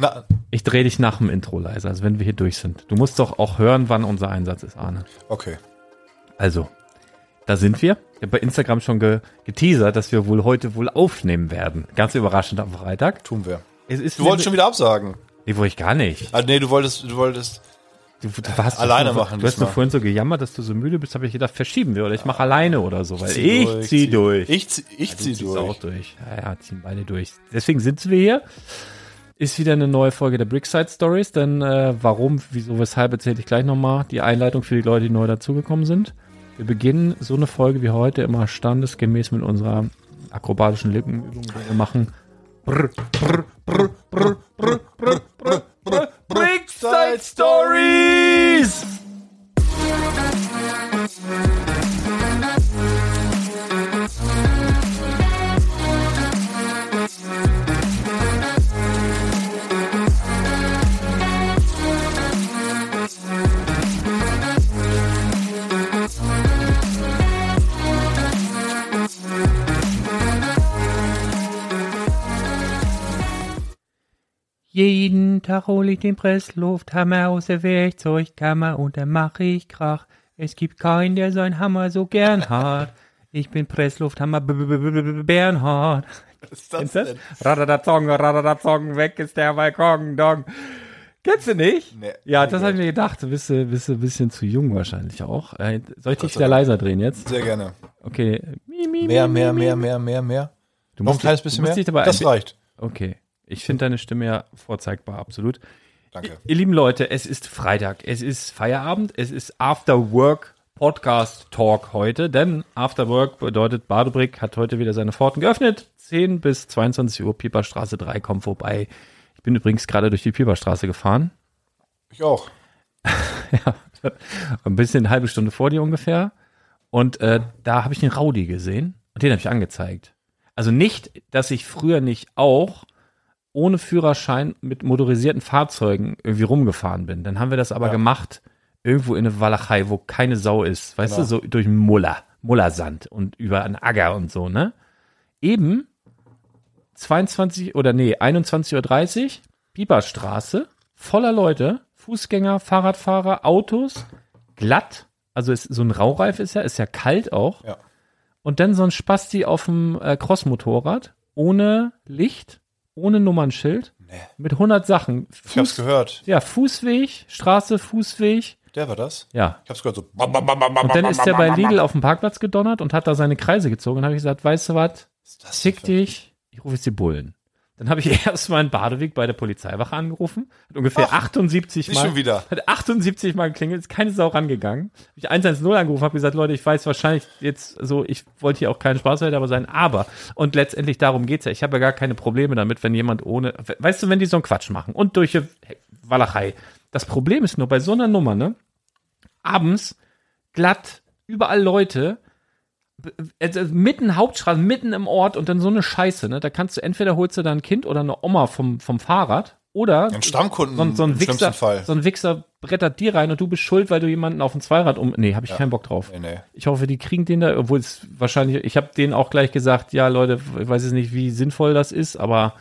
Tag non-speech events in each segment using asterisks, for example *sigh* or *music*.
Na, Ich drehe dich nach dem Intro leise, also wenn wir hier durch sind. Du musst doch auch hören, wann unser Einsatz ist, Arne. okay. Also, da sind wir. Ich habe bei Instagram schon ge geteasert, dass wir wohl heute wohl aufnehmen werden. Ganz überraschend am Freitag. Tun wir. Es ist Du wolltest schon wieder absagen. Nee, wollte ich gar nicht. Ah, nee, du wolltest, du wolltest. Du, du hast Alleine machen Du hast diesmal. vorhin so gejammert, dass du so müde bist, habe ich gedacht, verschieben wir oder ich mache alleine oder so, weil zieh ich durch, zieh zieh- durch. Ich zieh, ich Du zieh ziehst auch durch. durch. Ja, ja, ziehen beide durch. Deswegen sitzen wir hier. Ist wieder eine neue Folge der Brickside Stories, denn äh, warum, wieso, weshalb erzähle ich gleich nochmal die Einleitung für die Leute, die neu dazugekommen sind. Wir beginnen so eine Folge wie heute immer standesgemäß mit unserer akrobatischen Lippenübung, die wir machen. Brr, brr, Jeden Tag hol ich den Presslufthammer aus der Werkzeugkammer und dann mach ich Krach. Es gibt keinen, der seinen Hammer so gern hat. Ich bin Presslufthammer B -B -B -B -B Bernhard. Was ist das Kennst denn? Radadazong, radadazong, weg ist der Balkon, dong. Kennst du nicht? Nee. Ja, das habe ich mir gedacht. Du bist, bist ein bisschen zu jung wahrscheinlich auch. Äh, soll ich dich wieder Dank. leiser drehen jetzt? Sehr gerne. Okay. Mi, mi, Mehr, mi, mehr, mehr, mehr, mehr, mehr. Du Noch ein musst kleines dich- bisschen mehr? musst Das reicht. Okay. Ich finde deine Stimme ja vorzeigbar, absolut. Danke. Ihr lieben Leute, es ist Freitag, es ist Feierabend, es ist After Work Podcast Talk heute, denn After Work bedeutet, Badebrick hat heute wieder seine Pforten geöffnet. 10 bis 22 Uhr, Pieperstraße 3, kommt vorbei. Ich bin übrigens gerade durch die Pieperstraße gefahren. Ich auch. *laughs* ja, ein bisschen eine halbe Stunde vor dir ungefähr. Und äh, da habe ich den Raudi gesehen und den habe ich angezeigt. Also nicht, dass ich früher nicht auch ohne Führerschein mit motorisierten Fahrzeugen irgendwie rumgefahren bin. Dann haben wir das aber Ja. gemacht irgendwo in der Walachei, wo keine Sau ist. Weißt Genau. du, so durch Muller, Mullersand und über einen Acker und so, ne? Eben 22 oder nee, 21.30 Uhr, Bieberstraße, voller Leute, Fußgänger, Fahrradfahrer, Autos, glatt, also ist, so ein Raureif ist ja, ist ja kalt auch. Ja. Und dann so ein Spasti auf dem äh, Crossmotorrad, ohne Licht, ohne Nummernschild, Nee. mit 100 Sachen. Ich hab's gehört. Ja, Fußweg, Straße, Fußweg, Der war das? ja. Ich hab's gehört so. Und dann ist er bei Lidl auf dem Parkplatz gedonnert und hat da seine Kreise gezogen und habe ich gesagt, weißt du was, Fick dich, ich rufe jetzt die Bullen. Dann habe ich *laughs* erst mal einen Badeweg bei der Polizeiwache angerufen, hat ungefähr 78 Nicht Mal, schon wieder. hat 78 Mal geklingelt, ist keine Sau rangegangen. Hab ich 110 angerufen, habe gesagt, Leute, ich weiß wahrscheinlich jetzt so, ich wollte hier auch kein Spaßwert sein, aber und letztendlich darum geht's ja. Ich habe ja gar keine Probleme damit, wenn jemand ohne, weißt du, wenn die so einen Quatsch machen und durch Walachei. Das Problem ist nur bei so einer Nummer, ne? Abends glatt, überall Leute, also mitten Hauptstraße, mitten im Ort und dann so eine Scheiße, ne? Da kannst du entweder holst du da ein Kind oder eine Oma vom, vom Fahrrad oder Ein Stammkunden so, so ein Wichser, Fall. so ein Wichser brettert dir rein und du bist schuld, weil du jemanden auf dem Zweirad um. Nee, habe ich keinen Bock drauf. Nee, nee. Ich hoffe, die kriegen den da, obwohl es wahrscheinlich, ich habe denen auch gleich gesagt, ja Leute, ich weiß jetzt nicht, wie sinnvoll das ist, aber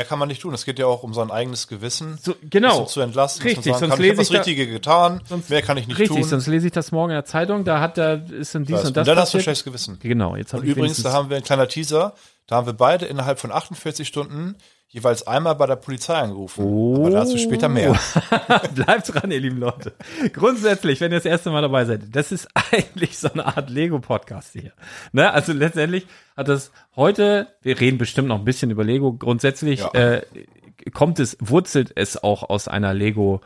Mehr kann man nicht tun. Es geht ja auch um sein eigenes Gewissen. so, genau. zu entlasten. Richtig, man sonst sagen kann, lese ich habe das ich da- Richtige getan. Sonst- mehr kann ich nicht Richtig, tun. sonst lese ich das morgen in der Zeitung, da hat er, ist dann dies und das und dann hast du ein passiert. schlechtes Gewissen. Genau, jetzt habe Und ich übrigens, da haben wir ein kleiner Teaser. Da haben wir beide innerhalb von 48 Stunden jeweils einmal bei der Polizei angerufen. Oh. Aber dazu später mehr. *laughs* Bleibt dran, ihr lieben Leute. Grundsätzlich, wenn ihr das erste Mal dabei seid, das ist *laughs* eigentlich so eine Art Lego-Podcast hier. Ne? Also letztendlich hat das heute, wir reden bestimmt noch ein bisschen über Lego, grundsätzlich Ja. äh, kommt es, wurzelt es auch aus einer Lego-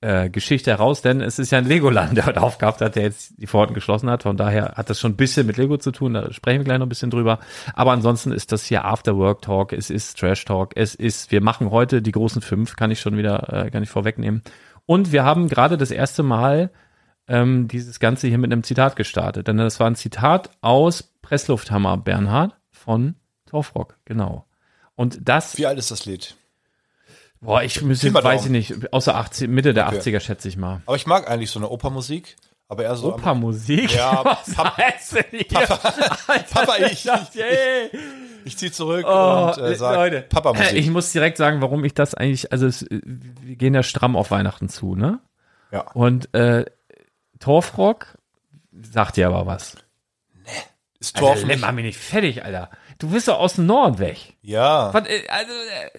äh, Geschichte heraus, denn es ist ja ein Legoland, *laughs* der heute aufgehabt hat, der jetzt die Pforten geschlossen hat. Von daher hat das schon ein bisschen mit Lego zu tun, da sprechen wir gleich noch ein bisschen drüber. Aber ansonsten ist das hier After Work Talk, es ist Trash Talk, es ist, wir machen heute die großen fünf, kann ich schon wieder, äh, kann ich vorwegnehmen. Und wir haben gerade das erste Mal ähm, dieses Ganze hier mit einem Zitat gestartet. Denn das war ein Zitat aus Presslufthammer Bernhard von Torfrock, genau. Und das, Wie alt ist das Lied? Boah, ich müsste, weiß ich nicht, außer 80, Mitte der Okay. 80er schätze ich mal. Aber ich mag eigentlich so eine Opermusik. Aber eher so. Opermusik? Ja, *laughs* Was Papa- heißt denn hier? Papa- *laughs* Alter, Papa, ich- dachte, ey, Ich zieh zurück Oh, und äh, sag Leute, Papa Musik. ich muss direkt sagen, warum ich das eigentlich, also es, wir gehen ja stramm auf Weihnachten zu, ne? ja. Und äh, Torfrock sagt dir aber was. Ist Torf Alter, nicht? mach mich nicht fertig, Alter. Du bist doch aus dem Norden weg. Ja. Was, äh, also, äh,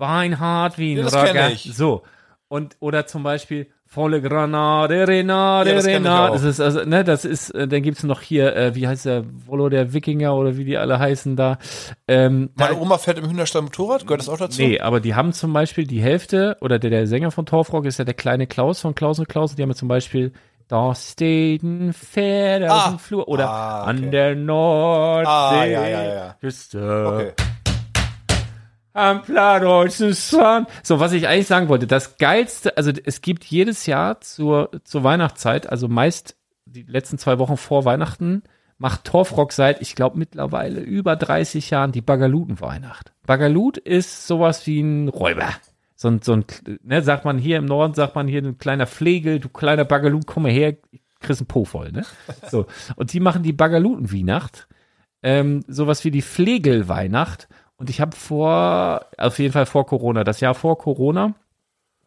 Beinhard wie ein Ja, Rocker. So. Und, oder zum Beispiel volle Granate, Renate, Ja, das Renate. Das ist, also, ne, das ist, äh, dann gibt's noch hier, äh, wie heißt der, Volo der Wikinger oder wie die alle heißen da. Ähm, da Meine Oma fährt im Hühnerstall Motorrad, gehört das auch dazu? Nee, aber die haben zum Beispiel die Hälfte, oder der, der Sänger von Torfrock ist ja der kleine Klaus von Klaus und Klaus. Die haben ja zum Beispiel Da steht ein Pferd auf Ah. dem Flur. Oder Ah, okay. an der Nordsee. Ah, ja, ja, ja. Küste. Okay. Am plattdeutschen Strand. So, was ich eigentlich sagen wollte, das geilste, also es gibt jedes Jahr zur, zur Weihnachtszeit, also meist die letzten zwei Wochen vor Weihnachten, macht Torfrock seit, ich glaube, mittlerweile über 30 Jahren die Bagalutenweihnacht. Bagalut ist sowas wie ein Räuber. So ein, so ein, ne, sagt man hier im Norden, sagt man hier ein kleiner Flegel, du kleiner Bagalut, komm mal her, kriegst einen Po voll, ne? So. Und die machen die Bagalutenweihnacht, ähm, sowas wie die Flegelweihnacht. Und ich habe vor, auf jeden Fall vor Corona, das Jahr vor Corona,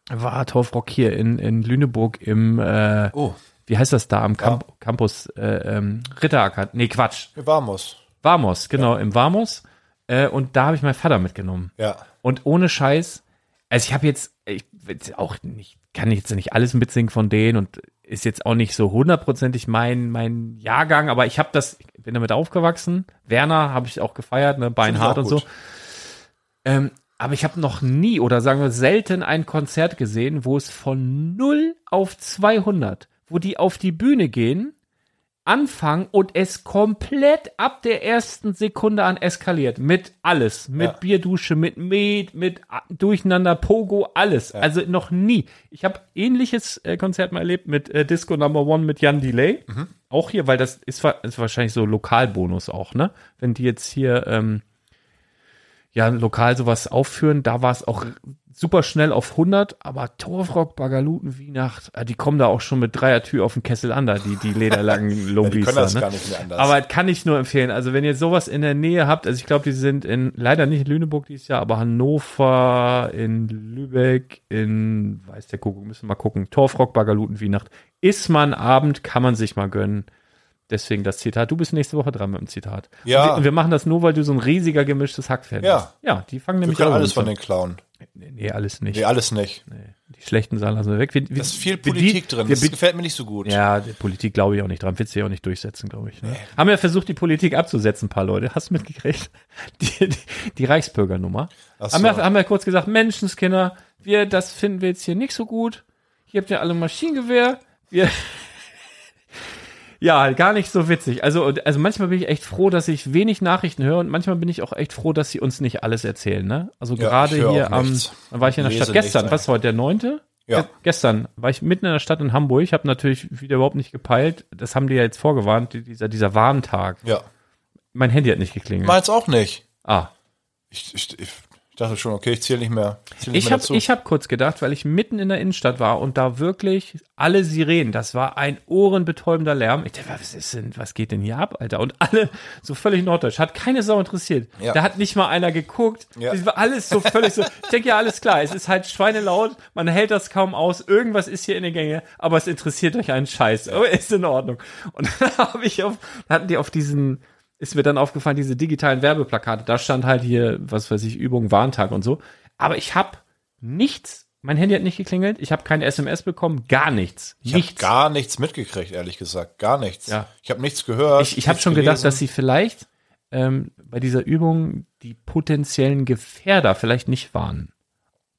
war Torfrock hier in, in Lüneburg im, äh, Oh, wie heißt das da, am Camp Campus äh, ähm, Ritteracker, nee, Quatsch, wir Vamos. Vamos, genau, im Vamos. Äh, und da habe ich meinen Vater mitgenommen. Ja. Und ohne Scheiß, also ich habe jetzt, ich jetzt auch nicht, kann jetzt nicht alles mitsingen von denen und ist jetzt auch nicht so hundertprozentig mein, mein Jahrgang, aber ich habe das, ich bin damit aufgewachsen. Werner habe ich auch gefeiert, ne, Beinhard Find und so. Ähm, aber ich habe noch nie oder sagen wir selten ein Konzert gesehen, wo es von 0 auf 200, wo die auf die Bühne gehen, anfangen und es komplett ab der ersten Sekunde an eskaliert. Mit alles. Mit Ja. Bierdusche, mit Met, mit A- Durcheinander, Pogo, alles. Also noch nie. Ich habe ähnliches äh, Konzert mal erlebt mit äh, Disco Number One mit Jan Delay. Auch hier, weil das ist, ist wahrscheinlich so Lokalbonus auch, ne? Wenn die jetzt hier ähm, ja lokal sowas aufführen, da war es auch super schnell auf 100, aber Torfrock, Bagaluten, Weihnacht, äh, die kommen da auch schon mit Dreiertür auf den Kessel an, da, die, die lederlangen *laughs* ja die können da, das ne? gar nicht mehr anders. Aber kann ich nur empfehlen. Also wenn ihr sowas in der Nähe habt, also ich glaube, die sind in, leider nicht in Lüneburg dieses Jahr, aber Hannover, in Lübeck, in, weiß der Kuckuck, müssen wir mal gucken, Torfrock, Bagaluten, Weihnacht. Ist man Abend, kann man sich mal gönnen. Deswegen das Zitat. Du bist nächste Woche dran mit dem Zitat. Ja. Und wir, und wir machen das nur, weil du so ein riesiger gemischtes Hack-Fan Ja. bist. Ja, die fangen wir nämlich auch alles an. von den klauen. Nee, nee, alles nicht. Nee, alles nicht. Nee, die schlechten Sachen lassen wir weg. Wir, wir, Da ist viel Politik die- drin. Wir, Das gefällt mir nicht so gut. ja, die Politik glaube ich auch nicht dran. Wird sie auch nicht durchsetzen, glaube ich. Ne? Haben ja versucht, die Politik abzusetzen, ein paar Leute. Hast du mitgekriegt? *laughs* Die, die, die Reichsbürgernummer. Ach Haben, so. wir, haben wir kurz gesagt, Menschenskinder, wir, das finden wir jetzt hier nicht so gut. Hier habt ihr alle Maschinengewehr. Wir, ja, gar nicht so witzig. Also, also manchmal bin ich echt froh, dass ich wenig Nachrichten höre und manchmal bin ich auch echt froh, dass sie uns nicht alles erzählen. Ne? Also Ja, gerade hier am, nichts. war ich in der Lese Stadt? Gestern, was heute, der neunte? Ja. Ge- Gestern war ich mitten in der Stadt in Hamburg, habe natürlich wieder überhaupt nicht gepeilt. Das haben die ja jetzt vorgewarnt, die- dieser, dieser Warntag. Ja. Mein Handy hat nicht geklingelt. Meins auch nicht. ah. Ich, ich, ich dachte schon, okay, ich zähle nicht mehr. Zähl nicht Ich habe ich hab kurz gedacht, weil ich mitten in der Innenstadt war und da wirklich alle Sirenen, das war ein ohrenbetäubender Lärm. Ich dachte, was ist denn, was geht denn hier ab, Alter? Und alle so völlig norddeutsch, hat keine Sau interessiert. Ja. Da hat nicht mal einer geguckt. Ja. Das war alles so völlig so. Ich denke ja, alles klar, es ist halt schweinelaut, man hält das kaum aus, irgendwas ist hier in der Gänge, aber es interessiert euch einen Scheiß. Aber ist in Ordnung. Und *laughs* dann habe ich auf, da hatten die auf diesen ist mir dann aufgefallen, diese digitalen Werbeplakate, da stand halt hier, was weiß ich, Übung, Warntag und so. Aber ich habe nichts, mein Handy hat nicht geklingelt, ich habe keine SMS bekommen, gar nichts. Ich habe gar nichts mitgekriegt, ehrlich gesagt. Gar nichts. Ja. Ich habe nichts gehört. ich ich habe schon gedacht, gelesen. dass sie vielleicht ähm, bei dieser Übung die potenziellen Gefährder vielleicht nicht waren.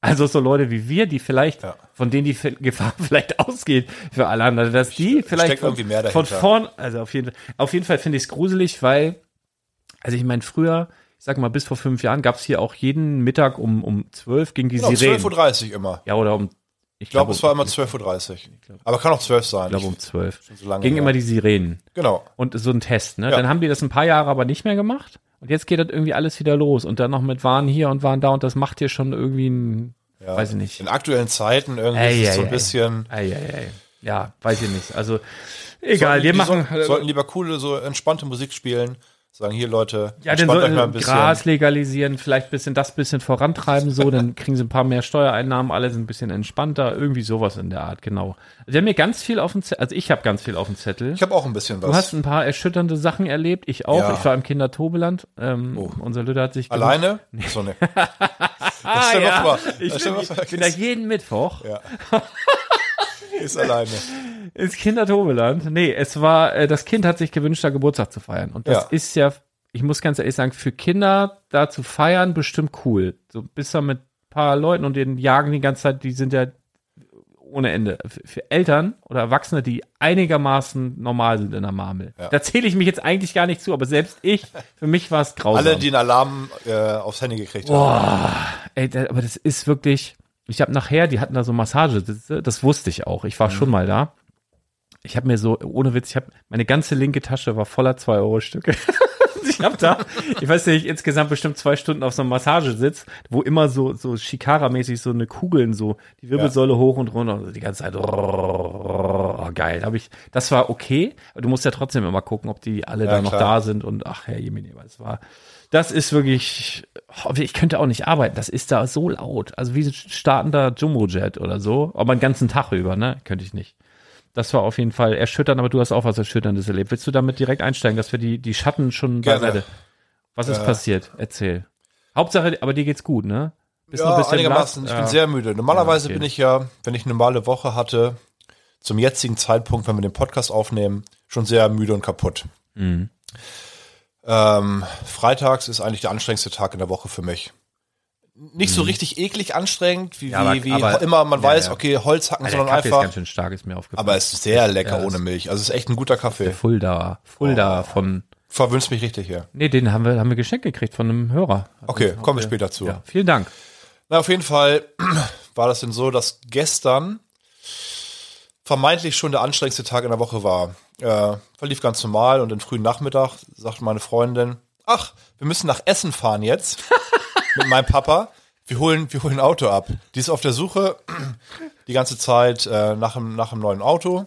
Also so Leute wie wir, die vielleicht, Ja. von denen die Gefahr *laughs* vielleicht ausgeht für alle anderen, dass die vielleicht von, von vorn, also auf jeden, auf jeden Fall finde ich es gruselig, weil, also ich meine, früher, ich sag mal, bis vor fünf Jahren gab es hier auch jeden Mittag um, um 12 ging die Genau, Sirenen. 12.30 Uhr immer. Ja, oder um, ich glaube, glaube, es war immer 12.30 Uhr. Aber kann auch 12 sein. ich glaube um 12. so Ging immer die Sirenen. Genau. Und so ein Test, ne? Ja. Dann haben die das ein paar Jahre aber nicht mehr gemacht. Und jetzt geht das irgendwie alles wieder los. Und dann noch mit Waren hier und Waren da. Und das macht dir schon irgendwie ein, Ja. weiß ich nicht. In aktuellen Zeiten irgendwie Ey, ist es ey, so ein ey. bisschen. Ei. Ja, weiß ich nicht. Also, egal, wir machen. soll- sollten lieber coole, so entspannte Musik spielen. Sagen hier Leute, Ja, entspannt euch mal ein bisschen. Gras legalisieren, vielleicht bisschen das bisschen vorantreiben, so, dann kriegen sie ein paar mehr Steuereinnahmen, alle sind ein bisschen entspannter, irgendwie sowas in der Art, genau. Sie haben mir ganz viel auf dem Zettel, also ich habe ganz viel auf dem Zettel. Ich habe auch ein bisschen was. Du hast ein paar erschütternde Sachen erlebt, ich auch. Ja. Ich war im Kindertobeland. Ähm, Oh. Unser Lüder hat sich Alleine? So, ne. *laughs* Ah, dir ja. vor, Ich bin, ich bin da jeden Mittwoch Ja. ist alleine. ins Kindertobeland. Nee, es war, äh, das Kind hat sich gewünscht, da Geburtstag zu feiern. Und das Ja. ist ja, ich muss ganz ehrlich sagen, für Kinder da zu feiern bestimmt cool. So bist du mit ein paar Leuten und den jagen die ganze Zeit, die sind ja ohne Ende. Für, Eltern oder Erwachsene, die einigermaßen normal sind in der Marmel. Ja. Da zähle ich mich jetzt eigentlich gar nicht zu, aber selbst ich, für mich war es grausam. Alle, die einen Alarm äh, aufs Handy gekriegt haben. Boah, ey, da, aber das ist wirklich. Ich habe nachher, die hatten da so Massage, das, das wusste ich auch. Ich war schon mal da. Ich habe mir so, ohne Witz, ich habe meine ganze linke Tasche war voller 2-Euro-Stücke. *laughs* *laughs* ich habe da, ich weiß nicht, insgesamt bestimmt zwei Stunden auf so einem Massagesitz, wo immer so, so Shikara-mäßig so eine Kugeln so, die Wirbelsäule hoch und runter, und die ganze Zeit, oh, geil. Hab ich, das war okay, aber du musst ja trotzdem immer gucken, ob die alle Ja, da noch klar. da sind und ach, Herr Jemini, es war, das ist wirklich, oh, ich könnte auch nicht arbeiten, das ist da so laut. Also wie ein startender Jumbo-Jet oder so, aber einen ganzen Tag über, ne, könnte ich nicht. Das war auf jeden Fall erschütternd, aber du hast auch was Erschütterndes erlebt. Willst du damit direkt einsteigen, dass wir die, die Schatten schon Gerne. beiseite? Was ist Äh. passiert? Erzähl. Hauptsache, aber dir geht's gut, ne? Bist Ja, einigermaßen. blass? Ich Ja. bin sehr müde. Normalerweise Ja, okay. bin ich ja, wenn ich eine normale Woche hatte, zum jetzigen Zeitpunkt, wenn wir den Podcast aufnehmen, schon sehr müde und kaputt. Mhm. Ähm, freitags ist eigentlich der anstrengendste Tag in der Woche für mich. Nicht so richtig eklig anstrengend, wie, Mhm. Ja, aber- wie, wie aber- immer man ja, weiß, ja. okay, Holz hacken, Ja, der sondern Kaffee ist einfach. ganz schön stark, ist mir aufgefallen. Aber es ist sehr lecker Ja, ohne Milch. Also es ist echt ein guter Kaffee. Fulda, Fulda von, Verwünscht mich richtig hier. nee, den haben wir, haben wir geschenkt gekriegt von einem Hörer. Okay, Also, kommen wir ja. später zu. Ja, vielen Dank. Na, auf jeden Fall *clears throat* war das denn so, dass gestern vermeintlich schon der anstrengendste Tag in der Woche war. Äh, verlief ganz normal und den frühen Nachmittag sagte meine Freundin, ach, wir müssen nach Essen fahren jetzt *laughs* mit meinem Papa. Wir holen, wir holen ein Auto ab. Die ist auf der Suche die ganze Zeit äh, nach, einem, nach einem neuen Auto.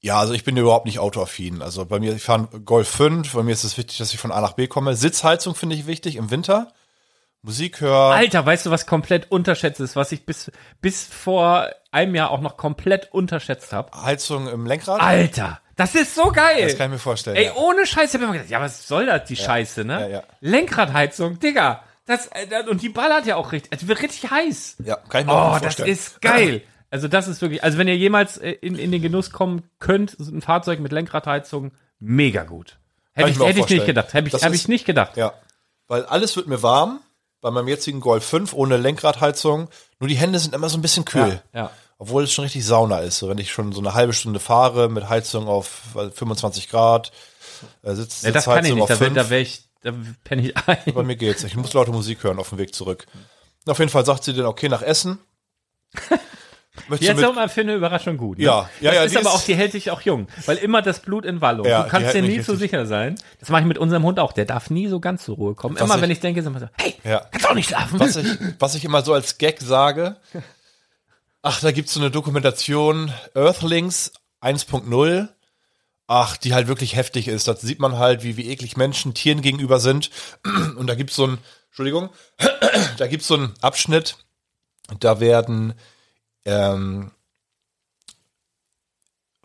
Ja, also ich bin überhaupt nicht autoaffin. Also bei mir, ich fahre Golf 5, bei mir ist es wichtig, dass ich von A nach B komme. Sitzheizung finde ich wichtig im Winter. Musik hören. Alter, weißt du, was komplett unterschätzt ist, was ich bis, bis vor einem Jahr auch noch komplett unterschätzt habe? Heizung im Lenkrad. Alter, das ist so geil. Das kann ich mir vorstellen. Ey, ja. ohne Scheiße, ich hab immer gedacht, ja, was soll das, die Scheiße, ne? ja, ja. Lenkradheizung, Digga. Das, äh, das, und die ballert ja auch richtig, es wird richtig heiß. ja, kann ich mir Oh, gut das vorstellen. ist geil. *clears throat* Also das ist wirklich, also wenn ihr jemals äh, in, in den Genuss kommen könnt, so ein Fahrzeug mit Lenkradheizung, mega gut. Hätte ich ich, hätte ich nicht vorstellen. gedacht. Hätte ich, Das hab ich nicht gedacht. Ja, weil alles wird mir warm bei meinem jetzigen Golf 5 ohne Lenkradheizung. Nur die Hände sind immer so ein bisschen kühl. ja. Obwohl es schon richtig Sauna ist. So, wenn ich schon so eine halbe Stunde fahre mit Heizung auf äh, 25 Grad, äh, Sitz, ja das kann ich nicht. auf Da, wär- 5. da ich, da penne ich ein. Bei mir geht's. Ich muss laute Musik hören auf dem Weg zurück. Auf jeden Fall sagt sie dann, okay, nach Essen. *laughs* Möchtest Jetzt auch mal für eine Überraschung gut. Ne? Ja, ja, das ja, ist die aber ist- auch, die hält dich auch jung. Weil immer das Blut in Wallung. Ja, du kannst dir nie so sicher sein. Das mache ich mit unserem Hund auch. Der darf nie so ganz zur Ruhe kommen. Was immer ich- wenn ich denke, sind wir so, hey, Ja. kannst auch nicht schlafen. was ich, was ich immer so als Gag sage. Ach, da gibt's so eine Dokumentation Earthlings 1.0. Ach, die halt wirklich heftig ist. Da sieht man halt, wie, wie eklig Menschen Tieren gegenüber sind. Und da gibt's so ein, Entschuldigung, *clears throat* da gibt's so einen Abschnitt, da werden, ähm,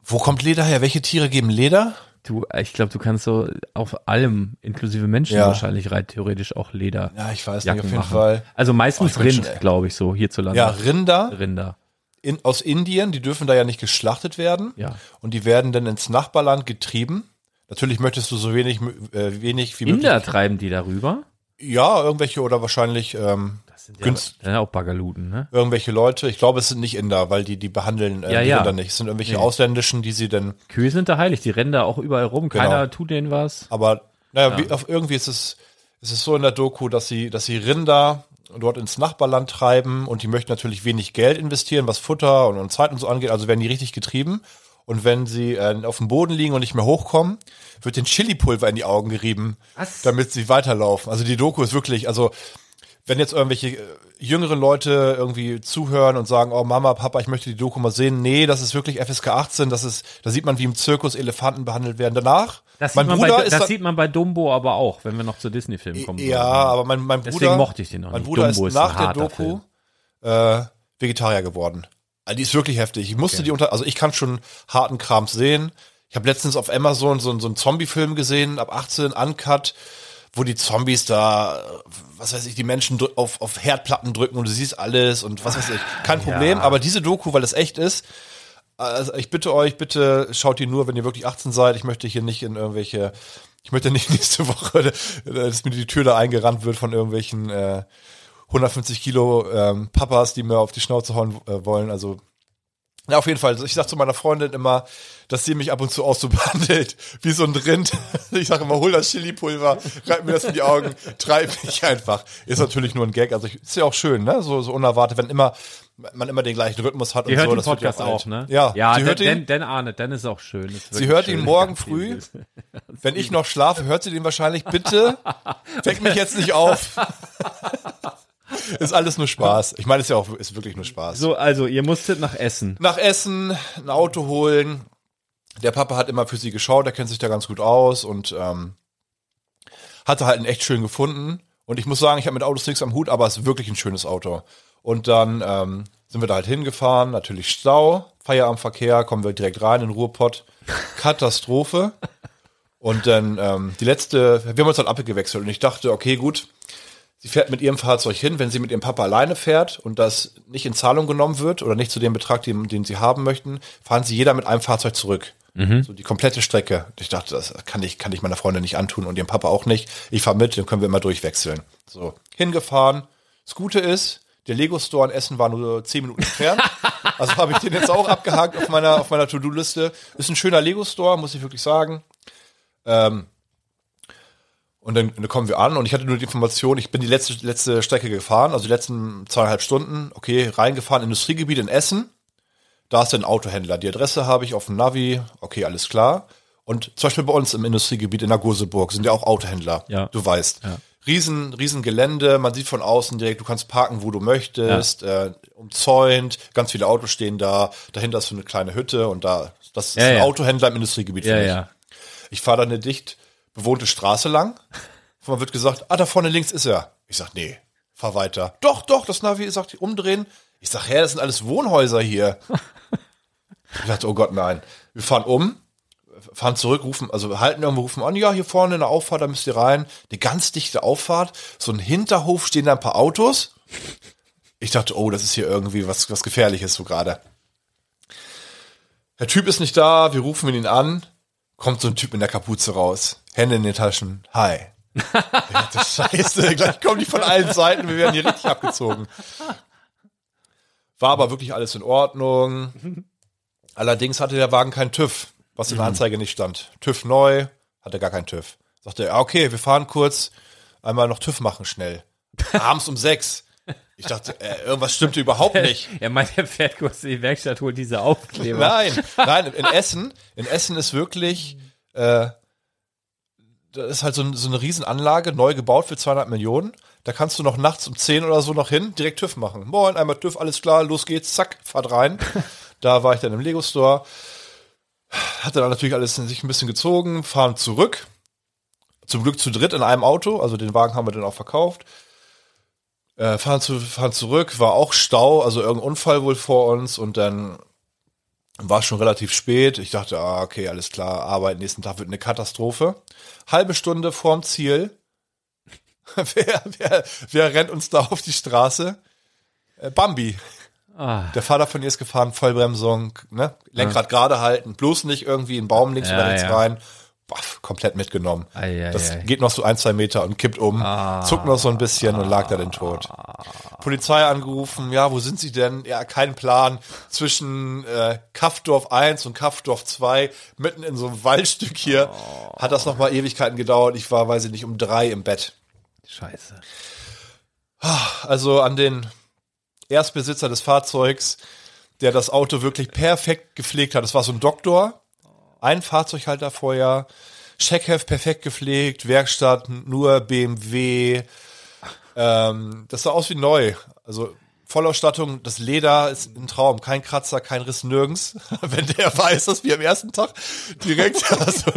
wo kommt Leder her? Welche Tiere geben Leder? Du, ich glaube, du kannst so auf allem, inklusive Menschen Ja. wahrscheinlich rein theoretisch auch Leder. Ja, ich weiß Jacken nicht, auf jeden machen. Fall. Also meistens Oh, Rind, glaube ich, so hierzulande. Ja, Rinder Rinder. in, aus Indien, die dürfen da ja nicht geschlachtet werden. Ja. Und die werden dann ins Nachbarland getrieben. Natürlich möchtest du so wenig, äh, wenig wie möglich. Inder treiben die darüber. Ja, irgendwelche oder wahrscheinlich ähm, Das sind ja, Günst- das sind ja auch Bagaluten, ne? irgendwelche Leute. Ich glaube, es sind nicht Inder, weil die die behandeln äh, Ja, die ja. Rinder nicht. Es sind irgendwelche Nee. ausländischen, die sie dann. Kühe sind da heilig, die rennen da auch überall rum, Genau. keiner tut denen was. Aber naja, Ja. wie, auf, irgendwie ist es ist es so in der Doku, dass sie dass sie Rinder dort ins Nachbarland treiben und die möchten natürlich wenig Geld investieren, was Futter und, und Zeit und so angeht. Also werden die richtig getrieben. Und wenn sie äh, auf dem Boden liegen und nicht mehr hochkommen, wird den Chili-Pulver in die Augen gerieben, Was? damit sie weiterlaufen. Also die Doku ist wirklich, also wenn jetzt irgendwelche äh, jüngeren Leute irgendwie zuhören und sagen, oh Mama, Papa, ich möchte die Doku mal sehen. Nee, das ist wirklich FSK 18, das ist, da sieht man, wie im Zirkus Elefanten behandelt werden. Danach, Das, mein sieht man, Bruder bei, ist das da- sieht man bei Dumbo aber auch, wenn wir noch zu Disney-Filmen kommen. ja, wollen. aber mein, mein Bruder, Deswegen mochte ich den noch mein nicht. Bruder Dumbo ist ist nach der Doku äh, Vegetarier geworden. Also die ist wirklich heftig. Ich musste die unter, also ich kann schon harten Krams sehen. Ich habe letztens auf Amazon so, so einen Zombie-Film gesehen, ab 18, Uncut, wo die Zombies da, was weiß ich, die Menschen auf, auf Herdplatten drücken und du siehst alles und was weiß ich. Kein Problem, aber diese Doku, weil es echt ist, also ich bitte euch, bitte schaut die nur, wenn ihr wirklich 18 seid. Ich möchte hier nicht in irgendwelche, ich möchte nicht *laughs* nächste Woche, dass mir die Tür da eingerannt wird von irgendwelchen äh, 150 Kilo ähm, Papas, die mir auf die Schnauze hauen äh, wollen. Also ja, auf jeden Fall. Ich sag zu meiner Freundin immer, dass sie mich ab und zu auch so *laughs* behandelt, wie so ein Rind. Ich sage immer, hol das Chili-Pulver, reib mir das in die Augen, treib mich einfach. Ist natürlich nur ein Gag. Also ich, ist ja auch schön, ne? So, so unerwartet, wenn immer man immer den gleichen Rhythmus hat Ihr und hört so. den Podcast alt. auch, ne? Ja, ja sie den, hört ihn. den, den ahnet, dann ist auch schön. Ist Sie hört schön. ihn morgen früh. *laughs* Wenn ich noch schlafe, hört sie den wahrscheinlich. Bitte *laughs* weck mich jetzt nicht auf. *laughs* ist alles nur Spaß. Ich meine, es ist ja auch ist wirklich nur Spaß. So, also, ihr musstet nach Essen. Nach Essen, ein Auto holen. Der Papa hat immer für sie geschaut, er kennt sich da ganz gut aus und ähm, hatte halt einen echt schön gefunden. Und ich muss sagen, ich habe mit Autos nichts am Hut, aber es ist wirklich ein schönes Auto. Und dann ähm, sind wir da halt hingefahren, natürlich Stau, Feierabendverkehr, kommen wir direkt rein in den Ruhrpott. *laughs* Katastrophe. Und dann ähm, die letzte, wir haben uns dann abgewechselt und ich dachte, okay, gut, sie fährt mit ihrem Fahrzeug hin, wenn sie mit ihrem Papa alleine fährt und das nicht in Zahlung genommen wird oder nicht zu dem Betrag, den, den sie haben möchten, fahren sie jeder mit einem Fahrzeug zurück. So die komplette Strecke. Ich dachte, das kann ich, kann ich meiner Freundin nicht antun und ihrem Papa auch nicht. Ich fahre mit, dann können wir immer durchwechseln. So, hingefahren. Das Gute ist, der Lego Store in Essen war nur zehn Minuten entfernt. *laughs* Also habe ich den jetzt auch abgehakt auf meiner, auf meiner To-Do-Liste. Ist ein schöner Lego Store, muss ich wirklich sagen. Ähm, und dann, dann kommen wir an und ich hatte nur die Information, ich bin die letzte, letzte Strecke gefahren, also die letzten zweieinhalb Stunden, okay, reingefahren, Industriegebiet in Essen. Da ist ein Autohändler. Die Adresse habe ich auf dem Navi, okay, alles klar. Und zum Beispiel bei uns im Industriegebiet in der Goseburg sind ja auch Autohändler. Ja. Du weißt. Ja. Riesen, riesen Gelände, man sieht von außen direkt, du kannst parken, wo du möchtest, äh, umzäunt, ganz viele Autos stehen da, dahinter ist so eine kleine Hütte und da, das ist Ja, ein ja. Autohändler im Industriegebiet Ja, für mich. ja. Ich fahre da eine dicht bewohnte Straße lang. Man wird gesagt, ah, da vorne links ist er. Ich sag, nee, fahr weiter. Doch, doch, das Navi sagt, umdrehen. Ich sag, hä, das sind alles Wohnhäuser hier. *laughs* ich dachte, oh Gott, nein. Wir fahren um, fahren zurück, rufen, also halten irgendwo, rufen an, ja, hier vorne in der Auffahrt, da müsst ihr rein. Eine ganz dichte Auffahrt, so ein Hinterhof, stehen da ein paar Autos. Ich dachte, oh, das ist hier irgendwie was, was Gefährliches so gerade. Der Typ ist nicht da, wir rufen ihn an, kommt so ein Typ in der Kapuze raus, Hände in den Taschen, hi. Dachte, Scheiße, *laughs* gleich kommen die von allen Seiten, wir werden hier richtig abgezogen. War aber wirklich alles in Ordnung. Allerdings hatte der Wagen keinen TÜV, was in der Anzeige nicht stand. TÜV neu, hatte gar keinen TÜV. Sagte er, okay, wir fahren kurz, einmal noch TÜV machen schnell. Abends um sechs. Ich dachte, äh, irgendwas stimmte überhaupt nicht. *laughs* Er meint, er fährt kurz in die Werkstatt, holt diese Aufkleber. Nein, *laughs* nein, in Essen, in Essen ist wirklich, äh, das ist halt so, so eine Riesenanlage, neu gebaut für 200 Millionen. Da kannst du noch nachts um 10 oder so noch hin, direkt TÜV machen. Moin, einmal TÜV, alles klar, los geht's, zack, fahrt rein. *laughs* da war ich dann im Lego Store. Hatte dann natürlich alles in sich ein bisschen gezogen, fahren zurück. Zum Glück zu dritt in einem Auto, also den Wagen haben wir dann auch verkauft. Äh, fahren, zu, fahren zurück, war auch Stau, also irgendein Unfall wohl vor uns und dann war schon relativ spät. Ich dachte, ah, okay, alles klar, Arbeit, nächsten Tag wird eine Katastrophe. Halbe Stunde vorm Ziel. *laughs* wer, wer, wer rennt uns da auf die Straße? Äh, Bambi. Ah, Der Vater von ihr ist gefahren, Vollbremsung, ne? Lenkrad gerade halten, bloß nicht irgendwie in Baum links Ja, oder rechts ja. rein. Baff, komplett mitgenommen. Ei, ei, das ei. geht noch so ein, zwei Meter und kippt um, zuckt noch so ein bisschen und lag da dann tot. Polizei angerufen, ja, wo sind sie denn? Ja, kein Plan. Zwischen äh, Kaffdorf 1 und Kaffdorf 2, mitten in so einem Waldstück hier, hat das noch mal Ewigkeiten gedauert. Ich war, weiß ich nicht, um drei im Bett. scheiße. Also an den Erstbesitzer des Fahrzeugs, der das Auto wirklich perfekt gepflegt hat. Das war so ein Doktor, ein Fahrzeughalter vorher, Checkheft perfekt gepflegt, Werkstatt nur BMW, Ähm, das sah aus wie neu. Also Vollausstattung, das Leder ist ein Traum, kein Kratzer, kein Riss nirgends. *laughs* Wenn der weiß, dass wir am ersten Tag direkt, *laughs* also,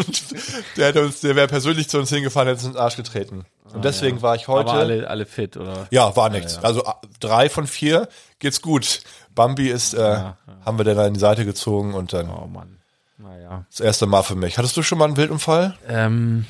der hätte uns, der wäre persönlich zu uns hingefahren, hätte uns in den Arsch getreten. Und deswegen war ich heute. Aber alle, alle fit, oder? Ja, war nichts. Also a- drei von vier geht's gut. Bambi ist, äh, haben wir dann an die Seite gezogen und dann Oh Mann. Naja. das erste Mal für mich. Hattest du schon mal einen Wildunfall? Ähm,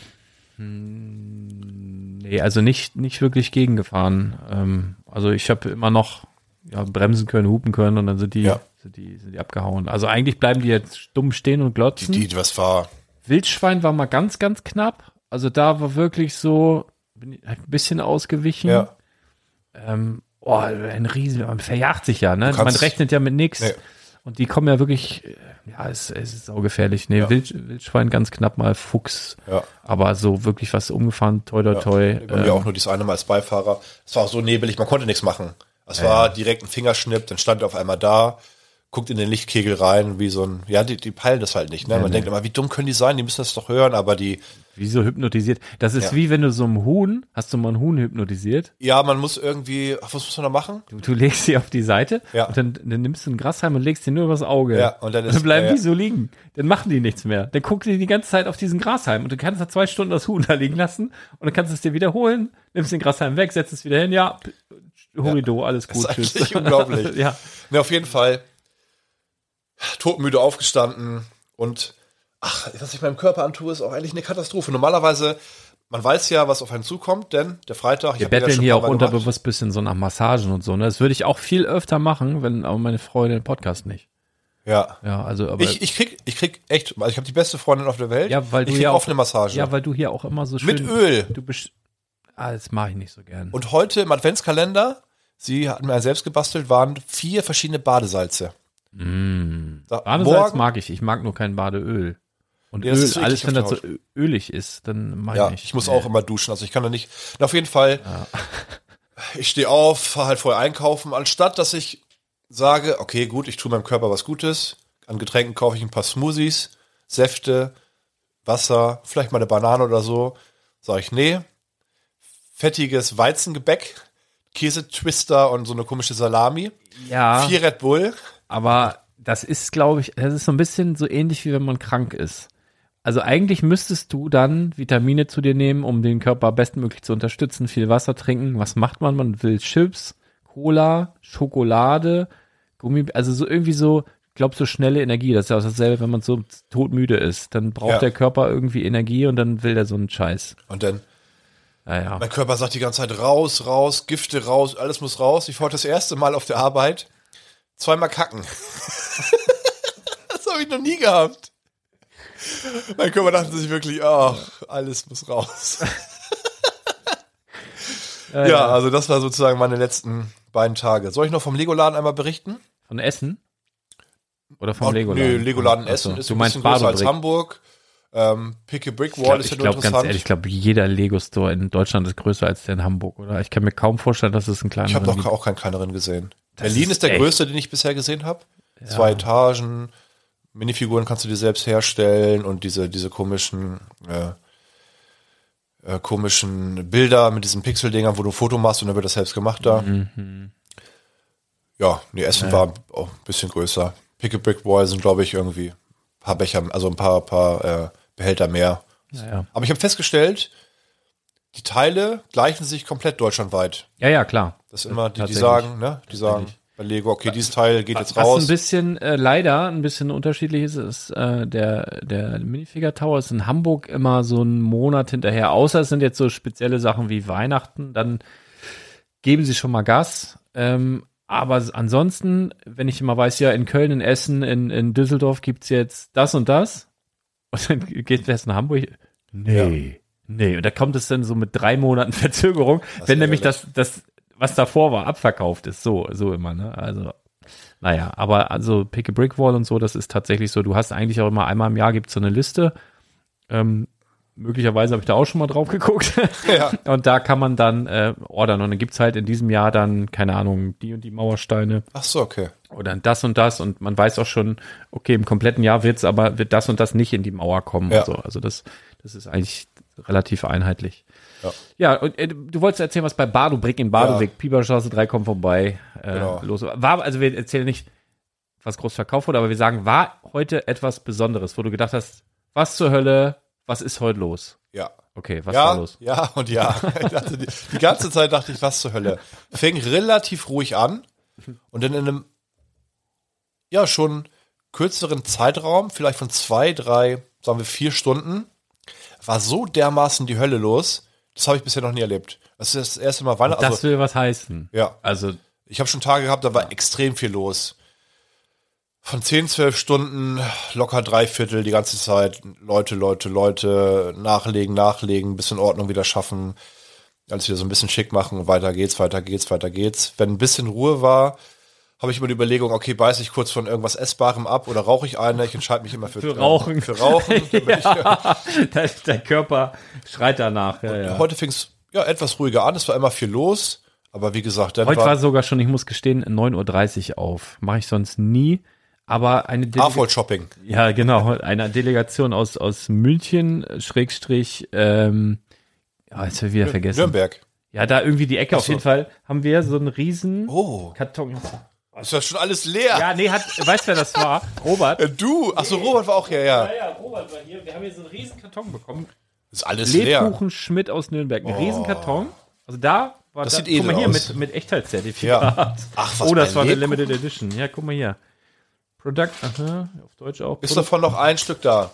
hm, nee, also nicht, nicht wirklich gegengefahren. Ähm, also ich habe immer noch ja, bremsen können, hupen können und dann sind die, Ja. sind die, sind die abgehauen. Also eigentlich bleiben die jetzt stumm stehen und glotzen. Die, was war? Wildschwein war mal ganz, ganz knapp. Also da war wirklich so bin ich ein bisschen ausgewichen. Ja. Ähm, oh, ein Riesen, man verjagt sich ja, ne? Man rechnet ja mit nichts. Nee. Und die kommen ja wirklich, äh, ja, es, es ist saugefährlich. Nee, Ja. Wild, Wildschwein ganz knapp mal Fuchs. Ja. Aber so wirklich was umgefahren, toi, toi, toi. Mir ähm, auch nur dieses eine Mal als Beifahrer. Es war auch so nebelig, man konnte nichts machen. Es war direkt ein Fingerschnipp, dann stand er auf einmal da, guckt in den Lichtkegel rein, wie so ein, ja, die, die peilen das halt nicht, ne? Man denkt immer, wie dumm können die sein, die müssen das doch hören, aber die, Wie so hypnotisiert. Das ist Ja. wie wenn du so einem Huhn, hast du mal ein Huhn hypnotisiert? ja, man muss irgendwie, was muss man da machen? Du, du legst sie auf die Seite Ja. und dann, dann nimmst du einen Grashalm und legst sie nur übers Auge. Ja, und dann ist- bleiben ja, die so liegen. Dann machen die nichts mehr. Dann gucken die die ganze Zeit auf diesen Grashalm und du kannst da zwei Stunden das Huhn *laughs* da liegen lassen und dann kannst du es dir wiederholen, nimmst den Grashalm weg, setzt es wieder hin, ja, Horido, alles gut, ist tschüss. *laughs* unglaublich. ja. Ne, auf jeden Fall todmüde aufgestanden und ach, was ich meinem Körper antue, ist auch eigentlich eine Katastrophe. Normalerweise, man weiß ja, was auf einen zukommt, denn der Freitag, ich Wir betteln hier ein auch unterbewusst bisschen so nach Massagen und so. Ne? Das würde ich auch viel öfter machen, wenn aber meine Freunde den Podcast nicht. Ja. Ja, also aber Ich, ich krieg, ich krieg echt, also ich habe die beste Freundin auf der Welt. ja, weil ich du krieg ja auch offene Massage. Ja, weil du hier auch immer so schön Mit Öl. Du bist Ah, das mache ich nicht so gern. Und heute im Adventskalender, sie hat mir selbst gebastelt, waren vier verschiedene Badesalze. Mm. Da, Badesalz morgen, mag ich. Ich mag nur kein Badeöl. Und Ja, das Öl, ist alles, wenn das so ölig ist, dann mag ja, ich nicht. ich muss Nee. auch immer duschen, also ich kann da nicht. Na, auf jeden Fall, *laughs* ich stehe auf, fahre halt vorher einkaufen, anstatt dass ich sage, okay, gut, ich tue meinem Körper was Gutes. An Getränken kaufe ich ein paar Smoothies, Säfte, Wasser, vielleicht mal eine Banane oder so. Sage ich, nee. Fettiges Weizengebäck, Käsetwister und so eine komische Salami. Ja, Vier Red Bull. aber das ist, glaube ich, das ist so ein bisschen so ähnlich wie wenn man krank ist. Also eigentlich müsstest du dann Vitamine zu dir nehmen, um den Körper bestmöglich zu unterstützen, viel Wasser trinken. Was macht man? Man will Chips, Cola, Schokolade, Gummi, also so irgendwie so, ich glaube so schnelle Energie. Das ist ja auch dasselbe, wenn man so todmüde ist. Dann braucht Ja. der Körper irgendwie Energie und dann will der so einen Scheiß. Und dann Naja. Mein Körper sagt die ganze Zeit raus, raus, Gifte raus, alles muss raus. Ich wollte das erste Mal auf der Arbeit zweimal kacken. *laughs* das habe ich noch nie gehabt. Mein Körper dachte sich wirklich, ach, alles muss raus. *laughs* ja, also das war sozusagen meine letzten beiden Tage. Soll ich noch vom Legoladen einmal berichten? Von Essen? Oder vom Oh, Legoladen? Nö, Legoladen Ach so, Essen ist du ein meinst bisschen größer als. Hamburg. Ähm, Pick a Brick Wall ist ja glaub, ganz interessant. ehrlich, ich glaube, jeder Lego-Store in Deutschland ist größer als der in Hamburg, oder? Ich kann mir kaum vorstellen, dass es ein kleiner Ich habe noch auch keinen kleineren gesehen. Das Berlin ist ist der echt- größte, den ich bisher gesehen habe. Zwei Etagen, Minifiguren kannst du dir selbst herstellen und diese, diese komischen, äh, äh, komischen Bilder mit diesen Pixel-Dingern, wo du ein Foto machst und dann wird das selbst gemacht da. Mhm. Ja, nee, Essen war auch ein bisschen größer. Pick a Brick Wall sind, glaube ich, irgendwie ein paar Becher, also ein paar, paar äh, Behälter mehr. Ja, ja. Aber ich habe festgestellt, die Teile gleichen sich komplett deutschlandweit. ja, ja, klar. Das ist immer, die, die sagen, ne? Die sagen. Bei Lego, okay, dieses Teil geht jetzt Was raus. ein bisschen äh, leider ein bisschen unterschiedlich ist, ist äh, der der Minifigure Tower ist in Hamburg immer so einen Monat hinterher. Außer es sind jetzt so spezielle Sachen wie Weihnachten, dann geben sie schon mal Gas. Ähm, aber ansonsten, wenn ich immer weiß, ja, in Köln, in Essen, in, in Düsseldorf gibt's jetzt das und das, *laughs* und dann geht es nach Hamburg. Nee, nee. Und da kommt es dann so mit drei Monaten *laughs* Verzögerung, wenn nämlich das, das, was davor war, abverkauft ist. So, so immer, ne? Also, naja, aber also Pick a Brick Wall und so, das ist tatsächlich so. Du hast eigentlich auch immer einmal im Jahr gibt's so eine Liste. Ähm, möglicherweise habe ich da auch schon mal drauf geguckt. *laughs* Ja. Und da kann man dann äh, ordern. Und dann gibt's halt in diesem Jahr dann, keine Ahnung, die und die Mauersteine Ach so, okay. oder das und das. Und man weiß auch schon, okay, im kompletten Jahr wird's aber, wird das und das nicht in die Mauer kommen. Ja. So. Also das, das ist eigentlich relativ einheitlich. Ja, und äh, du wolltest erzählen, was bei Bardobrick in Bardowick, Ja. Pieperstraße 3 kommt vorbei, äh, Genau. los war. Also wir erzählen nicht, was groß verkauft wurde, aber wir sagen, war heute etwas Besonderes, wo du gedacht hast, was zur Hölle, was ist heute los? Ja. Okay, was war Ja, los? ja und ja. *laughs* Dachte, die, die ganze Zeit dachte ich, was zur Hölle. Fing relativ ruhig an und dann in einem, ja, schon kürzeren Zeitraum, vielleicht von zwei, drei, sagen wir vier Stunden, war so dermaßen die Hölle los. Das habe ich bisher noch nie erlebt. Das ist das erste Mal Weihnachten. Das Also, will was heißen. ja, Also, ich habe schon Tage gehabt, da war extrem viel los. Von 10, 12 Stunden, locker drei Viertel die ganze Zeit. Leute, Leute, Leute, nachlegen, nachlegen, bisschen Ordnung wieder schaffen. Alles wieder so ein bisschen schick machen. Weiter geht's, weiter geht's, weiter geht's. Wenn ein bisschen Ruhe war, habe ich immer die Überlegung, okay, beiß ich kurz von irgendwas Essbarem ab oder rauche ich eine? Ich entscheide mich immer für, Für Rauchen. Für Rauchen. *laughs* ja, der, der Körper schreit danach. Ja, ja. Heute fing es ja, etwas ruhiger an. Es war immer viel los. Aber wie gesagt, dann Heute war war sogar schon, ich muss gestehen, 9.30 Uhr auf. Mache ich sonst nie. Aber eine Delega Afol Shopping. ja, genau, eine Delegation aus, aus München, Schrägstrich, ähm, ja, jetzt hab ich wieder vergessen. Nürnberg. Ja, da irgendwie die Ecke Ach auf so. jeden Fall haben wir so einen riesen Oh, Karton. Ist ja schon alles leer. Ja, nee, hat, weißt du, wer das war? Robert. Äh, Du, ach so, Robert war auch hier, ja. Ja, ja, Robert war hier. Wir haben hier so einen riesen Karton bekommen. Ist alles leer. Lebkuchen Schmidt aus Nürnberg. Ein riesen Karton. Also da war Das da, sieht guck mal hier aus. mit, mit Echtheitszertifikat. Ja. Ach, was Oh, das war eine Lebkuchen? Limited Edition. Ja, guck mal hier. Product, aha, auf Deutsch auch. Ist davon noch ein Stück da?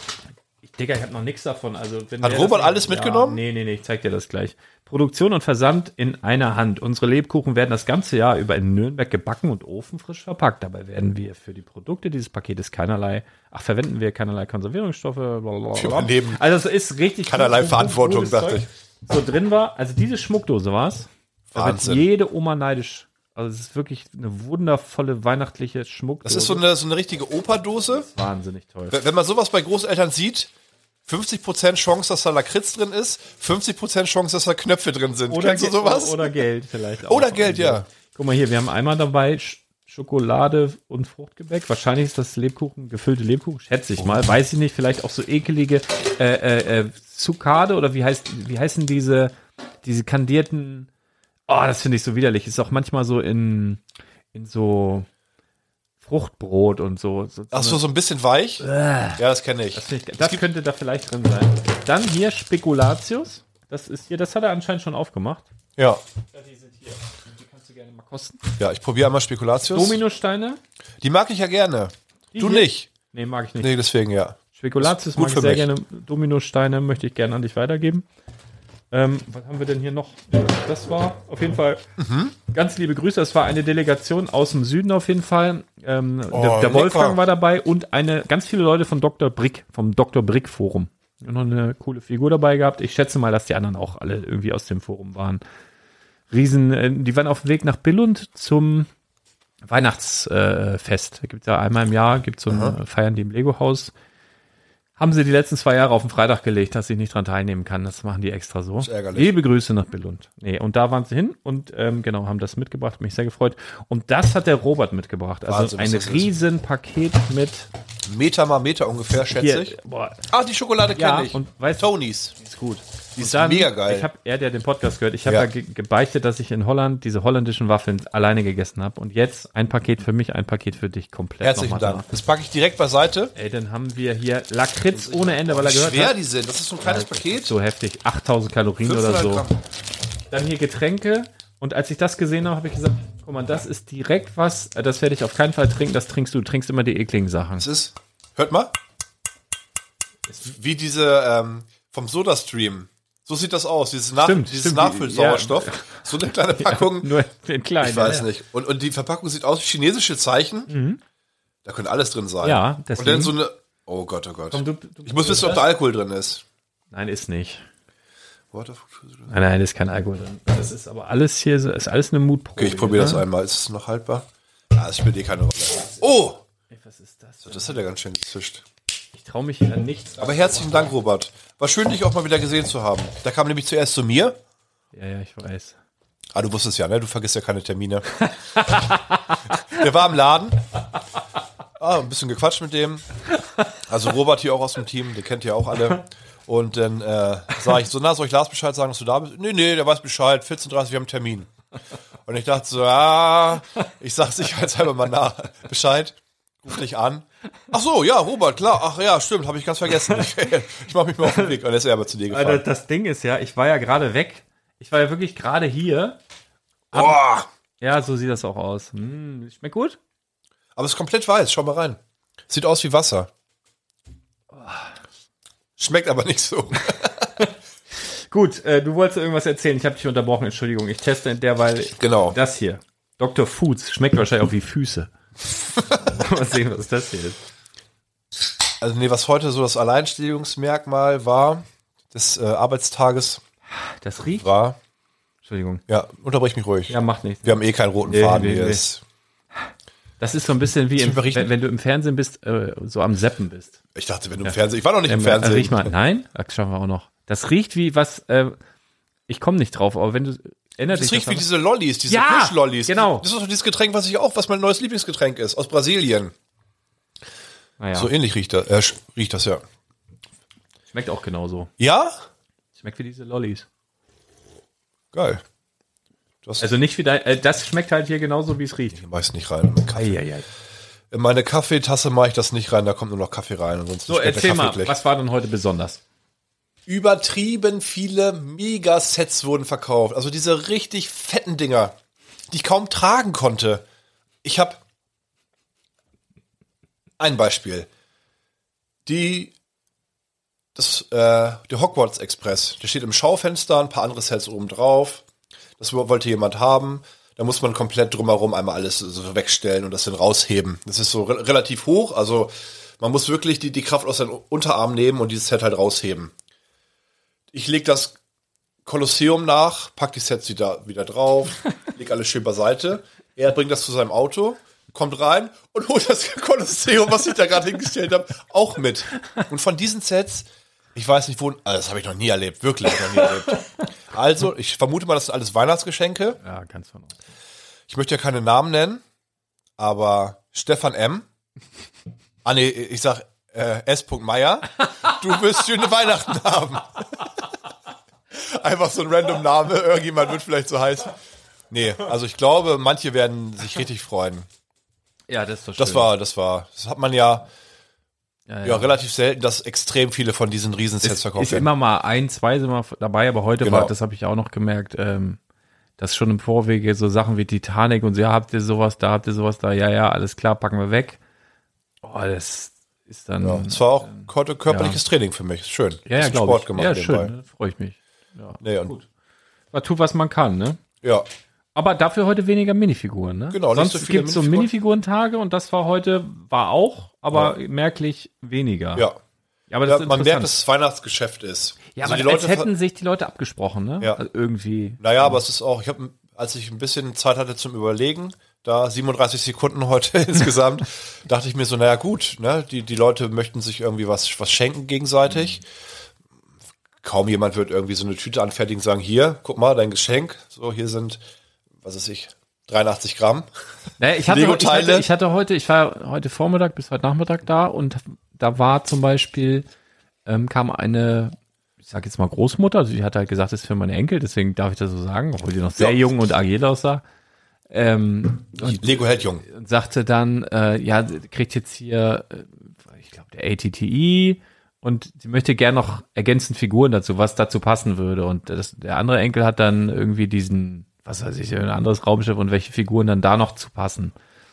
Digga, ich habe noch nichts davon. Also, Hat Robert alles mitgenommen? Nee, nee, nee, ich zeig dir das gleich. Produktion und Versand in einer Hand. Unsere Lebkuchen werden das ganze Jahr über in Nürnberg gebacken und ofenfrisch verpackt. Dabei werden wir für die Produkte dieses Paketes keinerlei, ach, verwenden wir keinerlei Konservierungsstoffe. Blablabla. Für mein Leben. Also es ist richtig Keinerlei gut- Verantwortung, dachte Zeug. So drin war, also diese Schmuckdose war's. Da wird Wahnsinn. jede Oma neidisch. Also es ist wirklich eine wundervolle weihnachtliche Schmuckdose. Das ist so eine, so eine richtige Operdose. wahnsinnig toll. Wenn man sowas bei Großeltern sieht, 50% Chance, dass da Lakritz drin ist, 50% Chance, dass da Knöpfe drin sind. Kennst du sowas? Oder Geld vielleicht auch. Oder Geld, ja. Guck mal hier, wir haben einmal dabei Sch Schokolade und Fruchtgebäck. Wahrscheinlich ist das Lebkuchen, gefüllte Lebkuchen, schätze ich mal. Weiß ich nicht, vielleicht auch so ekelige äh, äh, äh, Zuckade oder wie heißt, wie heißen diese, diese kandierten, oh, das finde ich so widerlich. Ist auch manchmal so in, in so Fruchtbrot und so. so Ach so, so ein bisschen weich? Ja, das kenne ich. das, ich, das könnte da vielleicht drin sein. Dann hier Spekulatius. Das ist hier, das hat er anscheinend schon aufgemacht. Ja. Die sind hier. Die kannst du gerne mal kosten. Ja, ich probiere einmal Spekulatius. Dominosteine? Die mag ich ja gerne. Du hier? nicht. Nee, mag ich nicht. Nee, deswegen ja. Spekulatius mag ich sehr mich. gerne. Dominosteine möchte ich gerne an dich weitergeben. Ähm, was haben wir denn hier noch? Das war auf jeden Fall Mhm. ganz liebe Grüße. Das war eine Delegation aus dem Süden auf jeden Fall. Ähm, Oh, der, der. Wolfgang war dabei und eine ganz viele Leute von Dr. Brick, vom Dr. Brick Forum. Noch eine coole Figur dabei gehabt. Ich schätze mal, dass die anderen auch alle irgendwie aus dem Forum waren. Riesen, äh, die waren auf dem Weg nach Billund zum Weihnachtsfest. Äh. Da gibt ja einmal im Jahr, gibt so ein Feiern die im Lego-Haus. Haben sie die letzten zwei Jahre auf den Freitag gelegt, dass ich nicht dran teilnehmen kann. Das machen die extra so. ist ärgerlich. Liebe Grüße nach Billund. Nee, und da waren sie hin und ähm, genau, haben das mitgebracht, mich sehr gefreut. Und das hat der Robert mitgebracht. Also Wahnsinn, was ein das ist. riesen Paket mit Meter mal Meter ungefähr, schätze hier. ich. Boah, Ah, die Schokolade Ja, kenne ich. und weißt du- Tonys. ist gut. Die ist Dann, mega geil. Ich habe er, der den Podcast gehört, ich habe Ja. ja. ge gebeichtet, dass ich in Holland diese holländischen Waffeln alleine gegessen habe. Und jetzt ein Paket für mich, ein Paket für dich komplett. Herzlichen Dank. Das packe ich direkt beiseite. Ey, dann haben wir hier Lakritz ohne Ende, weil er Wie gehört schwer hat. die sind. Das ist so ein kleines Paket. So heftig, 8000 Kalorien oder 500 so. Gramm. Dann hier Getränke. Und als ich das gesehen habe, habe ich gesagt, guck mal, das ist direkt was, äh, das werde ich auf keinen Fall trinken, das trinkst du, du trinkst immer die ekligen Sachen. Das ist, hört mal. Wie diese ähm, vom Soda-Stream. So sieht das aus, dieses, Nach Stimmt, dieses stimmt. Nachfüllsauerstoff. *laughs* So eine kleine Packung. *laughs* Nur in klein. ich weiß ja. nicht. Und, und die Verpackung sieht aus wie chinesische Zeichen. Da könnte alles drin sein. Mhm. Ja, Und deswegen. dann so eine. Oh Gott, oh Gott. Komm, du- du- ich muss wissen, ob da Alkohol drin ist. Nein, ist nicht. Nein, nein, ist kein Alkohol drin. Das ist aber alles hier, so- ist alles eine Mutprobe. Okay, ich probiere das ne? einmal. Ist es noch haltbar? Ja, das spielt eh keine Rolle. Oh! Ey, Was ist das? Das hat ja ganz schön gezischt. Ich traue mich hier an nichts. Aber herzlichen Dank, Robert. War schön, dich auch mal wieder gesehen zu haben. Der kam nämlich zuerst zu mir. Ja, ja, ich weiß. Ah, du wusstest ja, ne? Du vergisst ja keine Termine. *laughs* Der war im Laden. Ah, ein bisschen gequatscht mit dem. Also Robert hier auch aus dem Team, den kennt ihr auch alle. Und dann äh, sage ich so, na, soll ich Lars Bescheid sagen, dass du da bist? Nee, nee, der weiß Bescheid, 14.30 Uhr, wir haben einen Termin. Und ich dachte so, ah, ich sag sicherheitshalber mal nach Bescheid, ruf dich an. Ach so, ja, Robert, klar, ach ja, stimmt, habe ich ganz vergessen. Ich, *laughs* ich mache mich mal auf den Weg. Und dann ist er aber zu dir gefahren. Also das Ding ist ja, ich war ja gerade weg. Ich war ja wirklich gerade hier. Boah, Ja, so sieht das auch aus. Hm, schmeckt gut? aber es ist komplett weiß, schau mal rein. Sieht aus wie Wasser. Schmeckt aber nicht so. *laughs* Gut, äh, du wolltest irgendwas erzählen. Ich habe dich unterbrochen, Entschuldigung. Ich teste in derweil Genau. das hier. Dr. Foods schmeckt wahrscheinlich auch wie Füße. Mal sehen, was das hier ist. Also nee, was heute so das Alleinstellungsmerkmal war des äh, Arbeitstages Das riecht. war, Entschuldigung. ja, unterbrich mich ruhig. Ja, macht nichts. Wir haben eh keinen roten Nee, Faden nee, hier. nee. Ist, Das ist so ein bisschen wie, im, wenn, wenn du im Fernsehen bist, äh, so am Seppen bist. ich dachte, wenn du im Fernsehen, ich war noch nicht im Ähm, Fernsehen. äh, Riech mal, nein, das schaffen wir auch noch. Das riecht wie was, äh, ich komme nicht drauf, aber wenn du, erinnert Das riecht wie diese Lollis, diese Ja, Kirschlollis. genau. Das ist doch dieses Getränk, was ich auch, was mein neues Lieblingsgetränk ist, aus Brasilien. Naja, So ähnlich riecht das, äh, riecht das ja. schmeckt auch genauso. Ja? Schmeckt wie diese Lollis. Geil. Du hast Also nicht wie dein, äh, das schmeckt halt hier genauso, wie es riecht. ich weiß nicht rein. In meine Kaffeetasse mache ich das nicht rein, da kommt nur noch Kaffee rein. Ansonsten So, erzähl mal, was war denn heute besonders? Übertrieben viele Megasets wurden verkauft. Also diese richtig fetten Dinger, die ich kaum tragen konnte. Ich habe ein Beispiel. Die das, äh, der Hogwarts Express, der steht im Schaufenster, ein paar andere Sets oben drauf. Das wollte jemand haben. Da muss man komplett drumherum einmal alles so wegstellen und das dann rausheben. Das ist so re relativ hoch, also man muss wirklich die, die Kraft aus den Unterarm nehmen und dieses Set halt rausheben. Ich leg das Kolosseum nach, pack die Sets wieder, wieder drauf, *laughs* leg alles schön beiseite. Er bringt das zu seinem Auto, kommt rein und *laughs* holt das Kolosseum, was ich da gerade hingestellt habe, auch mit. Und von diesen Sets, ich weiß nicht wo, also das habe ich noch nie erlebt, wirklich noch nie erlebt. Also, ich vermute mal, das sind alles Weihnachtsgeschenke. Ja, ganz von uns. Ich möchte ja keine Namen nennen, aber Stefan M. Ah nee, ich sag äh, S. Meier. Du wirst schöne Weihnachten haben. Einfach so ein random Name, irgendjemand wird vielleicht so heißen. Nee, also ich glaube, manche werden sich richtig freuen. Ja, das ist doch Das schön. war, das war, das hat man ja, ja, ja relativ selten, dass extrem viele von diesen Riesensets verkauft ist werden. immer mal ein, zwei sind wir dabei, aber heute Genau. war, das habe ich auch noch gemerkt, ähm, dass schon im Vorwege so Sachen wie Titanic und so, ja, habt ihr sowas da, habt ihr sowas da, ja, ja, alles klar, packen wir weg. Oh, das ist dann, Ja, ja, es war auch heute körperliches Training für mich. Schön. ja, glaube Sport ich. gemacht Ja, schön, ne? freue ich mich. Ja. Nee, und, Man tut, was man kann, ne? ja, Aber dafür heute weniger Minifiguren, ne? Genau, nicht Sonst so viele gibt's so Minifiguren. Minifigurentage und das war heute, war auch, aber merklich weniger. ja. Ja, aber Ja, man merkt, dass es Weihnachtsgeschäft ist. Ja, Also aber die als Leute hätten sich die Leute abgesprochen, ne? Ja. Also irgendwie. Naja, aber es ist auch, ich habe, als ich ein bisschen Zeit hatte zum Überlegen, da 37 Sekunden heute *laughs* insgesamt, dachte ich mir so, naja gut, ne, die, die Leute möchten sich irgendwie was, was schenken gegenseitig. Kaum jemand wird irgendwie so eine Tüte anfertigen und sagen, hier, guck mal, dein Geschenk. So, hier sind, was ist ich, 83 Gramm. *laughs* Naja, ich hatte, ich, hatte, ich hatte heute, ich war heute Vormittag bis heute Nachmittag da und da war zum Beispiel, ähm, kam eine, ich sag jetzt mal Großmutter, also die hat halt gesagt, das ist für meine Enkel, deswegen darf ich das so sagen, obwohl die noch sehr Ja. jung und agil aussah. Ähm, Lego hält jung. und sagte dann, äh, ja, kriegt jetzt hier, äh, ich glaube, der ATTI und sie möchte gern noch ergänzend Figuren dazu, was dazu passen würde. Und das, der andere Enkel hat dann irgendwie diesen, was weiß ich, ein anderes Raumschiff und welche Figuren dann da noch zu passen.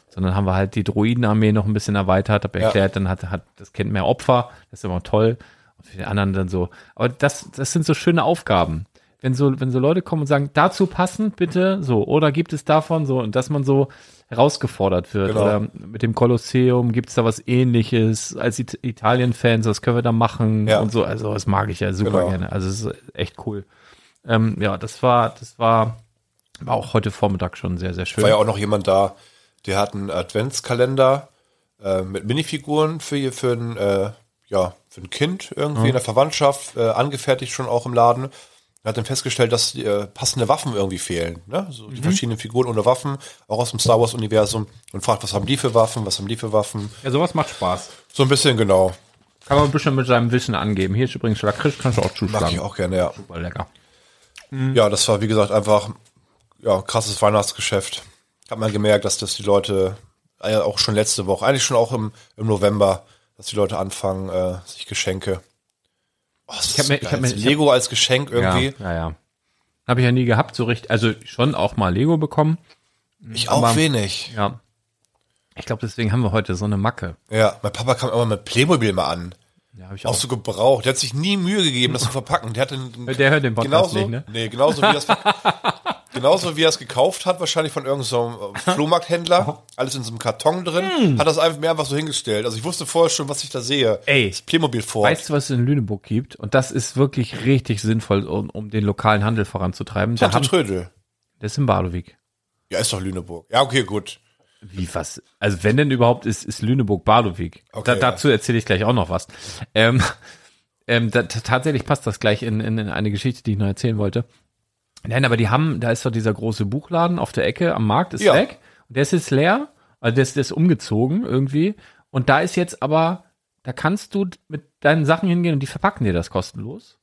Sondern haben wir halt die Droidenarmee noch ein bisschen erweitert, habe Ja. erklärt, dann hat, hat das Kind mehr Opfer, das ist immer toll. Und für die anderen dann so. Aber das, das sind so schöne Aufgaben. Wenn so, wenn so Leute kommen und sagen, dazu passend bitte, so, oder gibt es davon so, und dass man so herausgefordert wird. Genau. Oder mit dem Kolosseum gibt es da was ähnliches als It Italien-Fans, was können wir da machen Ja. und so. Also das mag ich ja super Genau. gerne. Also es ist echt cool. Ähm, ja, das war, das war, war auch heute Vormittag schon sehr, sehr schön. War ja auch noch jemand da, der hat einen Adventskalender äh, mit Minifiguren für, für ein, äh, ja, für ein Kind irgendwie in der Verwandtschaft, äh, angefertigt schon auch im Laden. Er hat dann festgestellt, dass die, äh, passende Waffen irgendwie fehlen. Ne? So die verschiedenen Figuren ohne Waffen, auch aus dem Star Wars-Universum. Und fragt, was haben die für Waffen, was haben die für Waffen. ja, sowas macht Spaß. So ein bisschen genau. Kann man ein bisschen mit seinem Wissen angeben. Hier ist übrigens Lakritz, kannst du auch Mag zuschlagen. ich auch gerne, ja. Super lecker. Ja, das war, wie gesagt, einfach, ja, krasses Weihnachtsgeschäft. Hat man gemerkt, dass das die Leute, äh, auch schon letzte Woche, eigentlich schon auch im, im November, dass die Leute anfangen, äh, sich Geschenke. Oh, das Ich hab ist mir- ich hab mir- hab- Lego als Geschenk irgendwie. Ja, ja, ja. Habe ich ja nie gehabt, so richtig. Also schon auch mal Lego bekommen. Ich auch Aber- wenig. Ja. Ich glaube, deswegen haben wir heute so eine Macke. Ja, mein Papa kam immer mit Playmobil mal an. Ja, habe ich Auch auch. so gebraucht. Der hat sich nie Mühe gegeben, das zu verpacken. Der hatte einen, Der hört den Podcast genauso, nicht, ne? Nee, genauso wie es *laughs* genauso wie er es gekauft hat, wahrscheinlich von irgendeinem so äh, *laughs* Flohmarkthändler, alles in so einem Karton drin, Hm. hat das einfach mir einfach so hingestellt. Also ich wusste vorher schon, was ich da sehe. Ey. das Playmobil vor. Weißt du, was es in Lüneburg gibt? Und das ist wirklich richtig sinnvoll, um, um den lokalen Handel voranzutreiben. Da Tante haben, Trödel. das ist in Badowik. Ja, ist doch Lüneburg. Ja, okay, gut. Wie was? Also wenn denn überhaupt ist, ist Lüneburg Badowik. Okay, da, ja. dazu erzähle ich gleich auch noch was. Ähm, *laughs* ähm, da, tatsächlich passt das gleich in, in, in eine Geschichte, die ich noch erzählen wollte. Nein, aber die haben, da ist doch dieser große Buchladen auf der Ecke am Markt, ist Ja. weg. Und der ist jetzt leer. Also der ist, der ist umgezogen irgendwie. Und da ist jetzt aber, da kannst du mit deinen Sachen hingehen und die verpacken dir das kostenlos.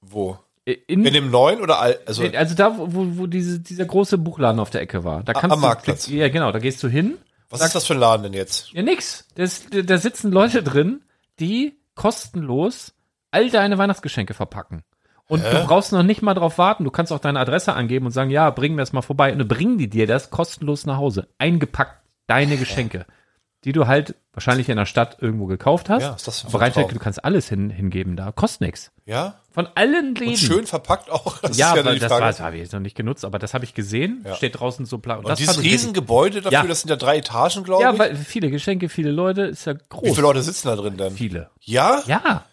Wo? In, In dem neuen oder al also also da, wo, wo diese, dieser große Buchladen auf der Ecke war. Da kannst am du, Marktplatz. Ja, genau, da gehst du hin was ist das für ein Laden denn jetzt? Ja, nix. Das, da sitzen Leute drin, die kostenlos all deine Weihnachtsgeschenke verpacken. Und du brauchst noch nicht mal drauf warten. Du kannst auch deine Adresse angeben und sagen, ja, bring mir das mal vorbei. Und dann bringen die dir das kostenlos nach Hause. Eingepackt, deine Geschenke. Die du halt wahrscheinlich in der Stadt irgendwo gekauft hast. Ja, ist das für du kannst alles hin, hingeben da. Kostet nix. Ja? Von allen Läden. Und schön verpackt auch. Das ja, ist ja aber das, Frage. war, das habe ich jetzt noch nicht genutzt, aber das habe ich gesehen. Ja. Steht draußen so plan. Und dieses Riesengebäude dafür, Ja. das sind ja drei Etagen, glaube Ja, ich. weil viele Geschenke, viele Leute, ist ja groß. Wie viele Leute sitzen da drin denn? Viele. Ja? Ja.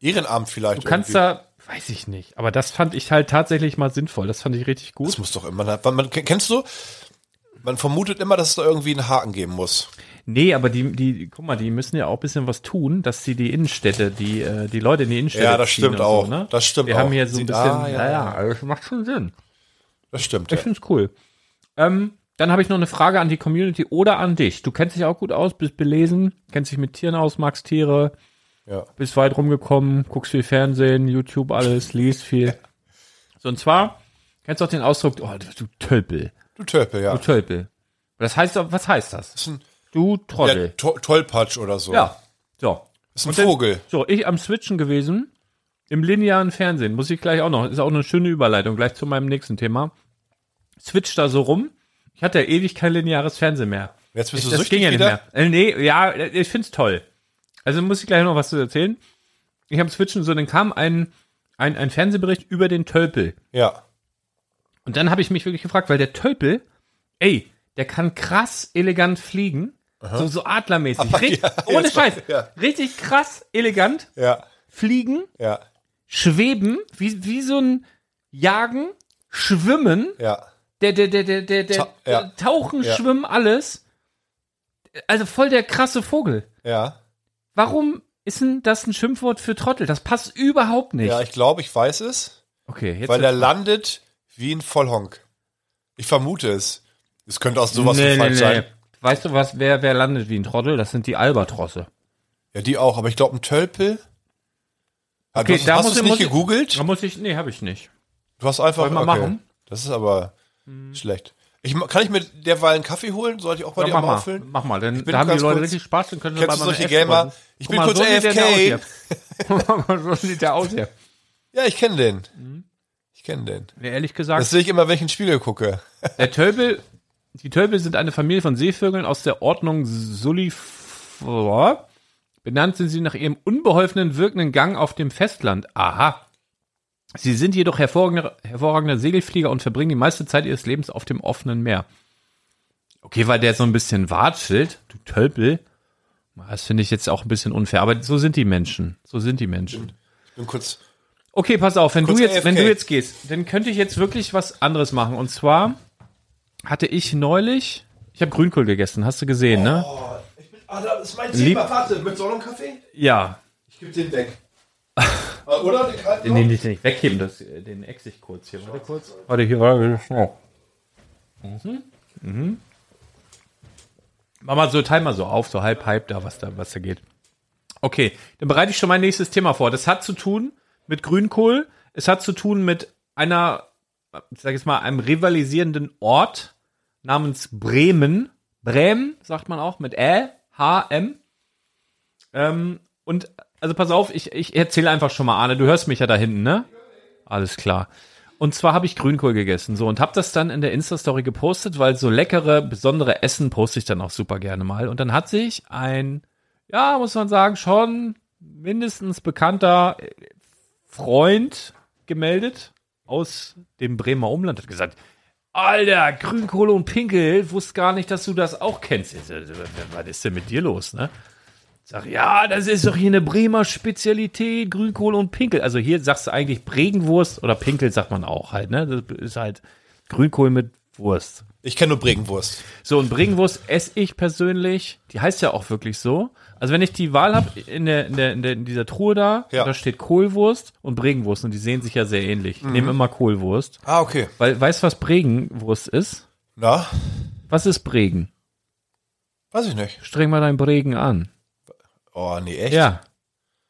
Ehrenamt vielleicht. Du kannst irgendwie. da, weiß ich nicht, aber das fand ich halt tatsächlich mal sinnvoll. Das fand ich richtig Das gut. muss doch immer. Man, man, kennst du? Man vermutet immer, dass es da irgendwie einen Haken geben muss. Nee, aber die, die, guck mal, die müssen ja auch ein bisschen was tun, dass sie die Innenstädte, die, äh, die Leute in die Innenstädte Ja, das stimmt auch. So, ne? Das stimmt Wir auch. haben hier so ein bisschen, ah, ja, naja, ja. das macht schon Sinn. Das stimmt. Ich Ja. find's cool. Ähm, dann habe ich noch eine Frage an die Community oder an dich. Du kennst dich auch gut aus, bist belesen, kennst dich mit Tieren aus, magst Tiere, Ja. bist weit rumgekommen, guckst viel Fernsehen, YouTube, alles, liest viel. So, und zwar, kennst du auch den Ausdruck, oh, du Tölpel, Du Törpel, ja. du Tölpel. Das heißt, was heißt das? Das Du ja, Trottel. to Tollpatsch oder so. Ja. So. Das ist ein dann- Vogel. So, ich am Switchen gewesen, im linearen Fernsehen, muss ich gleich auch noch, ist auch eine schöne Überleitung, gleich zu meinem nächsten Thema. Switch da so rum. Ich hatte ja ewig kein lineares Fernsehen mehr. Jetzt bist Ich, du das ging süchtig ja nicht mehr. Äh, nee, ja, ich find's toll. Also muss ich gleich noch was zu erzählen. Ich habe Switchen so, dann kam ein, ein, ein Fernsehbericht über den Tölpel. Ja. Und dann habe ich mich wirklich gefragt, weil der Tölpel, ey, der kann krass elegant fliegen. So, so adlermäßig. *laughs* Richtig, ja, ohne Scheiß. ja. Richtig krass elegant Ja. fliegen, Ja. schweben, wie, wie so ein Jagen, schwimmen, Ja. der, der, der, der, der, der, Ta- Tauchen, schwimmen, alles. Also voll der krasse Vogel. Ja. Warum ist denn das ein Schimpfwort für Trottel? Das passt überhaupt nicht. Ja, ich glaube, ich weiß es. okay, jetzt Weil er landet wie ein Vollhonk. Ich vermute es. Es könnte auch sowas nee, wie nee, falsch nee. sein. Weißt du was, wer, wer landet wie ein Trottel? Das sind die Albatrosse. Ja, die auch. Aber ich glaube, ein Tölpel. Okay, du hast, da hast du es ich- nicht ich- gegoogelt? Da muss ich, nee, habe ich nicht. Du hast einfach. Wollen wir okay. machen? Das ist aber schlecht. Ich, kann ich mir derweil einen Kaffee holen? Sollte ich auch bei Ja, dir mach mal mal, auffüllen? mach mal, denn da haben die Leute kurz- richtig Spaß und können Kennst du beim solche Gamer? Ich bin mal, kurz so AFK. *laughs* so sieht der aus hier. Ja, ich kenne den. Mhm. Ich kenne den. Nee, ehrlich gesagt, Das sehe ich immer, wenn ich in den Spiegel gucke. *laughs* Der Tölpel, die Tölpel sind eine Familie von Seevögeln aus der Ordnung Sullifor. Benannt sind sie nach ihrem unbeholfenen, wirkenden Gang auf dem Festland. Aha. Sie sind jedoch hervorragende, hervorragende Segelflieger und verbringen die meiste Zeit ihres Lebens auf dem offenen Meer. Okay, weil der so ein bisschen watschelt, du Tölpel. Das finde ich jetzt auch ein bisschen unfair, aber so sind die Menschen. So sind die Menschen. Ich bin kurz. Okay, pass auf, wenn du jetzt, AFK. wenn du jetzt gehst, dann könnte ich jetzt wirklich was anderes machen. Und zwar hatte ich neulich, ich habe Grünkohl gegessen, hast du gesehen, ne? Oh, ich bin, ah, das ist mein Lieb- Thema. Warte, mit Sonnenkaffee? Ja. Ich gebe den weg. *laughs* Ah, Oder? Den kalten Den, den ich nicht wegheben, das, äh, den ex ich kurz hier. Warte kurz. Warte, hier war schnell. Mhm. Mhm. Mach mal so, teil mal so auf, so halb, halb da, was da, was da geht. Okay, dann bereite ich schon mein nächstes Thema vor. Das hat zu tun mit Grünkohl. Es hat zu tun mit einer, sag ich jetzt mal, einem rivalisierenden Ort namens Bremen. Bremen, sagt man auch, mit Ä, H, M. Ähm, und, also pass auf, ich, ich erzähle einfach schon mal, Arne, du hörst mich ja da hinten, ne? Alles klar. Und zwar habe ich Grünkohl gegessen, so, und habe das dann in der Insta-Story gepostet, weil so leckere, besondere Essen poste ich dann auch super gerne mal. Und dann hat sich ein, ja, muss man sagen, schon mindestens bekannter äh, Freund gemeldet aus dem Bremer Umland, hat gesagt, Alter, Grünkohl und Pinkel, wusste gar nicht, dass du das auch kennst. Was ist denn mit dir los, ne? Sag, ja, das ist doch hier eine Bremer Spezialität, Grünkohl und Pinkel. Also hier sagst du eigentlich Bregenwurst oder Pinkel sagt man auch halt, ne? Das ist halt Grünkohl mit Wurst. Ich kenne nur Bregenwurst. So, und Bregenwurst esse ich persönlich, die heißt ja auch wirklich so. Also wenn ich die Wahl habe, in, der, in, der, in, der, in dieser Truhe da, Ja. da steht Kohlwurst und Bregenwurst und die sehen sich ja sehr ähnlich. Ich nehme immer Kohlwurst. Ah, okay. Weil, weißt du, was Bregenwurst ist? Na, Was ist Bregen? weiß ich nicht. Streng mal dein Bregen an. Oh, nee, echt? Ja.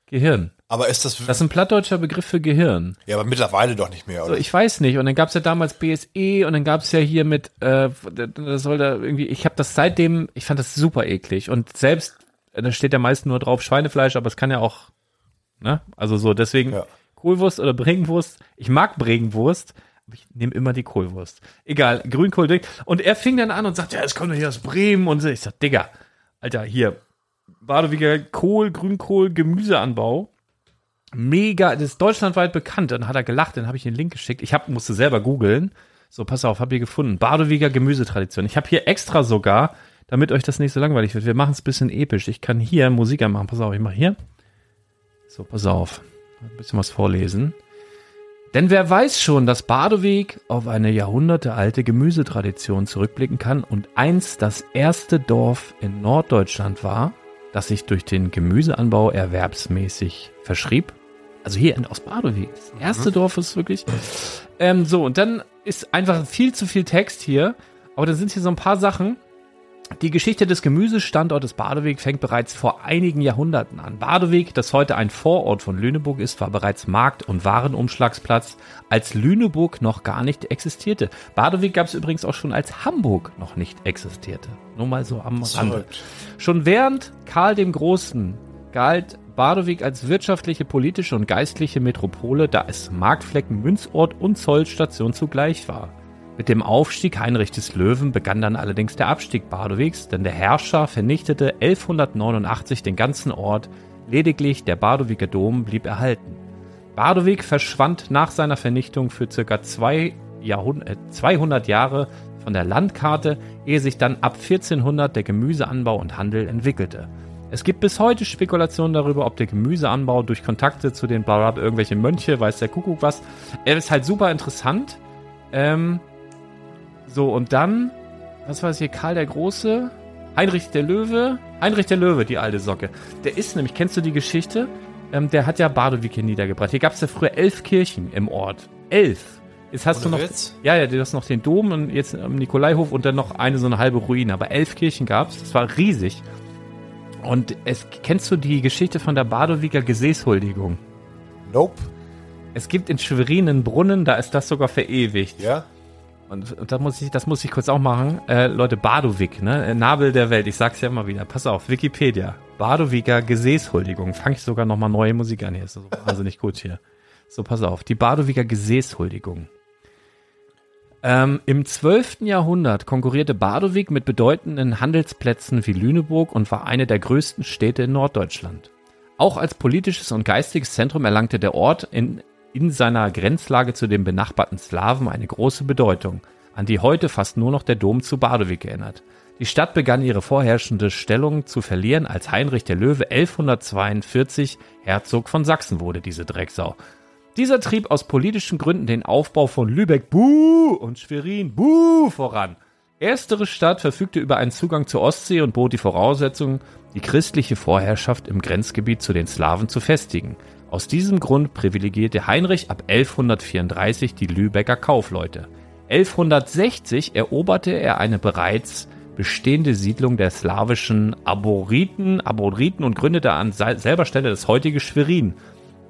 Gehirn. Aber ist das, Das ist ein plattdeutscher Begriff für Gehirn. ja, aber mittlerweile doch nicht mehr, So, oder? ich weiß nicht. Und dann gab's ja damals BSE und dann gab's ja hier mit, äh, das soll da irgendwie, ich habe das seitdem, ich fand das super eklig. Und selbst, äh, da steht ja meist nur drauf Schweinefleisch, aber es kann ja auch, ne? Also so, deswegen Ja. Kohlwurst oder Bregenwurst. Ich mag Bregenwurst, aber ich nehme immer die Kohlwurst. Egal, Grünkohl. Und er fing dann an und sagt, ja, es kommt doch hier aus Bremen. Und so. ich sag, Digga, Alter, hier, Badewiger Kohl, Grünkohl, Gemüseanbau. Mega, das ist deutschlandweit bekannt. Dann hat er gelacht, dann habe ich den Link geschickt. Ich hab, musste selber googeln. So, pass auf, hab hier gefunden. Badewiger Gemüsetradition. Ich habe hier extra sogar, damit euch das nicht so langweilig wird. Wir machen es ein bisschen episch. Ich kann hier Musik anmachen. Pass auf, ich mache hier. So, pass auf. Ein bisschen was vorlesen. Denn wer weiß schon, dass Badeweg auf eine jahrhundertealte Gemüsetradition zurückblicken kann und einst das erste Dorf in Norddeutschland war, das sich durch den Gemüseanbau erwerbsmäßig verschrieb. Also hier in, aus Badeweg. Das erste Dorf ist wirklich. Ähm, so, und dann ist einfach viel zu viel Text hier. Aber da sind hier so ein paar Sachen. Die Geschichte des Gemüsestandortes Badeweg fängt bereits vor einigen Jahrhunderten an. Badeweg, das heute ein Vorort von Lüneburg ist, war bereits Markt- und Warenumschlagsplatz, als Lüneburg noch gar nicht existierte. Badeweg gab es übrigens auch schon, als Hamburg noch nicht existierte. Nur mal so am Rande. Schon während Karl dem Großen galt Badewig als wirtschaftliche, politische und geistliche Metropole, da es Marktflecken, Münzort und Zollstation zugleich war. Mit dem Aufstieg Heinrich des Löwen begann dann allerdings der Abstieg Badewegs, denn der Herrscher vernichtete 1189 den ganzen Ort, lediglich der Badewiger Dom blieb erhalten. Badewig verschwand nach seiner Vernichtung für zwei Jahrhund äh, 200 Jahre von der Landkarte, ehe sich dann ab 1400 der Gemüseanbau und Handel entwickelte. Es gibt bis heute Spekulationen darüber, ob der Gemüseanbau durch Kontakte zu den Blablabla irgendwelche Mönche, weiß der Kuckuck was. Er ist halt super interessant. Ähm, so, und dann, was war es hier, Karl der Große, Heinrich der Löwe, Heinrich der Löwe, die alte Socke. Der ist nämlich, kennst du die Geschichte? Ähm, der hat ja Badewig hier niedergebracht. Hier gab es ja früher elf Kirchen im Ort. Elf. Jetzt hast Ohne du noch, Witz? ja, ja, du hast noch den Dom und jetzt am Nikolaihof und dann noch eine so eine halbe Ruine. Aber elf Kirchen gab's. Das war riesig. Und es, kennst du die Geschichte von der Badewiger Gesäßhuldigung? Nope. Es gibt in Schwerin einen Brunnen, da ist das sogar verewigt. Ja? Und, und da muss ich, das muss ich kurz auch machen. Äh, Leute, Badowig, ne? Äh, Nabel der Welt, ich sag's ja immer wieder. Pass auf, Wikipedia. Badowiger Gesäßhuldigung. Fange ich sogar nochmal neue Musik an hier. Ist so wahnsinnig gut hier. So, pass auf. Die Badowiger Gesäßhuldigung. Ähm, Im 12. Jahrhundert konkurrierte Badowig mit bedeutenden Handelsplätzen wie Lüneburg und war eine der größten Städte in Norddeutschland. Auch als politisches und geistiges Zentrum erlangte der Ort in, in seiner Grenzlage zu den benachbarten Slawen eine große Bedeutung, an die heute fast nur noch der Dom zu Badewig erinnert. Die Stadt begann ihre vorherrschende Stellung zu verlieren, als Heinrich der Löwe 1142 Herzog von Sachsen wurde, diese Drecksau. Dieser trieb aus politischen Gründen den Aufbau von Lübeck Buh und Schwerin Buh voran. Erstere Stadt verfügte über einen Zugang zur Ostsee und bot die Voraussetzung, die christliche Vorherrschaft im Grenzgebiet zu den Slawen zu festigen. Aus diesem Grund privilegierte Heinrich ab 1134 die Lübecker Kaufleute. 1160 eroberte er eine bereits bestehende Siedlung der slawischen Aboriten, Aboriten und gründete an selber Stelle das heutige Schwerin,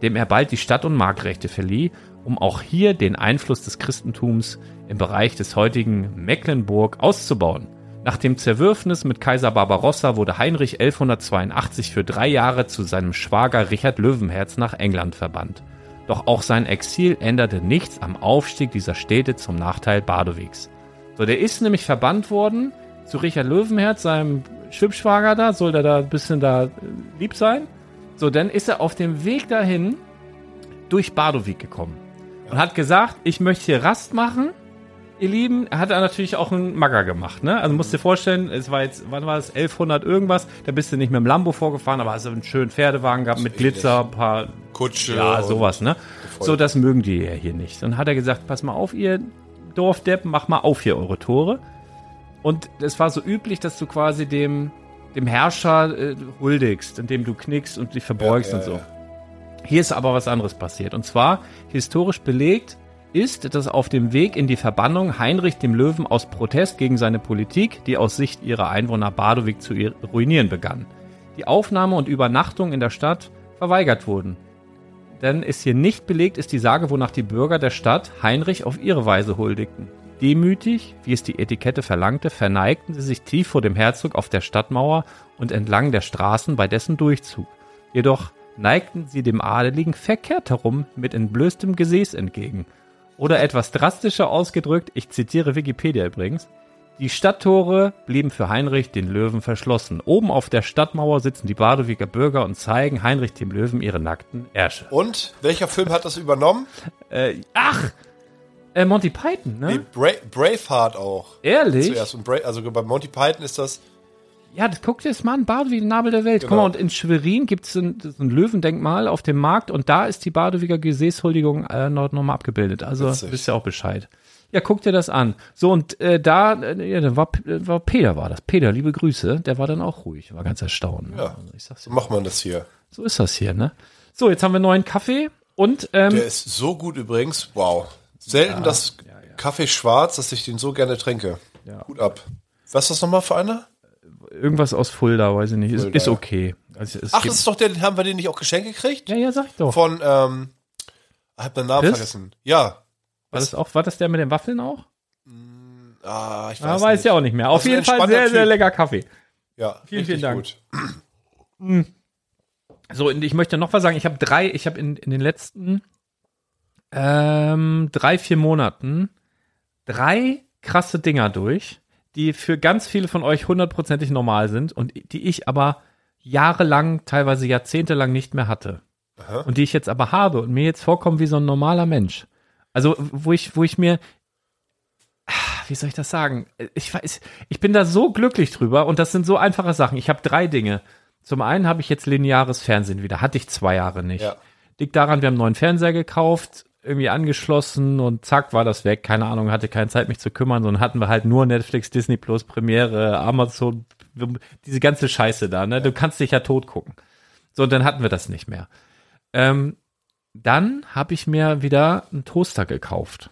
dem er bald die Stadt- und Marktrechte verlieh, um auch hier den Einfluss des Christentums im Bereich des heutigen Mecklenburg auszubauen. Nach dem Zerwürfnis mit Kaiser Barbarossa wurde Heinrich 1182 für drei Jahre zu seinem Schwager Richard Löwenherz nach England verbannt. Doch auch sein Exil änderte nichts am Aufstieg dieser Städte zum Nachteil Badowiks. So, der ist nämlich verbannt worden zu Richard Löwenherz, seinem Schwibschwager da, soll der da ein bisschen da äh, lieb sein. So, dann ist er auf dem Weg dahin durch Badowik gekommen und hat gesagt, ich möchte hier Rast machen. Ihr Lieben, hat er natürlich auch einen Magger gemacht, ne? Also musst dir vorstellen, es war jetzt, wann war es, 1100 irgendwas, da bist du nicht mit dem Lambo vorgefahren, aber hast du einen schönen Pferdewagen gehabt mit Glitzer, ein paar Kutsche. ja, sowas, ne? So, das mögen die ja hier nicht. Dann hat er gesagt, pass mal auf, ihr Dorfdeppen, mach mal auf hier eure Tore. Und es war so üblich, dass du quasi dem, dem Herrscher äh, huldigst, indem du knickst und dich verbeugst Ja, ja, und so. ja. Hier ist aber was anderes passiert. Und zwar, historisch belegt, ist, dass auf dem Weg in die Verbannung Heinrich dem Löwen aus Protest gegen seine Politik, die aus Sicht ihrer Einwohner Badowik zu ruinieren begann, die Aufnahme und Übernachtung in der Stadt verweigert wurden. Denn ist hier nicht belegt ist die Sage, wonach die Bürger der Stadt Heinrich auf ihre Weise huldigten. Demütig, wie es die Etikette verlangte, verneigten sie sich tief vor dem Herzog auf der Stadtmauer und entlang der Straßen bei dessen Durchzug. Jedoch neigten sie dem Adeligen verkehrt herum mit entblößtem Gesäß entgegen. Oder etwas drastischer ausgedrückt, ich zitiere Wikipedia übrigens, die Stadttore blieben für Heinrich den Löwen verschlossen. Oben auf der Stadtmauer sitzen die Badowiker Bürger und zeigen Heinrich dem Löwen ihre nackten Ärsche. Und welcher Film hat das übernommen? Äh, ach! Äh, Monty Python, ne? Nee, Bra Braveheart auch. Ehrlich? Zuerst. Und Bra also bei Monty Python ist das. Ja, das guckt jetzt mal an, Badewig, Nabel der Welt. Guck Genau. mal, und in Schwerin gibt es ein, ein Löwendenkmal auf dem Markt und da ist die Badewiger Gesäßhuldigung äh, noch, noch mal abgebildet. Also Witzig. wisst ihr auch Bescheid. Ja, guck dir das an. So, und äh, da, äh, ja, da war, äh, war Peter, war das. Peter, liebe Grüße, der war dann auch ruhig, war ganz erstaunt. ne? Ja. Also ich sag's macht man das hier. so ist das hier, ne? So, jetzt haben wir neuen Kaffee und ähm, Der ist so gut übrigens. Wow. Selten das Kaffee schwarz, dass ich den so gerne trinke. Ja. Gut ab. Was ist das nochmal für einer? Irgendwas aus Fulda, weiß ich nicht. Ist, Fulda. ist okay. Also, es Ach, gibt- das ist doch der, haben wir den nicht auch geschenkt gekriegt? ja, ja, sag ich doch. Von, ähm, ich hab den Namen Chris? vergessen. Ja. War das auch, war das der mit den Waffeln auch? Ah, ich weiß, Ah, weiß nicht. ja auch nicht mehr. Auf Also jeden Fall sehr, sehr Typ. lecker Kaffee. Ja, Vielen, vielen Dank. Gut. *clears throat* So, und ich möchte noch was sagen. Ich habe drei, ich habe in, in den letzten ähm, drei, vier Monaten drei krasse Dinger durch, die für ganz viele von euch hundertprozentig normal sind und die ich aber jahrelang, teilweise jahrzehntelang nicht mehr hatte. Aha. Und die ich jetzt aber habe und mir jetzt vorkommen wie so ein normaler Mensch. Also, wo ich, wo ich mir, ah, wie soll ich das sagen? Ich weiß, ich bin da so glücklich drüber und das sind so einfache Sachen. Ich habe drei Dinge. Zum einen habe ich jetzt lineares Fernsehen wieder. Hatte ich zwei Jahre nicht. Ja. Liegt daran, wir haben einen neuen Fernseher gekauft, irgendwie angeschlossen und zack war das weg. Keine Ahnung, hatte keine Zeit mich zu kümmern, sondern hatten wir halt nur Netflix, Disney Plus, Premiere, Amazon, diese ganze Scheiße da, ne? Du kannst dich ja tot gucken. So, und dann hatten wir das nicht mehr. Ähm, dann habe ich mir wieder einen Toaster gekauft.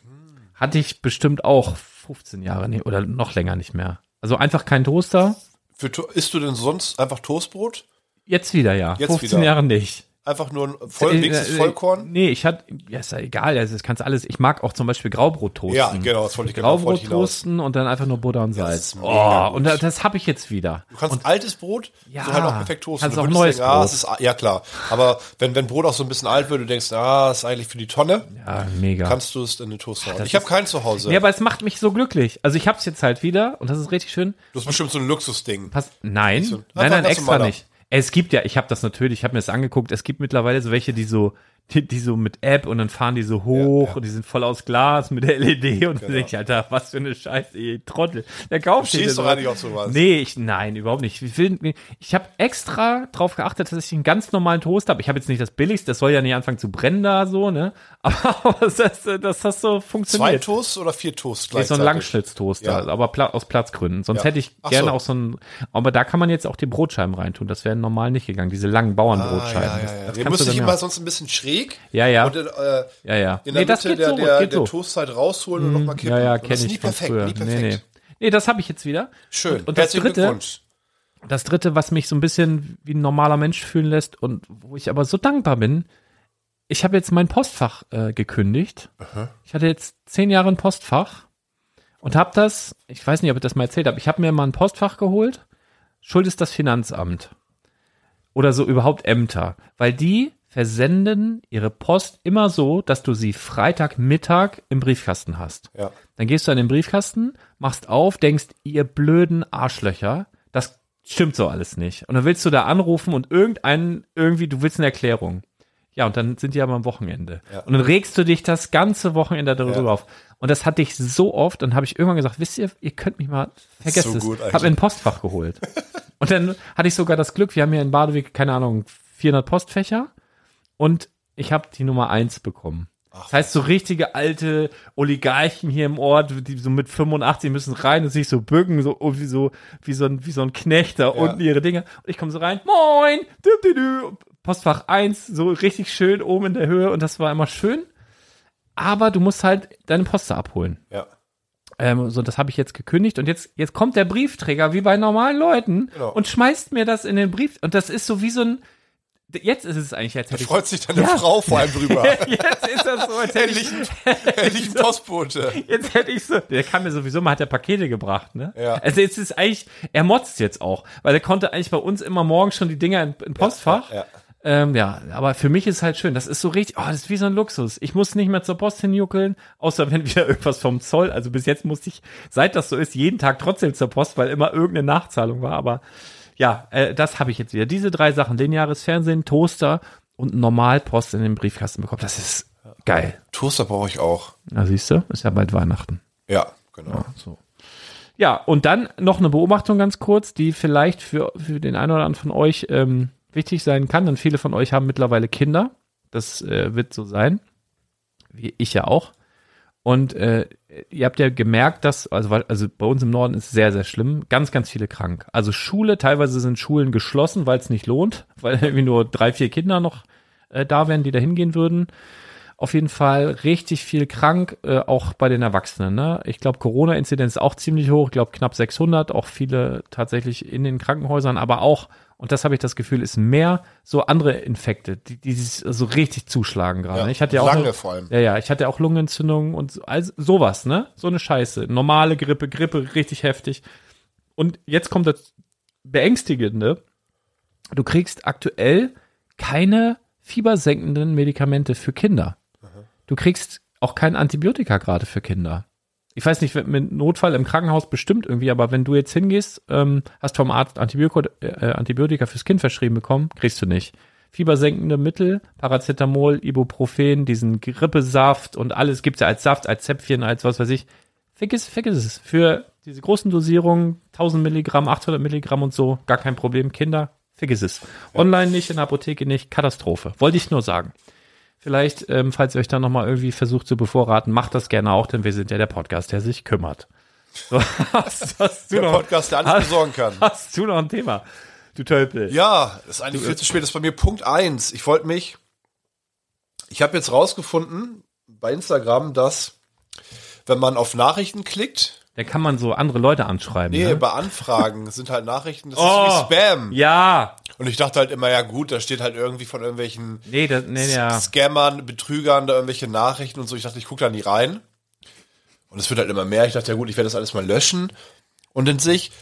Hatte ich bestimmt auch 15 Jahre nicht, oder noch länger nicht mehr. Also einfach kein Toaster. Für, isst du denn sonst einfach Toastbrot? Jetzt wieder, ja. Jetzt 15 wieder. Jahre nicht. Einfach nur ein voll, Äh, wenigstens äh, Vollkorn? Nee, ich hatte, ja, ist ja egal, also das kannst alles. Ich mag auch zum Beispiel Graubrot toasten. Ja, genau, das wollte ich genau Graubrot hinaus. toasten und dann einfach nur Butter und Salz. oh, und das, das habe ich jetzt wieder. Du kannst altes Brot Ja, so halt auch perfekt toasten. kannst Du auch neues denken, ah, Brot. es ist, ja klar. Aber wenn, wenn Brot auch so ein bisschen alt wird, du denkst, ah, das ist eigentlich für die Tonne, Ja, mega. kannst du es in den Toaster hauen. Ich habe keinen zu Hause. ja, aber es macht mich so glücklich. Also ich hab's jetzt halt wieder und das ist richtig schön. du hast bestimmt so ein Luxusding. Pass, nein, nein, nein, ganz extra nicht. Es gibt ja, ich habe das natürlich, ich habe mir das angeguckt, es gibt mittlerweile so welche, die so, die, die so mit App und dann fahren die so hoch ja. und die sind voll aus Glas mit der LED und dann Genau. denke ich, Alter, was für eine Scheiße, ihr Trottel. Der kauft Du doch eigentlich auf sowas. Nee, ich, nein, überhaupt nicht. Ich, will, ich habe extra drauf geachtet, dass ich einen ganz normalen Toast habe. Ich habe jetzt nicht das billigste, das soll ja nicht anfangen zu brennen da so, ne? *laughs* Aber das, das, das, so Zwei funktioniert. Toast oder vier Toast Ist so ein gleichzeitig? Langschnittstoaster, Ja. aber pla aus Platzgründen. Sonst Ja. hätte ich gerne so. auch so ein, aber da kann man jetzt auch die Brotscheiben reintun. Das wäre normal nicht gegangen, diese langen Ah, Bauernbrotscheiben. ja, ja, Das- ja. das ich dann immer sonst ein bisschen schräg. Ja, ja. Und in, äh, Ja, ja. in der das Mitte geht der, so, der, der so. Toastzeit rausholen und nochmal kippen. Ja, ja, kenne ich nie perfekt, früher. nie Nee, perfekt. nee. Nee, das habe ich jetzt wieder. Schön. Und, und das Herzlichen dritte, das dritte, was mich so ein bisschen wie ein normaler Mensch fühlen lässt und wo ich aber so dankbar bin, ich habe jetzt mein Postfach äh, gekündigt. Ich hatte jetzt zehn Jahre ein Postfach und habe das, ich weiß nicht, ob ich das mal erzählt habe, ich habe mir mal ein Postfach geholt. Schuld ist das Finanzamt. Oder so überhaupt Ämter. Weil die versenden ihre Post immer so, dass du sie Freitagmittag im Briefkasten hast. Ja. Dann gehst du an den Briefkasten, machst auf, denkst, ihr blöden Arschlöcher, das stimmt so alles nicht. Und dann willst du da anrufen und irgendeinen, irgendwie, du willst eine Erklärung. Ja, und dann sind die aber am Wochenende. Ja. Und dann regst du dich das ganze Wochenende darüber Ja. auf. Und das hatte ich so oft, und habe ich irgendwann gesagt, wisst ihr, ihr könnt mich mal, vergesst So es. gut eigentlich. Hab mir ein Postfach geholt. und dann hatte ich sogar das Glück, wir haben hier in Badewig, keine Ahnung, 400 Postfächer und ich habe die Nummer eins bekommen. das heißt, so richtige alte Oligarchen hier im Ort, die so mit 85 müssen rein und sich so bücken, so oh, wie so wie so ein wie so ein Knecht da unten ihre Dinge. Und ich komme so rein, moin, dü, dü, dü. Postfach 1, so richtig schön oben in der Höhe und das war immer schön. Aber du musst halt deine Poster abholen. Ja. Ähm, so, das habe ich jetzt gekündigt und jetzt, jetzt kommt der Briefträger wie bei normalen Leuten Genau. und schmeißt mir das in den Brief. Und das ist so wie so ein. Jetzt ist es eigentlich, als Da ich. freut sich deine Ja. Frau vor allem drüber. *laughs* Jetzt ist das so, als hätte ich. Endlich, *laughs* ein- Postbote. Jetzt hätte ich so. Der kam mir sowieso mal, hat der Pakete gebracht, ne? Ja. Also jetzt ist eigentlich, er motzt jetzt auch, weil er konnte eigentlich bei uns immer morgens schon die Dinger in, in Postfach. Ja. Ähm, ja, aber für mich ist halt schön. Das ist so richtig, oh, das ist wie so ein Luxus. Ich muss nicht mehr zur Post hinjuckeln, außer wenn wieder *laughs* irgendwas vom Zoll. Also bis jetzt musste ich, seit das so ist, jeden Tag trotzdem zur Post, weil immer irgendeine Nachzahlung war. Aber ja, äh, das habe ich jetzt wieder. Diese drei Sachen, lineares Fernsehen, Toaster und Normalpost in den Briefkasten bekommen. Das ist geil. Toaster brauche ich auch. Na siehst du, ist ja bald Weihnachten. Ja, genau. So. Ja, und dann noch eine Beobachtung ganz kurz, die vielleicht für, für den einen oder anderen von euch ähm, wichtig sein kann, denn viele von euch haben mittlerweile Kinder. Das äh, wird so sein. Wie ich ja auch. Und äh, ihr habt ja gemerkt, dass, also, also bei uns im Norden ist sehr, sehr schlimm, ganz, ganz viele krank. Also Schule, teilweise sind Schulen geschlossen, weil es nicht lohnt, *laughs* weil irgendwie nur drei, vier Kinder noch äh, da wären, die da hingehen würden. Auf jeden Fall richtig viel krank, äh, auch bei den Erwachsenen. Ne? Ich glaube, Corona-Inzidenz ist auch ziemlich hoch. Ich glaube, knapp 600. Auch viele tatsächlich in den Krankenhäusern, aber auch, und das habe ich das Gefühl, ist mehr so andere Infekte, die, die sich so richtig zuschlagen gerade. Ja, ich hatte ja auch lange vor allem. Ja, ja, ich hatte auch Lungenentzündungen und so- also sowas, ne? So eine Scheiße. Normale Grippe, Grippe, richtig heftig. Und jetzt kommt das Beängstigende. Du kriegst aktuell keine fiebersenkenden Medikamente für Kinder. Du kriegst auch kein Antibiotika gerade für Kinder. Ich weiß nicht, mit Notfall im Krankenhaus bestimmt irgendwie, aber wenn du jetzt hingehst, ähm, hast vom Arzt Antibiotika, äh, Antibiotika fürs Kind verschrieben bekommen, kriegst du nicht. Fiebersenkende Mittel, Paracetamol, Ibuprofen, diesen Grippesaft und alles gibt's ja als Saft, als Zäpfchen, als was weiß ich. Vergiss, vergiss es. Für diese großen Dosierungen, 1000 Milligramm, 800 Milligramm und so, gar kein Problem. Kinder, vergiss es. Online nicht, in der Apotheke nicht, Katastrophe. Wollte ich nur sagen. Vielleicht, ähm, falls ihr euch dann nochmal irgendwie versucht zu bevorraten, macht das gerne auch, denn wir sind ja der Podcast, der sich kümmert. *laughs* So, hast, hast, du Der noch, Podcast, der alles hast, besorgen kann. hast du noch ein Thema? Du Tölpel. Ja, das ist eigentlich viel zu spät. Das ist bei mir Punkt eins. Ich wollte mich, ich habe jetzt rausgefunden bei Instagram, dass wenn man auf Nachrichten klickt, Da kann man so andere Leute anschreiben. nee, ne? bei Anfragen sind halt Nachrichten, das Oh. ist wie Spam. Ja. Und ich dachte halt immer, ja gut, da steht halt irgendwie von irgendwelchen Nee, das, nee, ja. Scammern, Betrügern da irgendwelche Nachrichten und so. Ich dachte, ich gucke da nie rein. Und es wird halt immer mehr. Ich dachte, ja gut, ich werde das alles mal löschen. Und dann sehe ich,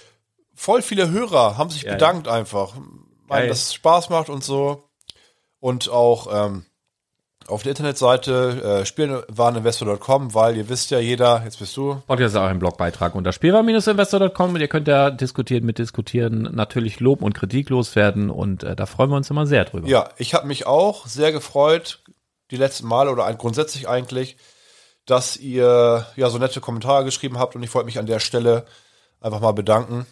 voll viele Hörer haben sich Ja, bedankt einfach. Geil. Meinen, dass es Spaß macht und so. Und auch ähm, auf der Internetseite äh, spielwareninvestor.com, weil ihr wisst ja jeder, jetzt bist du, Podcast ist auch ein Blogbeitrag unter spielwaren-investor.com und ihr könnt da diskutieren, mitdiskutieren, natürlich Lob und Kritik loswerden und äh, da freuen wir uns immer sehr drüber. Ja, ich habe mich auch sehr gefreut, die letzten Male oder grundsätzlich eigentlich, dass ihr ja so nette Kommentare geschrieben habt und ich wollte mich an der Stelle einfach mal bedanken.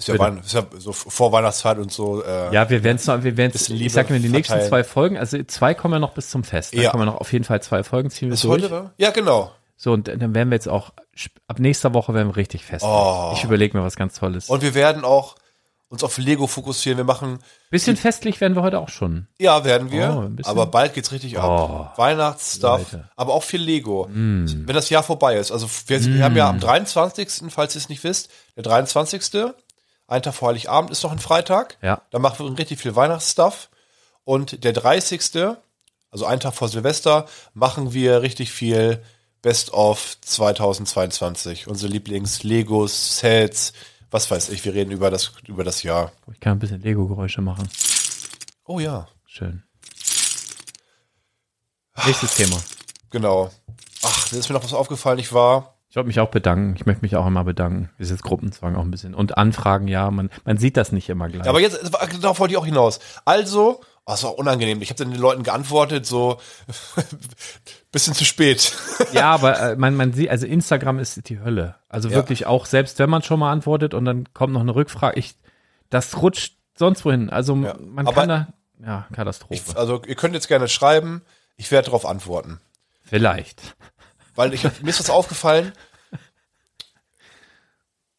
Ist ja. Weihn ist ja so vor Weihnachtszeit und so. Äh, Ja, wir werden es noch, wir werden ich sag mir, die nächsten zwei Folgen, also zwei kommen ja noch bis zum Fest. Da Ja. kommen wir noch auf jeden Fall zwei Folgen ziehen wir Ist durch. heute, wa? Ja, genau. So, und dann werden wir jetzt auch, ab nächster Woche werden wir richtig fest. Oh. Ich überlege mir was ganz Tolles. Und wir werden auch uns auf Lego fokussieren. Wir machen, Bisschen festlich werden wir heute auch schon. ja, werden wir, Oh, aber bald geht's richtig ab. Oh, Weihnachtsstuff, Leute. aber auch viel Lego. Mm. Wenn das Jahr vorbei ist. Also wir, wir haben ja am 23., falls ihr es nicht wisst, der 23., ein Tag vor Heiligabend ist noch ein Freitag. Ja. Da machen wir richtig viel Weihnachtsstuff. Und der 30., also ein Tag vor Silvester, machen wir richtig viel Best of 2022. Unsere Lieblings-Legos, Sets, was weiß ich. Wir reden über das, über das Jahr. Ich kann ein bisschen Lego-Geräusche machen. Oh ja, Schön. Nächstes Thema. genau. Ach, da ist mir noch was aufgefallen. Ich war, Ich wollte mich auch bedanken. Ich möchte mich auch immer bedanken. Ist jetzt Gruppenzwang auch ein bisschen. Und Anfragen, ja, man, man sieht das nicht immer gleich. aber jetzt, darauf wollte ich auch hinaus. Also, oh, das war unangenehm. Ich habe dann den Leuten geantwortet, so *laughs* bisschen zu spät. *laughs* ja, aber äh, man, man sieht, also Instagram ist die Hölle. Also Ja. wirklich auch, selbst wenn man schon mal antwortet und dann kommt noch eine Rückfrage, ich, das rutscht sonst wohin. Also Ja. man Aber- kann da, ja, Katastrophe. Also, ihr könnt jetzt gerne schreiben. Ich werde darauf antworten. Vielleicht. Weil ich hab, mir ist was aufgefallen.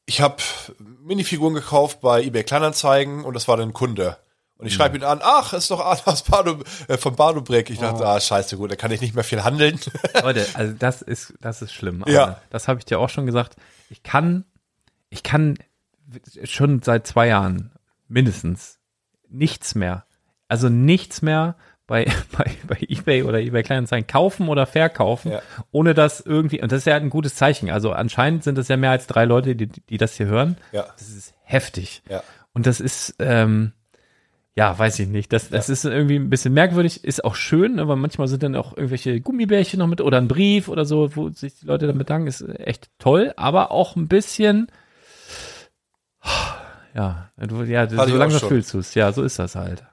Ich habe Minifiguren gekauft bei eBay Kleinanzeigen und das war dann ein Kunde. Und ich schreibe ihn an, ach, ist doch Arthas Bardo, äh, von Bardobrick. Ich dachte, ah, scheiße, gut, da kann ich nicht mehr viel handeln. Leute, *laughs* also das ist, das ist schlimm. Ja. Arne. Das habe ich dir auch schon gesagt. Ich kann, ich kann schon seit zwei Jahren mindestens nichts mehr, also nichts mehr bei, *laughs* bei, bei eBay oder eBay Kleinanzeigen kaufen oder verkaufen, Ja. ohne dass irgendwie, und das ist ja ein gutes Zeichen. Also anscheinend sind es ja mehr als drei Leute, die, die das hier hören. ja, Das ist heftig. ja. Und das ist, ähm, ja, weiß ich nicht. Das, das ist irgendwie ein bisschen merkwürdig, ist auch schön, aber manchmal sind dann auch irgendwelche Gummibärchen noch mit oder ein Brief oder so, wo sich die Leute dann bedanken, ist echt toll, aber auch ein bisschen, ja, du, ja, so langsam fühlst du es. Ja, so ist das halt.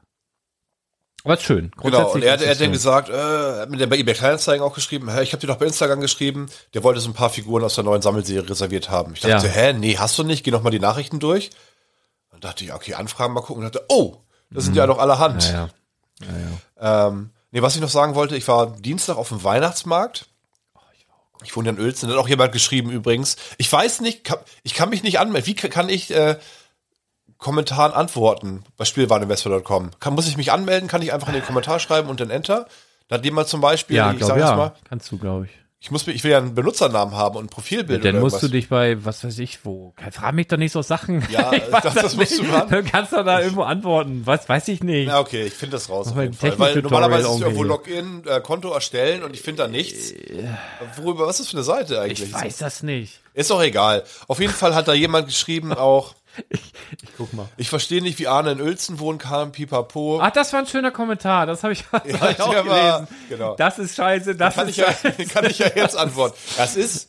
Aber ist schön. Genau, und er, hat- er hat dann gesagt, äh, hat mir der bei eBay Kleinanzeigen auch geschrieben, hä, ich habe dir doch bei Instagram geschrieben, der wollte so ein paar Figuren aus der neuen Sammelserie reserviert haben. Ich dachte, Ja. hä, nee, hast du nicht? Geh noch mal die Nachrichten durch. Dann dachte ich, okay, Anfragen mal gucken. Und dachte, oh, das sind ja doch allerhand. Mhm. Ja, ja. ja. Ähm, nee, was ich noch sagen wollte, ich war Dienstag auf dem Weihnachtsmarkt. Ich wohne ja in Uelzen, da hat auch jemand geschrieben übrigens. Ich weiß nicht, kann, ich kann mich nicht anmelden. Wie ka- kann ich äh, Kommentaren antworten bei Spielwareninvestor.com? Kann, muss ich mich anmelden? Kann ich einfach in den Kommentar schreiben und dann Enter? Da hat jemand zum Beispiel, Ja, ich sage jetzt ja, mal, kannst du, glaube ich. ich muss ich will ja einen Benutzernamen haben und ein Profilbild Dann oder musst du irgendwas. dich bei, was weiß ich, wo, frag mich doch nicht so Sachen. Ja, *laughs* Ich das- das musst du machen. Du kannst doch da irgendwo antworten. Was, weiß ich nicht. Ja, okay, ich finde das raus. Auf jeden Fall. Weil normalerweise ist irgendwo. Login, äh, Konto erstellen und ich finde da nichts. Worüber, was ist das für eine Seite eigentlich? Ich weiß das nicht. Ist doch egal. Auf jeden Fall hat da jemand geschrieben *laughs* auch, Ich guck mal. ich verstehe nicht, wie Arne in Uelzen wohnen kann, pipapo. Ach, das war ein schöner Kommentar. Das habe ich, hab ich *laughs* *laughs* auch war- gelesen. genau. Das ist scheiße. Das kann, ist ich ja, scheiße. *laughs* kann ich ja jetzt antworten. Das ist,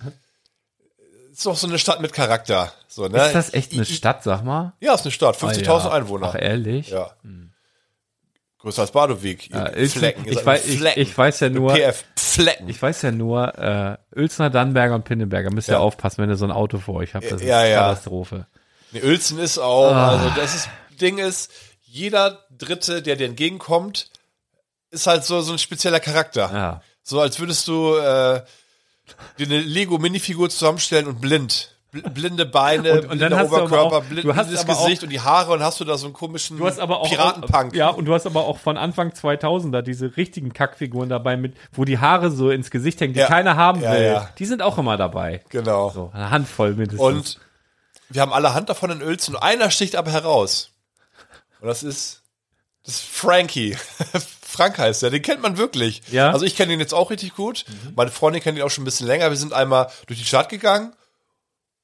ist doch so eine Stadt mit Charakter. So, ne? Ist das echt eine Stadt, sag mal? Ja, ist eine Stadt, 50.000 Ah, ja. Einwohner. Ach, ehrlich? ja. Größer als Badowig. Ihr Ja, Uelzen- Flecken. Ich, weiß, ich, Flecken. ich weiß ja nur, PF Flecken. ich weiß ja nur, äh, Uelzner, Dannenberger und Pinneberger. Müsst ihr Ja. aufpassen, wenn ihr so ein Auto vor euch habt. Das Ja, ist ja. Katastrophe. Nee, Uelzen ist auch, Ah. also das ist, Ding ist, jeder Dritte, der dir entgegenkommt, ist halt so, so ein spezieller Charakter. Ja. So als würdest du äh, dir eine Lego-Minifigur zusammenstellen und blind. Bl blinde Beine, Und- und blinder Oberkörper, auch- blind, blindes aber auch- Gesicht und die Haare und hast du da so einen komischen Du hast aber auch Piratenpunk. Ja, und du hast aber auch von Anfang 2000er diese richtigen Kackfiguren dabei mit, wo die Haare so ins Gesicht hängen, die Ja. keiner haben Ja, will. ja. Die sind auch immer dabei. Genau. So, eine Handvoll mindestens. Und wir haben alle Hand davon in Uelzen und einer sticht aber heraus. Und das ist, das ist Frankie. *laughs* Frank heißt der, den kennt man wirklich. Ja. Mhm. Also ich kenne ihn jetzt auch richtig gut. Meine Freundin kennt ihn auch schon ein bisschen länger. Wir sind einmal durch die Stadt gegangen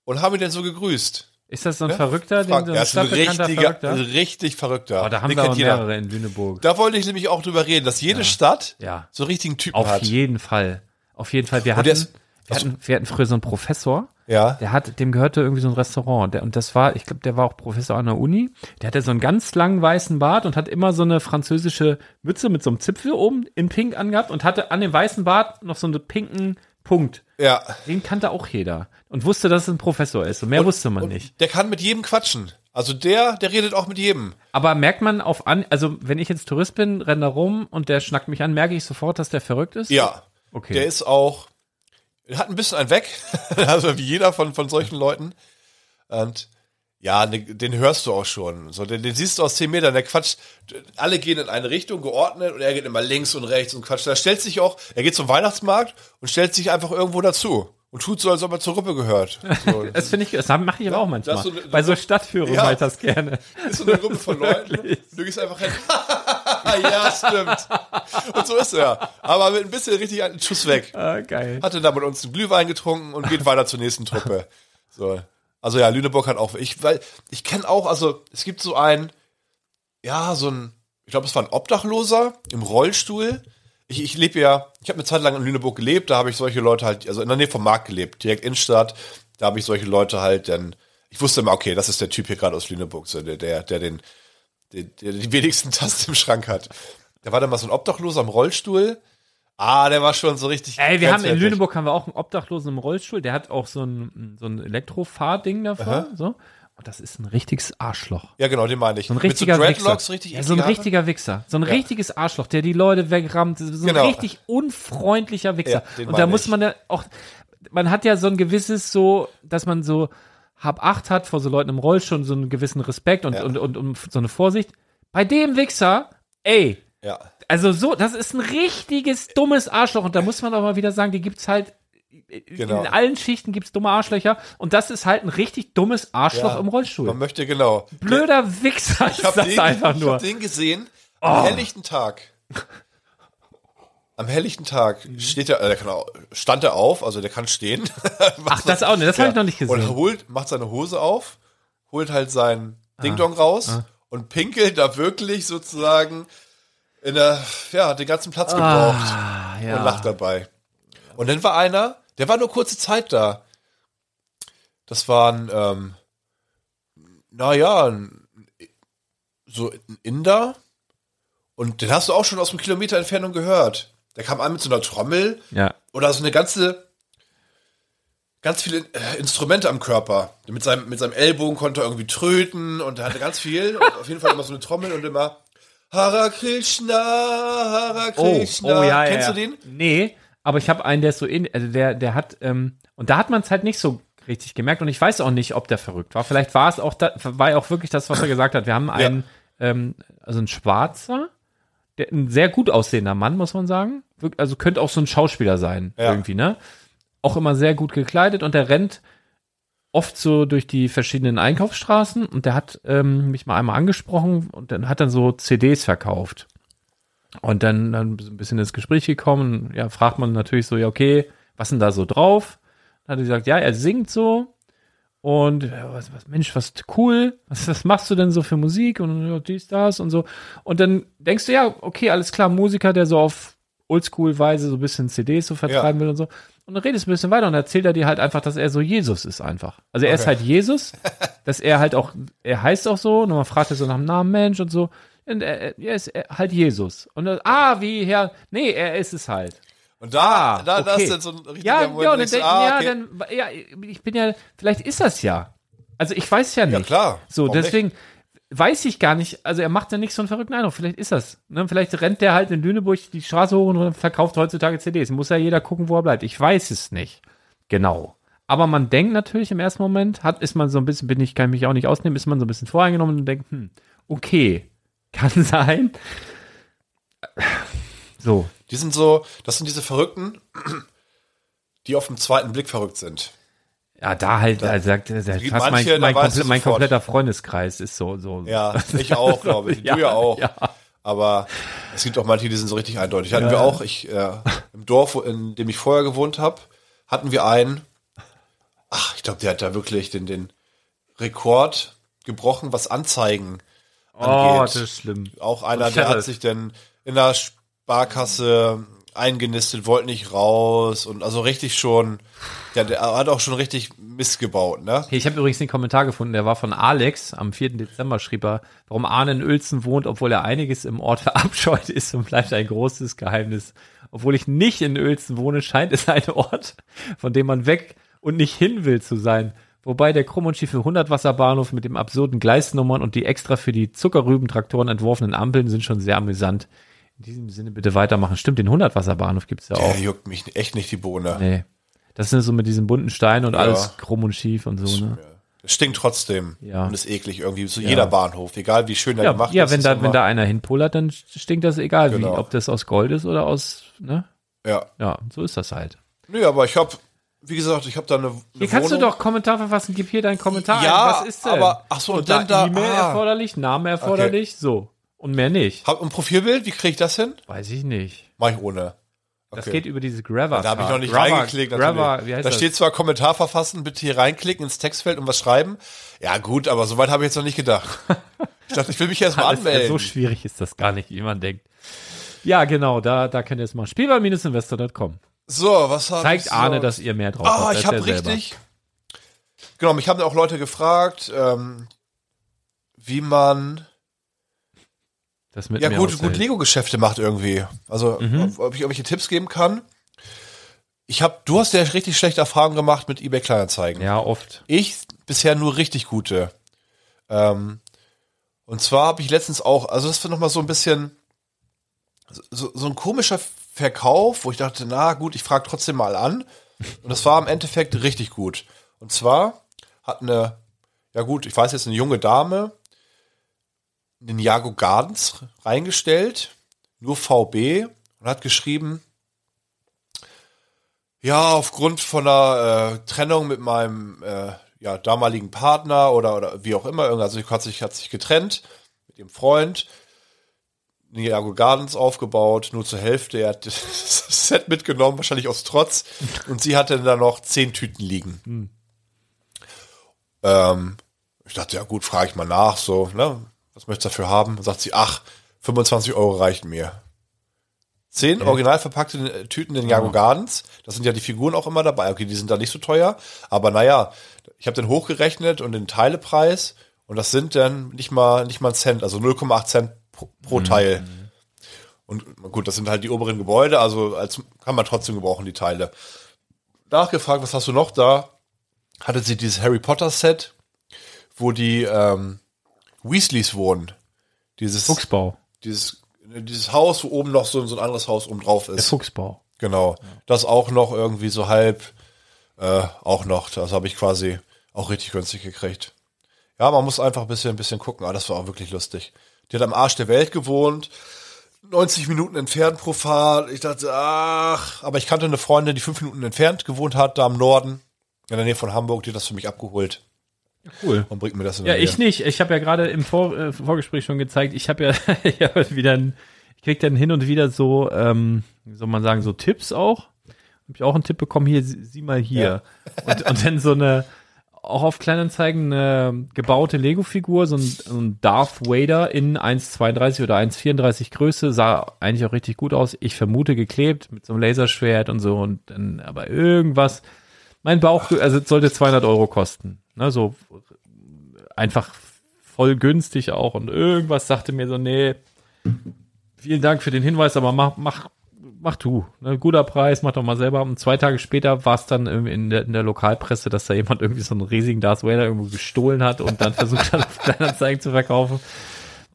und haben ihn dann so gegrüßt. ist das so ein Verrückter, den, Frank, so er ein ist ein richtiger, Verrückter? richtig Verrückter. Oh, da haben Den wir aber kennt jeder. mehrere in Lüneburg. Da wollte ich nämlich auch drüber reden, dass jede Stadt Ja. so richtigen Typen Auf hat. jeden Fall. Auf jeden Fall. Wir Und hatten, ist- wir, hatten, wir hatten früher so einen Professor, Ja. der hat, dem gehörte irgendwie so ein Restaurant. Der, und das war, ich glaube, der war auch Professor an der Uni. Der hatte so einen ganz langen weißen Bart und hat immer so eine französische Mütze mit so einem Zipfel oben in Pink angehabt und hatte an dem weißen Bart noch so einen pinken Punkt. Ja. Den kannte auch jeder. Und wusste, dass es ein Professor ist. Und mehr wusste man nicht. Der kann mit jedem quatschen. Also der, der redet auch mit jedem. Aber merkt man auf an, also wenn ich jetzt Tourist bin, renne da rum und der schnackt mich an, merke ich sofort, dass der verrückt ist? Ja. Okay. Der ist auch, er hat ein bisschen einen weg, *laughs* also wie jeder von, von solchen Leuten. Und Ja, den, hörst du auch schon. So, den, den siehst du aus 10 Metern, der quatscht. Alle gehen in eine Richtung, geordnet, und er geht immer links und rechts und quatscht. Da stellt sich auch, er geht zum Weihnachtsmarkt und stellt sich einfach irgendwo dazu. Und tut so, als ob er zur Gruppe gehört. *laughs* So, Das finde ich, das mache ich aber auch manchmal. so eine- Bei so Stadtführungen Ja. ich das gerne. ist so eine Gruppe von *laughs* Leuten. Du gehst einfach hin. *laughs* ja, stimmt. Und so ist er. Aber mit ein bisschen richtig einen Schuss weg. Ah, geil. Hatte da mit uns einen Glühwein getrunken und geht weiter zur nächsten Truppe. So. Also ja, Lüneburg hat auch, ich, weil, ich kenne auch, also es gibt so ein, ja, so ein, ich glaube, es war ein Obdachloser im Rollstuhl. Ich, ich lebe ja, ich habe eine Zeit lang in Lüneburg gelebt, da habe ich solche Leute halt, also in der Nähe vom Markt gelebt, direkt Innenstadt, da habe ich solche Leute halt dann, ich wusste immer, okay, das ist der Typ hier gerade aus Lüneburg, so der, der, der den, der, der die wenigsten Tasten im Schrank hat. Da war dann mal so ein Obdachloser im Rollstuhl. Ah, der war schon so richtig. Ey, wir haben in. Lüneburg haben wir auch einen Obdachlosen im Rollstuhl, der hat auch so ein, so ein Elektrofahrding davor, so. Und das ist ein richtiges Arschloch. Ja, genau, den meine ich. So ein richtiger Mit so Dreadlocks, Wichser. richtig ja, so ein richtiger Wichser. So ein richtiges Arschloch, der die Leute wegrammt. So ein Genau. richtig unfreundlicher Wichser. Ja, und da muss man ja auch, man hat ja so ein gewisses so, dass man so hab acht hat vor so Leuten im Rollstuhl und so einen gewissen Respekt und, Ja. und, und, und so eine Vorsicht. Bei dem Wichser, ey, Ja. also so, das ist ein richtiges dummes Arschloch und da muss man auch mal wieder sagen, die gibt's halt Genau. in allen Schichten gibt's dumme Arschlöcher und das ist halt ein richtig dummes Arschloch Ja. im Rollstuhl. Man möchte genau. Blöder Wichser Ich ist das den, einfach ich nur. Oh. hab den gesehen am helllichten Tag. Am helllichten Tag Mhm. steht er, äh, der kann auch, stand er auf, also der kann stehen. *laughs* Ach, das auch nicht, das hab ich noch nicht Und gesehen. holt, macht seine Hose auf, holt halt sein Ding-Dong raus und pinkelt da wirklich sozusagen in der, ja, hat den ganzen Platz gebraucht Ah, ja. und lacht dabei. Und dann war einer, der war nur kurze Zeit da. Das war ein, ähm, naja, so ein Inder. Und den hast du auch schon aus einem Kilometer Entfernung gehört. Der kam an mit so einer Trommel Ja. oder so eine ganze, ganz viele äh, Instrumente am Körper. Mit seinem, mit seinem Ellbogen konnte er irgendwie tröten und er hatte ganz viel. Und auf jeden Fall immer so eine Trommel und immer Hare Krishna, Hare Oh, Krishna. oh ja, Kennst ja. du den? Nee, aber ich habe einen, der ist so in, also der, der hat, ähm, und da hat man es halt nicht so richtig gemerkt und ich weiß auch nicht, ob der verrügt war. Vielleicht war es auch, da, war ja auch wirklich das, was er gesagt hat. Wir haben einen, ähm, also ein Schwarzer, der, ein sehr gut aussehender Mann, muss man sagen. Also könnte auch so ein Schauspieler sein, Ja. irgendwie, ne? Auch immer sehr gut gekleidet und der rennt oft so durch die verschiedenen Einkaufsstraßen und der hat ähm, mich mal einmal angesprochen und dann hat dann so CDs verkauft. Und dann, dann ein bisschen ins Gespräch gekommen, ja, fragt man natürlich so, ja, okay, was denn da so drauf? Dann hat er gesagt, ja, er singt so und ja, was, was, Mensch, was cool, was, was machst du denn so für Musik und ja, dies, das und so. Und dann denkst du, ja, okay, alles klar, Musiker, der so auf Oldschool-Weise so ein bisschen CDs so vertreiben will und so. Und dann redest du ein bisschen weiter und erzählt er dir halt einfach, dass er so Jesus ist einfach. Also er ist Okay. halt Jesus, *laughs* dass er halt auch, er heißt auch so, und man fragt er so nach dem Namen Mensch und so. Und er, er ist halt Jesus. Und dann, ah, wie, ja, nee, er ist es halt. Und da, da, da okay. ist dann so ein richtiger Ja, Moment, ja, denkst, denk, ah, ja, okay. dann, ja, ich bin ja, vielleicht ist das ja. Also ich weiß ja nicht. Ja, klar. So, Warum nicht? deswegen weiß ich gar nicht, also er macht ja nicht so einen verrückten Eindruck, vielleicht ist das. Ne? Vielleicht rennt der halt in Lüneburg die Straße hoch und verkauft heutzutage CDs. Muss ja jeder gucken, wo er bleibt. Ich weiß es nicht. Genau. Aber man denkt natürlich im ersten Moment, hat, ist man so ein bisschen, bin ich, kann mich auch nicht ausnehmen, ist man so ein bisschen voreingenommen und denkt, hm, okay, *laughs* kann sein. So. Die sind so, das sind diese Verrückten, die auf den zweiten Blick verrückt sind. Ja, da halt, da sagt, da gibt fast manche, mein, mein, da komple mein kompletter Freundeskreis ist so, so. Ja, ich auch, glaube ich. *laughs* Du ja auch. Ja. Aber es gibt auch manche, die sind so richtig eindeutig. Hatten wir auch, ich, äh, im Dorf, wo- in dem ich vorher gewohnt habe, hatten wir einen, ach, ich glaube, der hat da wirklich den, den Rekord gebrochen, was Anzeigen Oh, angeht. das ist schlimm. auch einer, der hat sich dann in der Sparkasse eingenistet, wollte nicht raus und also richtig schon, der, der hat auch schon richtig Mist gebaut, ne? Hey, ich habe übrigens den Kommentar gefunden, der war von Alex. Am 4. Dezember schrieb er, warum Arne in Uelzen wohnt, obwohl er einiges im Ort *laughs* verabscheut ist und bleibt ein großes Geheimnis. Obwohl ich nicht in Uelzen wohne, scheint es ein Ort, von dem man weg und nicht hin will zu sein. Wobei der krumm und schiefe 100-Wasserbahnhof mit dem absurden Gleisnummern und die extra für die Zuckerrübentraktoren entworfenen Ampeln sind schon sehr amüsant. In diesem Sinne bitte weitermachen. Stimmt, den 100-Wasserbahnhof gibt's ja auch. Der juckt mich echt nicht die Bohne. Nee. Das sind so mit diesen bunten Steinen und alles krumm und schief und so, ne? Das stinkt trotzdem Ja. und ist eklig irgendwie. So jeder Bahnhof, egal wie schön der Ja, gemacht ja ist. wenn ist da, immer- wenn da einer hinpullert, dann stinkt das egal, wie, Genau. ob das aus Gold ist oder aus, ne? Ja. Ja, so ist das halt. Nö, aber ich habe, wie gesagt, ich habe da eine, eine Hier kannst du Wohnung. doch Kommentar verfassen, gib hier deinen Kommentar Ja, ein. Was ist denn? aber- ach so, und dann da- E-Mail ah. erforderlich, Name erforderlich, so. Und mehr nicht. Hab ein Profilbild, wie kriege ich das hin? Weiß ich nicht. Mach ich ohne. Das Okay. geht über dieses Graver. Da habe ich noch nicht Graver, reingeklickt. Heißt da das? steht zwar Kommentar verfassen, bitte hier reinklicken ins Textfeld und was schreiben. Ja gut, aber soweit habe ich jetzt noch nicht gedacht. Ich dachte, ich will mich erst mal Alles, anmelden. so schwierig ist das gar nicht, wie man denkt. Ja, genau, da, da könnt ihr jetzt mal spielball-investor.com. So, was habe ich Zeigt Arne, so? dass ihr mehr drauf Ah, habt. als ich habe er selber. richtig. Genau, mich haben auch Leute gefragt, ähm, wie man Das mit ja mir gut, aushält. gut Lego-Geschäfte macht irgendwie. Also Mhm. ob, ob ich irgendwelche Tipps geben kann. Ich habe, du hast ja richtig schlechte Erfahrungen gemacht mit eBay Kleinanzeigen. Ja, oft. Ich bisher nur richtig gute. Ähm, und zwar habe ich letztens auch, also das war noch mal so ein bisschen so, so ein komischer Verkauf, wo ich dachte, na gut, ich frage trotzdem mal an. Und das war im Endeffekt richtig gut. Und zwar hat eine, ja gut, ich weiß jetzt eine junge Dame den Jago Gardens reingestellt, nur VB und hat geschrieben, ja, aufgrund von einer äh, Trennung mit meinem äh, ja, damaligen Partner oder, oder wie auch immer, also hat sich, hat sich getrennt mit ihrem Freund, Niago Gardens aufgebaut, nur zur Hälfte. Er hat *laughs* das Set mitgenommen, wahrscheinlich aus Trotz. Und sie hatte da noch zehn Tüten liegen. Ähm, ich dachte, ja gut, frage ich mal nach, so, ne? Was möchtest du dafür haben? Sagt sie, ach, 25 Euro reichen mir. Zehn original verpackte äh, Tüten in Jago Gardens. Das sind ja die Figuren auch immer dabei. Okay, die sind da nicht so teuer. Aber naja, ich habe den hochgerechnet und den Teilepreis. Und das sind dann nicht mal, nicht mal ein Cent, also 0,8 Cent pro, pro Teil. Und gut, das sind halt die oberen Gebäude, also als kann man trotzdem gebrauchen, die Teile. Nachgefragt, was hast du noch da? Hatte sie dieses Harry Potter Set, wo die ähm, Weasleys wohnen. Dieses, Fuchsbau. dieses, dieses Haus, wo oben noch so, so ein anderes Haus oben drauf Der ist. Fuchsbau. Genau. Das auch noch irgendwie so halb, äh, auch noch. Das habe ich quasi auch richtig günstig gekriegt. Ja, man muss einfach ein bisschen, ein bisschen gucken. Ah, das war auch wirklich lustig. Die hat am Arsch der Welt gewohnt. 90 Minuten entfernt pro Fahrt. Ich dachte, ach, aber ich kannte eine Freundin, die fünf Minuten entfernt gewohnt hat, da im Norden, in der Nähe von Hamburg, die hat das für mich abgeholt Cool. und bringt mir das Ja, ich nicht. Ich habe ja gerade im Vor äh, Vorgespräch schon gezeigt, ich habe ja *laughs* ich hab wieder ein, ich krieg dann hin und wieder so, ähm, wie soll man sagen, so Tipps auch. Habe ich auch einen Tipp bekommen, hier, sie, sieh mal hier. Und, und dann so eine, auch auf Kleinanzeigen eine gebaute Lego-Figur, so ein, so ein Darth Vader in 1,32 oder 1,34 Größe, sah eigentlich auch richtig gut aus. Ich vermute geklebt mit so einem Laserschwert und so und dann aber irgendwas. Mein Bauch, also sollte 200 Euro kosten. Ne, so einfach voll günstig auch und irgendwas sagte mir so, nee, vielen Dank für den Hinweis, aber mach, mach, mach du. Ne, guter Preis, mach doch mal selber. Und zwei Tage später war es dann in der, in der Lokalpresse, dass da jemand irgendwie so einen riesigen Darth Vader irgendwo gestohlen hat und dann versucht hat, auf Kleinanzeigen zu verkaufen.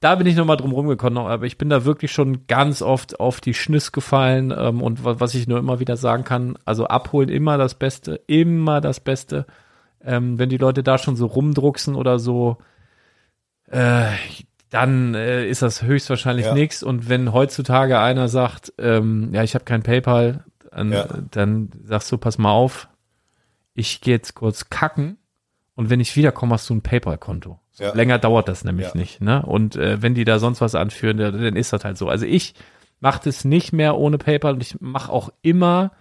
Da bin ich nochmal drum rumgekommen, aber ich bin da wirklich schon ganz oft auf die Schnüss gefallen ähm, und wa- was ich nur immer wieder sagen kann, also abholen immer das Beste, immer das Beste. Ähm, wenn die Leute da schon so rumdrucksen oder so, äh, dann äh, ist das höchstwahrscheinlich Ja. nix. Und wenn heutzutage einer sagt, ähm, ja, ich habe kein PayPal, dann, Ja. dann sagst du, pass mal auf, ich gehe jetzt kurz kacken und wenn ich wiederkomme, hast du ein PayPal-Konto. Ja. Länger dauert das nämlich Ja. nicht. Ne? Und äh, wenn die da sonst was anführen, dann ist das halt so. Also ich mache das nicht mehr ohne PayPal und ich mache auch immer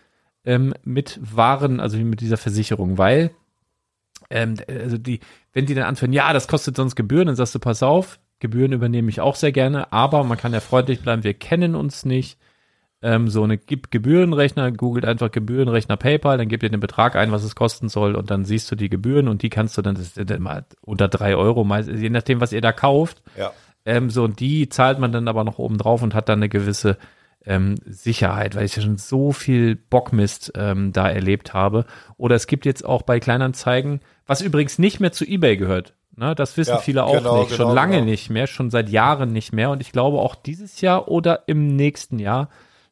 ähm, mit Waren, also mit dieser Versicherung, weil ähm, also die, wenn die dann anfangen, ja, das kostet sonst Gebühren, dann sagst du, pass auf, Gebühren übernehme ich auch sehr gerne, aber man kann ja freundlich bleiben, wir kennen uns nicht. Ähm, so eine Gib Gebührenrechner, googelt einfach Gebührenrechner PayPal, dann gebt ihr den Betrag ein, was es kosten soll und dann siehst du die Gebühren und die kannst du dann, das ist mal unter drei Euro, meist, je nachdem, was ihr da kauft. Ja. Ähm, so, und die zahlt man dann aber noch oben drauf und hat dann eine gewisse ähm, Sicherheit, weil ich ja schon so viel Bockmist ähm, da erlebt habe. Oder es gibt jetzt auch bei Kleinanzeigen, was übrigens nicht mehr zu Ebay gehört. Ne, das wissen Ja, viele auch genau, nicht, schon genau, lange genau. nicht mehr, schon seit Jahren nicht mehr. Und ich glaube auch dieses Jahr oder im nächsten Jahr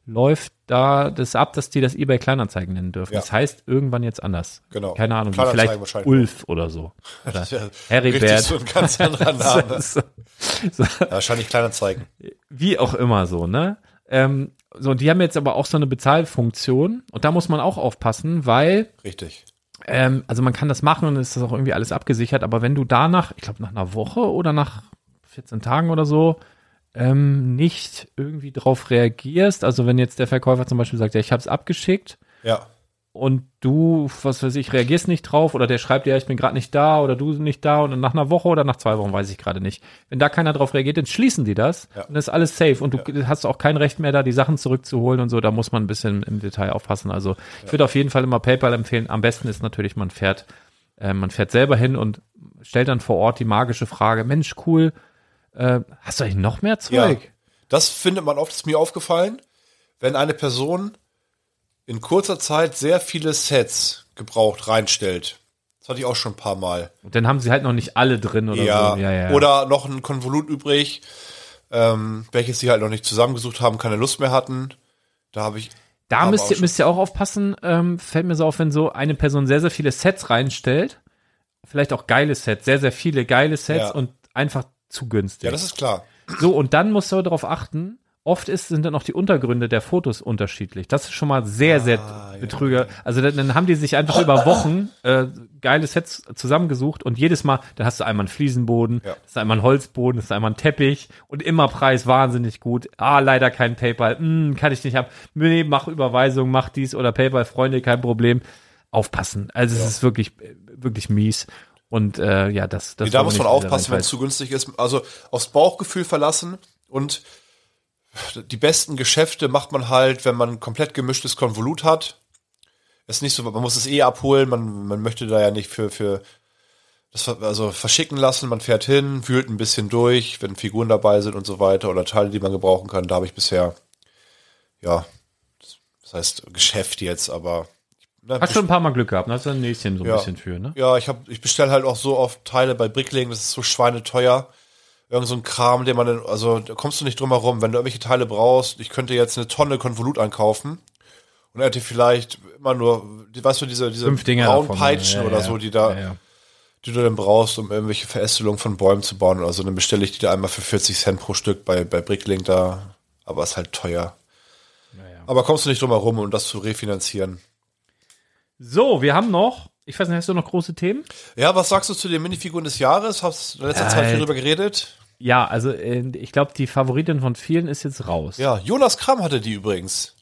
läuft da das ab, dass die das eBay Kleinanzeigen nennen dürfen. Ja. Das heißt irgendwann jetzt anders. Genau. Keine Ahnung, vielleicht Ulf oder so. *laughs* Oder Ja, Heribert. So ein ganz anderer *laughs* Name. so, Ja, wahrscheinlich Kleinanzeigen. wie auch immer so, ne? Ähm, so, die haben jetzt aber auch so eine Bezahlfunktion und da muss man auch aufpassen, weil Richtig. ähm, also man kann das machen und ist auch irgendwie alles abgesichert, aber wenn du danach, ich glaube nach einer Woche oder nach 14 Tagen oder so, ähm, nicht irgendwie drauf reagierst, also wenn jetzt der Verkäufer zum Beispiel sagt, ja, ich habe es abgeschickt Ja. und du, was weiß ich, reagierst nicht drauf oder der schreibt dir, ja, ich bin gerade nicht da oder du nicht da und dann nach einer Woche oder nach zwei Wochen, weiß ich gerade nicht. Wenn da keiner drauf reagiert, dann schließen die das Ja. und ist alles safe und du hast auch kein Recht mehr da, die Sachen zurückzuholen und so, da muss man ein bisschen im Detail aufpassen. Also ich würde auf jeden Fall immer PayPal empfehlen. Am besten ist natürlich, man fährt, äh, man fährt selber hin und stellt dann vor Ort die magische Frage, Mensch, cool, äh, hast du eigentlich noch mehr Ja. Zeug? Das findet man oft, ist mir aufgefallen, wenn eine Person in kurzer Zeit sehr viele Sets gebraucht reinstellt. Das hatte ich auch schon ein paar Mal. Und dann haben sie halt noch nicht alle drin oder ja, so. Ja, ja. Oder noch ein Konvolut übrig, ähm, welches sie halt noch nicht zusammengesucht haben, keine Lust mehr hatten. Da habe ich. Da müsst ihr, müsst ihr auch aufpassen, ähm, fällt mir so auf, wenn so eine Person sehr, sehr viele Sets reinstellt, vielleicht auch geile Sets, sehr, sehr viele geile Sets Ja. und einfach zu günstig. Ja, das ist klar. so, und dann musst du darauf achten, oft ist, sind dann auch die Untergründe der Fotos unterschiedlich. Das ist schon mal sehr, sehr Ah, ja. Betrüger. Also dann, dann haben die sich einfach über Wochen äh, geile Sets zusammengesucht und jedes Mal, dann hast du einmal einen Fliesenboden, Ja. das ist einmal ein Holzboden, das ist einmal ein Teppich und immer Preis wahnsinnig gut. Ah, leider kein PayPal, hm, kann ich nicht haben. Nee, mach Überweisung, mach dies oder PayPal, Freunde, kein Problem. Aufpassen. Also es ist wirklich, äh, wirklich mies. Und äh, ja, das, das Nee, da muss man aufpassen, wenn es zu günstig ist. Also aufs Bauchgefühl verlassen und die besten Geschäfte macht man halt, wenn man komplett gemischtes Konvolut hat. Ist nicht so, man muss es eh abholen, man, man möchte da ja nicht für, für das also verschicken lassen, man fährt hin, wühlt ein bisschen durch, wenn Figuren dabei sind und so weiter oder Teile, die man gebrauchen kann. Da habe ich bisher, ja, das heißt Geschäft jetzt, aber ne, Hast schon ein paar Mal Glück gehabt, ne? hast du ein Näschen so ein Ja. bisschen für, ne? ja, ich hab, ich bestelle halt auch so oft Teile bei Brickling, das ist so schweineteuer. Irgend so ein Kram, den man, dann- also da kommst du nicht drum herum. Wenn du irgendwelche Teile brauchst, ich könnte jetzt eine Tonne Konvolut einkaufen und hätte vielleicht immer nur, weißt du, diese, diese braunen Peitschen ja, oder ja. so, die da, die du dann brauchst, um irgendwelche Verästelungen von Bäumen zu bauen oder so. Dann bestelle ich die da einmal für 40 Cent pro Stück bei, bei Bricklink da. Aber ist halt teuer. Aber kommst du nicht drum herum, um das zu refinanzieren. So, wir haben noch, ich weiß nicht, hast du noch große Themen? Ja, was sagst du zu den Minifiguren des Jahres? Hast du in letzter Zeit viel Alter. drüber geredet? Ja, also äh, ich glaube, die Favoritin von vielen ist jetzt raus. Ja, Jonas Kram hatte die übrigens.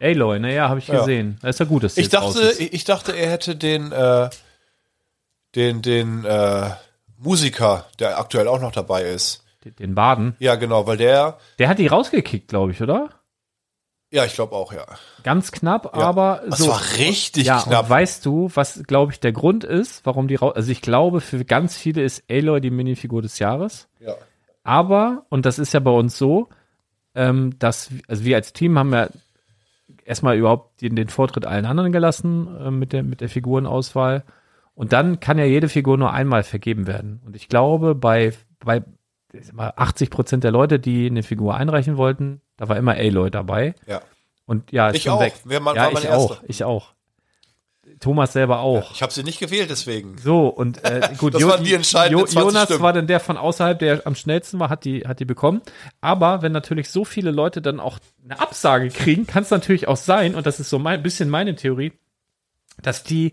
Aloy, naja, habe ich Ja. gesehen. Das ist ja gut, dass Ich dachte, ist. ich, dachte, er hätte den, äh, den, den äh, Musiker, der aktuell auch noch dabei ist. Den Baden. Ja, genau, weil der, Der hat die rausgekickt, glaube ich, oder? Ja, ich glaube auch, ja. Ganz knapp, ja. aber Das so. war richtig ja, knapp. und weißt du, was, glaube ich, der Grund ist, warum die raus... Also ich glaube, für ganz viele ist Aloy die Minifigur des Jahres. ja. Aber, und das ist ja bei uns so, ähm, dass also wir als Team haben ja erstmal überhaupt den, den Vortritt allen anderen gelassen äh, mit, der, mit der Figurenauswahl. Und dann kann ja jede Figur nur einmal vergeben werden. Und ich glaube, bei, bei 80 Prozent der Leute, die eine Figur einreichen wollten, da war immer Aloy dabei. Ja. Und ja, Ich auch. weg. Wer mein- ja, ich auch. Ich auch. Thomas selber auch. Ich habe sie nicht gewählt, deswegen. So, und äh, *laughs* gut, Das waren die entscheidenden 20 Jonas Stimmen. war dann der von außerhalb, der am schnellsten war, hat die, hat die bekommen. Aber wenn natürlich so viele Leute dann auch eine Absage kriegen, kann es natürlich auch sein, und das ist so mein bisschen meine Theorie, dass die,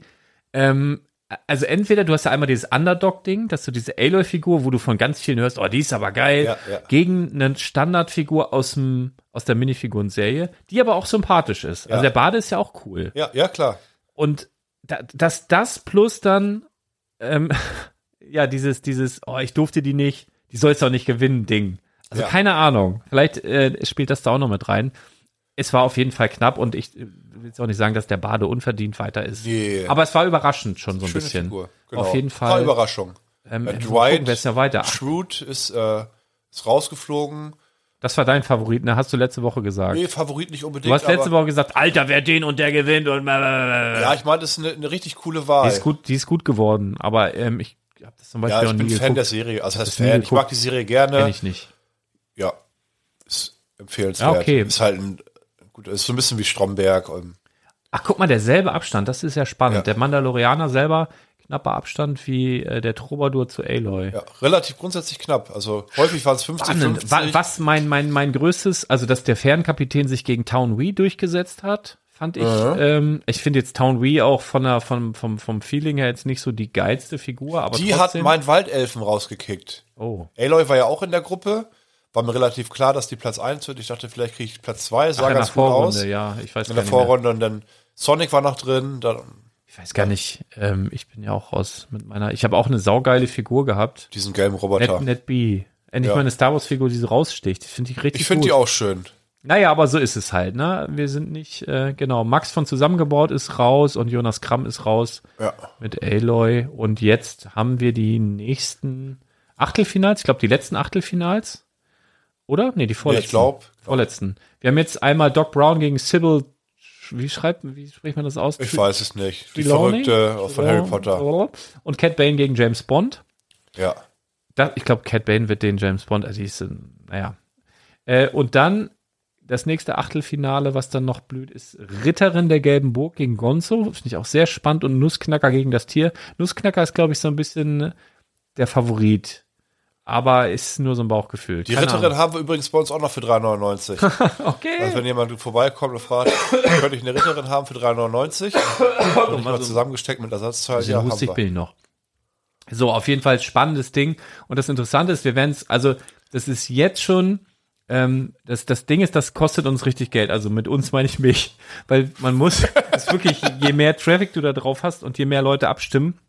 ähm, also entweder du hast ja einmal dieses Underdog-Ding, dass du diese Aloy-Figur, wo du von ganz vielen hörst, oh, die ist aber geil, Ja, ja. gegen eine Standardfigur aus dem, aus der Minifiguren-Serie, die aber auch sympathisch ist. Ja. Also der Bade ist ja auch cool. Ja, ja, klar. Und da, dass das plus dann, ähm, *laughs* ja, dieses, dieses, oh, ich durfte die nicht, die sollst du auch nicht gewinnen, Ding. Also keine Ahnung. Vielleicht äh, spielt das da auch noch mit rein. Es war auf jeden Fall knapp und ich will jetzt auch nicht sagen, dass der Bade unverdient weiter ist. Nee. Aber es war überraschend schon so ein Schöne bisschen. Figur. Genau. Auf jeden War Fall. Überraschung. Ähm, Äh, Dwight- ist ja weiter? Shrewd ist, äh, ist rausgeflogen. das war dein Favorit, ne? Hast du letzte Woche gesagt. Nee, Favorit nicht unbedingt. du hast letzte Woche gesagt, Alter, wer den und der gewinnt und Ja, ich meine, das ist eine, eine richtig coole die Wahl. ist gut, die ist gut geworden. Aber ähm, ich habe das zum Beispiel Ja, noch ich nie bin Fan geguckt. der Serie. Also heißt nie Fan. Ich mag die Serie gerne. Kenn ich nicht. Ja, ist empfehlenswert. Ja, okay. Ist halt ein gut, ist so ein bisschen wie Stromberg. ähm, Ach, guck mal, derselbe Abstand, das ist ja spannend. Ja. Der Mandalorianer selber, knapper Abstand wie äh, der Troubadour zu Aloy. Ja, relativ grundsätzlich knapp. Also häufig waren es 50, Spannend. 50. Wa- Was mein, mein, mein größtes, also dass der Fährenkapitän sich gegen Town Wee durchgesetzt hat, fand ich. Ähm, ich finde jetzt Town Wee auch von der, vom, vom, vom Feeling her jetzt nicht so die geilste Figur, aber Die hat trotzdem. mein Waldelfen rausgekickt. oh. Aloy war ja auch in der Gruppe. War mir relativ klar, dass die Platz 1 wird. Ich dachte, vielleicht kriege ich Platz 2. Sah Ach, ganz gut aus. Vorrunde, ja, ich weiß In der nicht mehr. Vorrunde und dann Sonic war noch drin. Dann Ich weiß gar nicht. Ähm, ich bin ja auch raus mit meiner. Ich habe auch eine saugeile Figur gehabt. diesen gelben Roboter. Net, Net B. Endlich Ja. mal eine Star Wars Figur, die so raussticht. Ich finde die richtig ich finde die auch schön. Naja, aber so ist es halt, ne? Wir sind nicht, äh, genau, Max von Zusammengebaut ist raus und Jonas Kramm ist raus Ja. mit Aloy. Und jetzt haben wir die nächsten Achtelfinals, ich glaube die letzten Achtelfinals. Oder? Nee, die vorletzten. ich glaub. Vorletzten. Wir haben jetzt einmal Doc Brown gegen Sybil, wie schreibt, wie spricht man das aus? Ich weiß es nicht. Die Trelawney? Verrückte von Harry Potter. Und Cat Bane gegen James Bond. Ja. Da, ich glaube, Cat Bane wird den James Bond, also ist, naja. Äh, und dann das nächste Achtelfinale, was dann noch blüht, ist Ritterin der Gelben Burg gegen Gonzo. Finde ich auch sehr spannend. Und Nussknacker gegen das Tier. Nussknacker ist, glaube ich, so ein bisschen der Favorit. Aber ist nur so ein Bauchgefühl. Die Keine Ritterin haben wir übrigens bei uns auch noch für 3,99. Ahnung. *laughs* Okay. Also wenn jemand vorbeikommt und fragt, könnte ich eine Ritterin haben für 3,99? Und *laughs* ich mal zusammengesteckt mit Ersatzteil. Also Ja, haben wir. bin ich noch. So, auf jeden Fall spannendes Ding. Und das Interessante ist, wir werden es, also das ist jetzt schon, ähm, das, das Ding ist, das kostet uns richtig Geld. Also mit uns meine ich mich. Weil man muss, es ist wirklich, je mehr Traffic du da drauf hast und je mehr Leute abstimmen,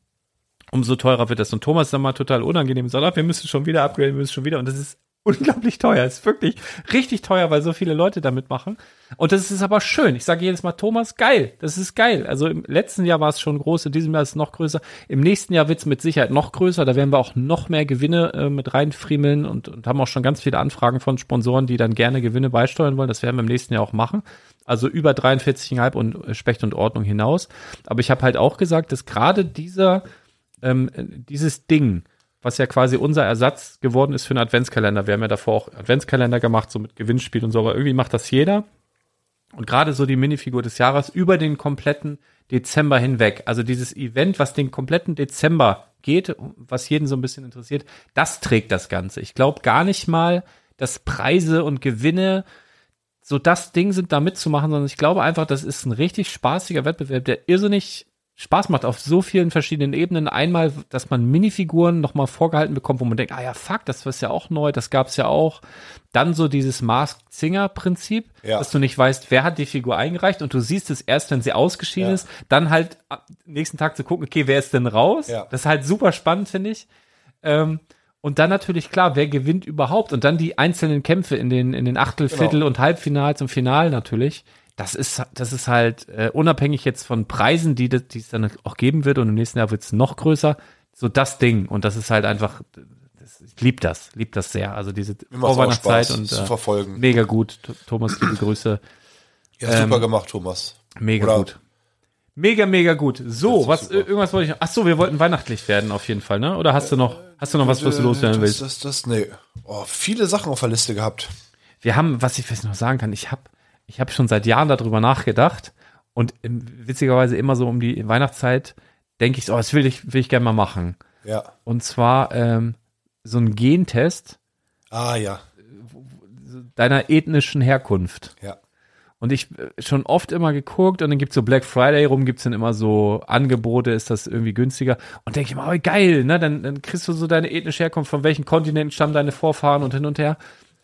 umso teurer wird das. Und Thomas ist dann mal total unangenehm sagt, ah, wir müssen schon wieder upgraden, wir müssen schon wieder. Und das ist unglaublich teuer. Es ist wirklich richtig teuer, weil so viele Leute da mitmachen. Und das ist aber schön. Ich sage jedes Mal, Thomas, geil. Das ist geil. Also im letzten Jahr war es schon groß, in diesem Jahr ist es noch größer. Im nächsten Jahr wird es mit Sicherheit noch größer. Da werden wir auch noch mehr Gewinne äh, mit reinfriemeln und, und haben auch schon ganz viele Anfragen von Sponsoren, die dann gerne Gewinne beisteuern wollen. Das werden wir im nächsten Jahr auch machen. Also über 43,5 und Specht und Ordnung hinaus. Aber ich habe halt auch gesagt, dass gerade dieser ähm, dieses Ding, was ja quasi unser Ersatz geworden ist für einen Adventskalender. Wir haben ja davor auch Adventskalender gemacht, so mit Gewinnspiel und so, aber irgendwie macht das jeder. Und gerade so die Minifigur des Jahres über den kompletten Dezember hinweg. Also dieses Event, was den kompletten Dezember geht, was jeden so ein bisschen interessiert, das trägt das Ganze. Ich glaube gar nicht mal, dass Preise und Gewinne so das Ding sind, da mitzumachen, sondern ich glaube einfach, das ist ein richtig spaßiger Wettbewerb, der irrsinnig Spaß macht auf so vielen verschiedenen Ebenen. Einmal, dass man Minifiguren nochmal vorgehalten bekommt, wo man denkt, ah ja, fuck, das ist ja auch neu, das gab's ja auch. Dann so dieses Masked Singer Prinzip, Ja. dass du nicht weißt, wer hat die Figur eingereicht und du siehst es erst, wenn sie ausgeschieden Ja. ist, dann halt am nächsten Tag zu gucken, okay, wer ist denn raus? Ja. Das ist halt super spannend, finde ich. Ähm, und dann natürlich klar, wer gewinnt überhaupt? Und dann die einzelnen Kämpfe in den, in den Achtel, Genau. Viertel und Halbfinals und Final natürlich. Das ist, das ist halt äh, unabhängig jetzt von Preisen, die, das- die es dann auch geben wird und im nächsten Jahr wird es noch größer. So das Ding. Und das ist halt einfach, das, ich lieb das, lieb das sehr. Also diese Vorweihnachtszeit und äh, verfolgen. mega gut. Thomas, liebe Grüße. Ja, super gemacht, Thomas. Mega Oder- gut. Mega, mega gut. So, was, super. irgendwas wollte ich noch. Ach so, wir wollten weihnachtlich werden auf jeden Fall, ne? Oder hast du noch, hast du noch was, was du loswerden das, willst? das, das, nee. Oh, viele Sachen auf der Liste gehabt. Wir haben, was ich vielleicht noch sagen kann, ich habe ich hab schon seit Jahren darüber nachgedacht und witzigerweise immer so um die Weihnachtszeit denke ich so, oh, das will ich, will ich gerne mal machen. Ja. Und zwar ähm, so ein Gentest Ah, ja. deiner ethnischen Herkunft. Ja. Und ich äh, schon oft immer geguckt und dann gibt's so Black Friday rum, gibt's dann immer so Angebote, ist das irgendwie günstiger. Und denke ich immer, oh, geil, ne? Dann, dann kriegst du so deine ethnische Herkunft, von welchen Kontinenten stammen deine Vorfahren und hin und her.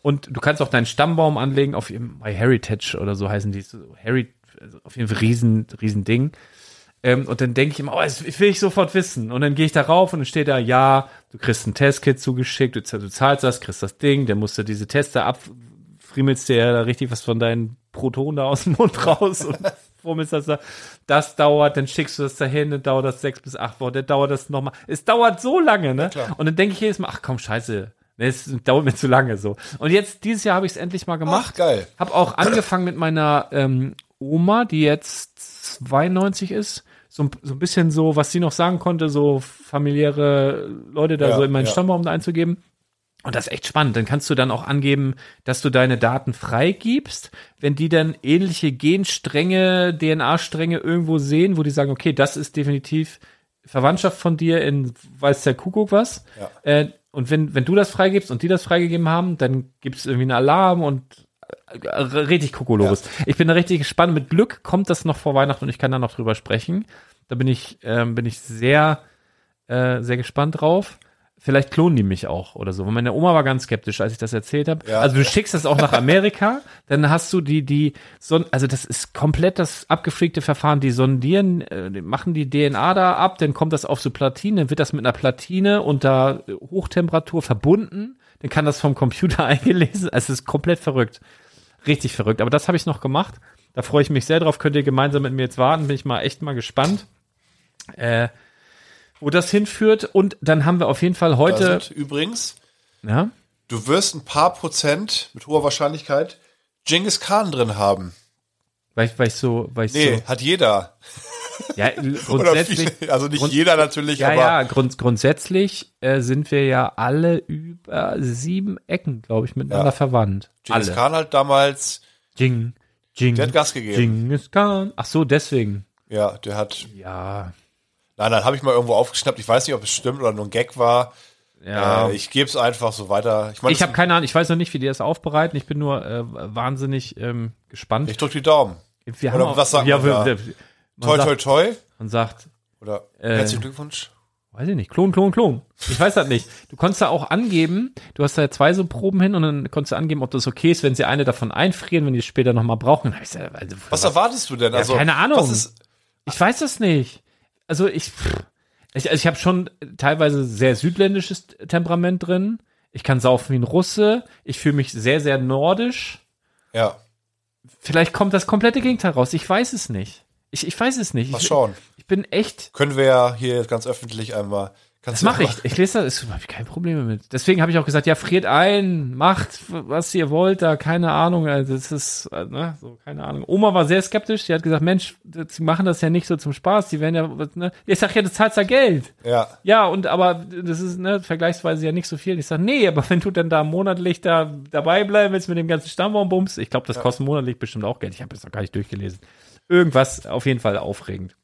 Und du kannst auch deinen Stammbaum anlegen auf My Heritage oder so heißen die. So Harry, also auf jeden Fall riesen, riesen Ding. Ähm, und dann denke ich immer, oh, das will ich sofort wissen. Und dann gehe ich da rauf und dann steht da, ja, du kriegst ein Testkit zugeschickt, du, du zahlst das, kriegst das Ding, dann musst du diese Tester ab, friemelst dir ja da richtig was von deinen Protonen da aus dem Mund *laughs* raus und fummelst das da. Das dauert, dann schickst du das dahin, dann dauert das sechs bis acht Wochen, dann dauert das nochmal. Es dauert so lange, ne? klar. und dann denke ich jedes Mal, ach komm, scheiße, es dauert mir zu lange so. Und jetzt, dieses Jahr habe ich es endlich mal gemacht. Ach, geil. Hab auch angefangen mit meiner ähm, Oma, die jetzt 92 ist. So, ein- so ein bisschen so, was sie noch sagen konnte, so familiäre Leute da Ja, so in meinen ja. Stammbaum da einzugeben. Und das ist echt spannend. Dann kannst du dann auch angeben, dass du deine Daten freigibst. Wenn die dann ähnliche Genstränge, DNA-Stränge irgendwo sehen, wo die sagen, okay, das ist definitiv Verwandtschaft von dir in weiß der Kuckuck was. Ja. Äh, und wenn, wenn du das freigibst und die das freigegeben haben, dann gibt es irgendwie einen Alarm und äh, richtig Kokolores. Ich bin da richtig gespannt. Mit Glück kommt das noch vor Weihnachten und ich kann da noch drüber sprechen. Da bin ich, ähm, bin ich sehr, äh, sehr gespannt drauf. Vielleicht klonen die mich auch oder so. Und meine Oma war ganz skeptisch, als ich das erzählt habe. Ja. Also du schickst das auch nach Amerika, *laughs* dann hast du die, die, so, also das ist komplett das abgefreakte Verfahren. Die sondieren, äh, machen die DNA da ab, dann kommt das auf so Platine, dann wird das mit einer Platine unter Hochtemperatur verbunden, dann kann das vom Computer *laughs* eingelesen. Also es ist komplett verrückt. Richtig verrückt. Aber das habe ich noch gemacht. Da freue ich mich sehr drauf. Könnt ihr gemeinsam mit mir jetzt warten. Bin ich mal echt mal gespannt. Äh, wo das hinführt. Und dann haben wir auf jeden Fall heute. übrigens, Ja? du wirst ein paar Prozent mit hoher Wahrscheinlichkeit Genghis Khan drin haben. Weil ich, weil ich so, weil ich Nee, so, hat jeder. ja, *laughs* grundsätzlich, viele, also nicht Grund- jeder natürlich, ja, aber ja, grund, grundsätzlich äh, sind wir ja alle über sieben Ecken, glaube ich, miteinander Ja. verwandt. Genghis. Khan halt damals, Jing, Jing, der hat Gas gegeben. Genghis Khan. Ach so, deswegen. Ja, der hat, Ja, nein, nein, habe ich mal irgendwo aufgeschnappt. Ich weiß nicht, ob es stimmt oder nur ein Gag war. ja. Äh, ich gebe es einfach so weiter. Ich meine, ich habe keine Ahnung, ich weiß noch nicht, wie die das aufbereiten. Ich bin nur äh, wahnsinnig ähm, gespannt. ich drück die Daumen. Wir oder auch- was sagt ja, man wir, Toi, toi, toi. Man sagt, Oder Äh, herzlichen Glückwunsch. weiß ich nicht, Klon, Klon, Klon. Ich weiß das nicht. Du konntest da auch angeben, du hast da zwei so Proben hin und dann konntest du angeben, ob das okay ist, wenn sie eine davon einfrieren, wenn die es später nochmal brauchen. Dann also, Was erwartest du denn? Also, keine Ahnung. Was ist, Ich weiß das nicht. Also ich, ich, also ich habe schon teilweise sehr südländisches Temperament drin. Ich kann saufen wie ein Russe. Ich fühle mich sehr, sehr nordisch. ja, Vielleicht kommt das komplette Gegenteil raus. Ich weiß es nicht. Ich, ich weiß es nicht. mal Ich, schauen. ich bin echt. Können wir ja hier jetzt ganz öffentlich einmal. Kannst Das mache ich. Ich lese das. Ich habe keine Probleme mit. Deswegen habe ich auch gesagt, ja, friert ein, macht, was ihr wollt, da, keine Ahnung. Also das ist, äh, ne, so, keine Ahnung. Oma war sehr skeptisch. Die hat gesagt, Mensch, sie machen das ja nicht so zum Spaß. Die werden ja, ne? Ich sag ja, du zahlst ja Geld. Ja, Ja, und aber das ist ne, vergleichsweise ja nicht so viel. Ich sage, nee, aber wenn du dann da monatlich da dabei bleiben willst mit dem ganzen Stammbaumbums, ich glaube, das kostet monatlich bestimmt auch Geld. Ich habe das noch gar nicht durchgelesen. Irgendwas auf jeden Fall aufregend.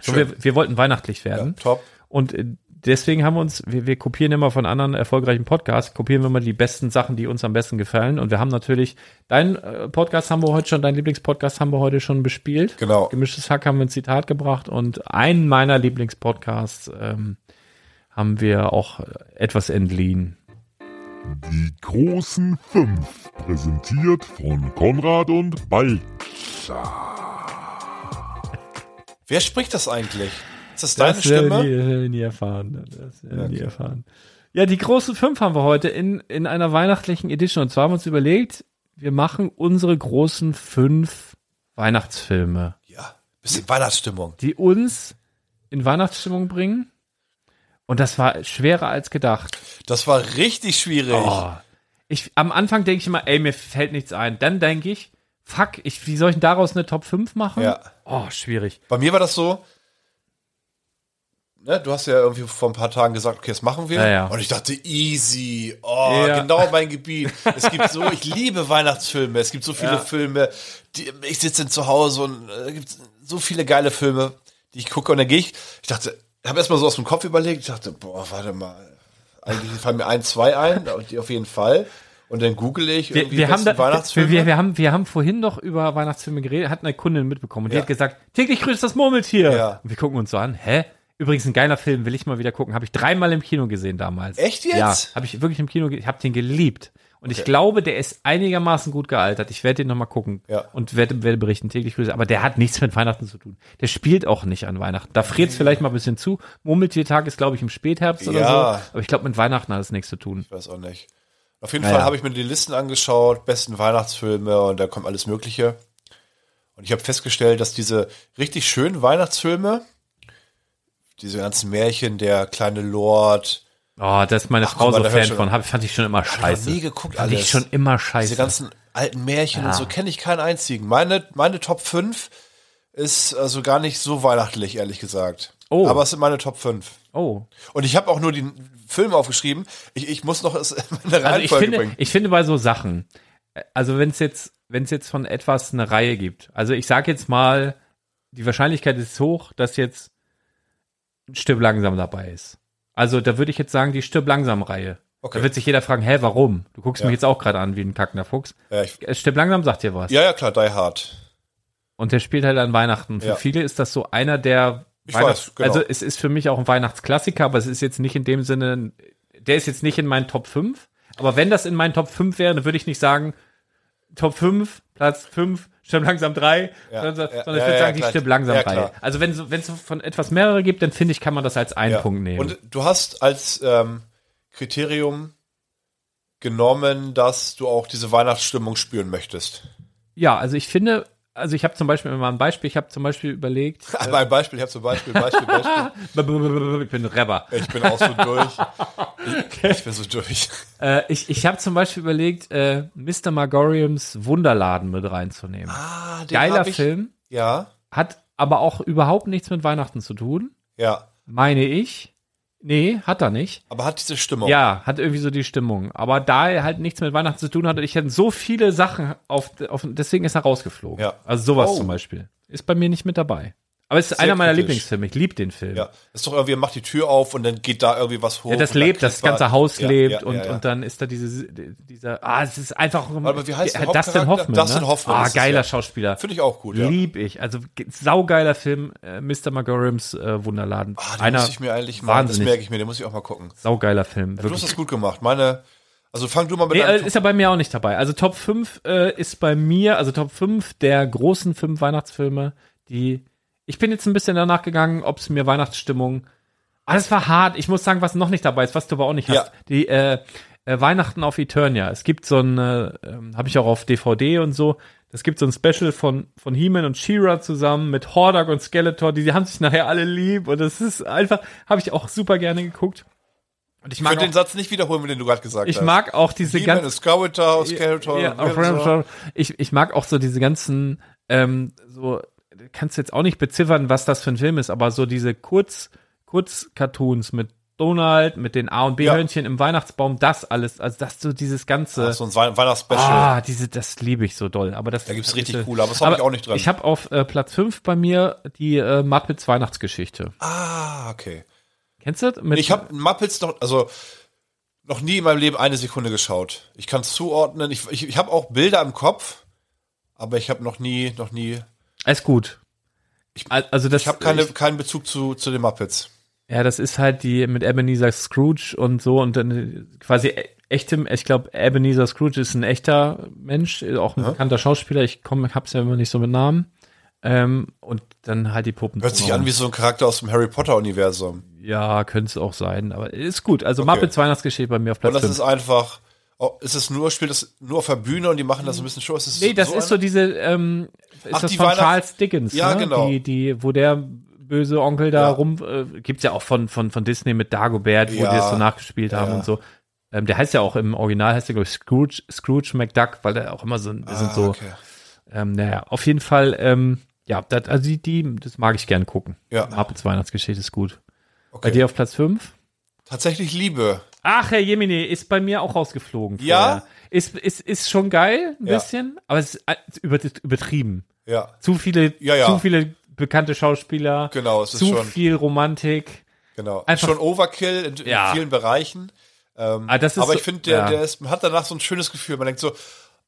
So, wir, wir wollten weihnachtlich ja, werden. top. Und äh, deswegen haben wir uns, wir, wir kopieren immer von anderen erfolgreichen Podcasts, kopieren wir mal die besten Sachen, die uns am besten gefallen. Und wir haben natürlich, dein äh, Podcast haben wir heute schon, dein Lieblingspodcast haben wir heute schon bespielt. Genau. Gemischtes Hack haben wir ein Zitat gebracht und einen meiner Lieblingspodcasts ähm, haben wir auch etwas entliehen. Die großen fünf, präsentiert von Konrad und Ball. Wer spricht das eigentlich? Ist das deine Das werden Stimme? wir nie, nie erfahren. Das werden wir nie erfahren. Ja, die großen fünf haben wir heute in, in einer weihnachtlichen Edition. Und zwar haben wir uns überlegt, wir machen unsere großen fünf Weihnachtsfilme, Ja, bisschen Weihnachtsstimmung. die uns in Weihnachtsstimmung bringen. Und das war schwerer als gedacht. Das war richtig schwierig. Oh. Ich, am Anfang denke ich immer, ey, mir fällt nichts ein. Dann denke ich, fuck, ich, wie soll ich denn daraus eine Top 5 machen? Ja. Oh, schwierig. Bei mir war das so, ne, du hast ja irgendwie vor ein paar Tagen gesagt, okay, das machen wir. Ja, ja. Und ich dachte, easy, oh, Ja. genau mein Gebiet. Es gibt so, ich liebe Weihnachtsfilme, es gibt so viele. Filme, die, ich sitze zu Hause und äh, es gibt so viele geile Filme, die ich gucke und dann gehe ich, ich dachte, habe erstmal so aus dem Kopf überlegt, ich dachte, boah, warte mal, eigentlich fallen mir ein, zwei ein, die auf jeden Fall. Und dann google ich Wir, irgendwie wir, haben da, Weihnachtsfilme. wir, wir, haben, wir haben vorhin noch über Weihnachtsfilme geredet, hat eine Kundin mitbekommen und die Ja. hat gesagt, täglich grüßt das Murmeltier. Ja. Und wir gucken uns so an, hä? Übrigens ein geiler Film, will ich mal wieder gucken. Habe ich dreimal im Kino gesehen damals. Echt jetzt? Ja, habe ich wirklich im Kino, ich habe den geliebt. Und ich glaube, der ist einigermaßen gut gealtert. Ich werde den nochmal gucken Ja. und werde, werde berichten, täglich grüße. Aber der hat nichts mit Weihnachten zu tun. Der spielt auch nicht an Weihnachten. Da friert es vielleicht mal ein bisschen zu. Murmeltiertag ist, glaube ich, im Spätherbst oder Ja. so. Aber ich glaube, mit Weihnachten hat es nichts zu tun. Ich weiß auch nicht. Auf jeden Naja. Fall habe ich mir die Listen angeschaut, besten Weihnachtsfilme und da kommt alles Mögliche. Und ich habe festgestellt, dass diese richtig schönen Weihnachtsfilme, diese ganzen Märchen, der kleine Lord, Oh, da ist meine Ach, Frau so Fan schon- von. Hab, fand ich schon immer ich scheiße. nie geguckt fand ich alles. schon immer diese scheiße. ganzen alten Märchen und Ja. so kenne ich keinen einzigen. Meine, meine Top 5 ist also gar nicht so weihnachtlich, ehrlich gesagt. Oh. Aber es sind meine Top 5. Oh. Und ich habe auch nur den Film aufgeschrieben. Ich, ich muss noch es *laughs* in eine Also ich Reihenfolge finde, bringen. ich finde bei so Sachen, also wenn es jetzt, wenn es jetzt von etwas eine Reihe gibt, also ich sage jetzt mal, die Wahrscheinlichkeit ist hoch, dass jetzt Stück langsam dabei ist. Also da würde ich jetzt sagen, die Stirb langsam Reihe. Okay. Da wird sich jeder fragen, hä, warum? Du guckst Ja. mich jetzt auch gerade an wie ein kackender Fuchs. Ja, ich, Äh, Stirb langsam sagt dir was. ja, ja, klar, Die Hard. Und der spielt halt an Weihnachten. Für Ja. viele ist das so einer der Ich Weihnachts weiß, genau. Also es ist für mich auch ein Weihnachtsklassiker, aber es ist jetzt nicht in dem Sinne, der ist jetzt nicht in meinen Top 5. Aber wenn das in meinen Top 5 wäre, dann würde ich nicht sagen, Top 5, Platz 5, Stirb langsam 3, Ja, sondern, ja, sondern ich würde ja, sagen, die. Stirb langsam Ja, 3. klar. Also wenn es von etwas mehrere gibt, dann finde ich, kann man das als einen. Punkt nehmen. Und du hast als ähm, Kriterium genommen, dass du auch diese Weihnachtsstimmung spüren möchtest. ja, also ich finde, also ich habe zum Beispiel mal ein Beispiel, ich habe zum Beispiel überlegt, Aber *laughs* ein Beispiel, ich habe zum Beispiel, Beispiel, Beispiel. *laughs* ich bin Rapper. Ich bin auch so durch. Ich, ich bin so durch. Äh, ich ich habe zum Beispiel überlegt, äh, Mr. Margoriums Wunderladen mit reinzunehmen. Ah, den Geiler ich, Film, Ja, hat aber auch überhaupt nichts mit Weihnachten zu tun, ja. meine ich. Nee, hat er nicht. Aber hat diese Stimmung. Ja, hat irgendwie so die Stimmung. Aber da er halt nichts mit Weihnachten zu tun hatte, ich hatte so viele Sachen auf, auf deswegen ist er rausgeflogen. Ja. Also sowas Oh. zum Beispiel. Ist bei mir nicht mit dabei. Aber es ist Sehr einer meiner kritisch. Lieblingsfilme. Ich liebe den Film. Ja. Ist doch irgendwie, er macht die Tür auf und dann geht da irgendwie was hoch. Ja, das und lebt, das ganze Haus Ja, lebt ja, und, ja, ja. und dann ist da diese, dieser, ah, es ist einfach, mal, wie heißt der Dustin Hauptcharakter? Hoffman, Dustin ne? Hoffman Ah, geiler ja. Schauspieler. Finde ich auch gut, ja. Lieb ich. Also ge- saugeiler Film, äh, Mr. Magorims äh, Wunderladen. Ah, den Einer muss ich mir eigentlich mal, das merke ich mir, den muss ich auch mal gucken. saugeiler Film. Du hast das gut gemacht. Meine, also fang du mal mit Nee, deinem äh, ist ja bei mir auch nicht dabei. Also Top 5 äh, ist bei mir, also Top 5 der großen fünf Weihnachtsfilme, die ich bin jetzt ein bisschen danach gegangen, ob es mir Weihnachtsstimmung. Ah, das war hart. Ich muss sagen, was noch nicht dabei ist, was du aber auch nicht hast. Ja. Die äh, äh, Weihnachten auf Eternia. Es gibt so ein, äh, ähm, habe ich auch auf DVD und so. Es gibt so ein Special von von He-Man und She-Ra zusammen mit Hordak und Skeletor. Die, die haben sich nachher alle lieb und das ist einfach, habe ich auch super gerne geguckt. Und ich Ich mag könnte auch, den Satz nicht wiederholen, den du gerade gesagt ich hast. mag auch diese ganzen Skeletor, Skeletor. ja. Ramshaw. ich, ich mag auch so diese ganzen, ähm, so, kannst jetzt auch nicht beziffern, was das für ein Film ist, aber so diese Kurz, Kurz-Cartoons mit Donald, mit den A- und B-Hörnchen im Weihnachtsbaum, das alles, also das so dieses ganze, Ach, so ein Wei- Weihnachtsspecial. ah, diese, das liebe ich so doll, aber das. Da gibt's richtig diese- coole, aber das habe ich auch nicht drin. Ich habe auf äh, Platz 5 bei mir die äh, Muppets Weihnachtsgeschichte. ah, okay. Kennst du? Mit, Ich habe Muppets noch, also noch nie in meinem Leben eine Sekunde geschaut. Ich kann es zuordnen. Ich, ich, ich habe auch Bilder im Kopf, aber ich habe noch nie, noch nie. Ist gut. Al- also das, Ich habe keine, ich- keinen Bezug zu, zu den Muppets. Ja, das ist halt die mit Ebenezer Scrooge und so und dann äh, quasi e- echtem, ich glaube, Ebenezer Scrooge ist ein echter Mensch, äh, auch ein bekannter Schauspieler. Ich komme, hab's ja immer nicht so mit Namen. Ähm, und dann halt die Puppen. Hört sich an wie so ein Charakter aus dem Harry Potter Universum. Ja, könnte es auch sein, aber ist gut. Also Okay. Muppets Weihnachtsgeschichte bei mir auf Und Platz das 5. ist einfach. Oh, ist es nur, spielt das nur auf der Bühne und die machen das ein bisschen Show? Ist es Nee, das ist so eine? diese, ähm, ist Ach, das von Weihnachts- Charles Dickens, Ja, ne? genau. Die, die, wo der böse Onkel da Ja. rum, äh, gibt's ja auch von, von, von Disney mit Dagobert, wo Ja. die das so nachgespielt haben und so. Ähm, der heißt ja auch im Original, heißt der, glaube ich, Scrooge, Scrooge McDuck, weil der auch immer so, wir sind Ah, so, okay. ähm, naja, auf jeden Fall, ähm, ja, das, also die, die, das mag ich gern gucken. Ja. Muppets Weihnachtsgeschichte ist gut. Bei okay. dir auf Platz 5? Tatsächlich Liebe. Ach, Herr Jemini, ist bei mir auch rausgeflogen. Ja? Ist, ist, ist schon geil, ein Ja. bisschen, aber es ist äh, über, übertrieben. Ja, Zu viele, Ja, ja. zu viele bekannte Schauspieler. genau. Es ist zu schon. viel Romantik. Genau. Einfach- schon Overkill in, in Ja. vielen Bereichen. Ähm, Ah, ist aber so- ich finde, der, der ist, man hat danach so ein schönes Gefühl. Man denkt so,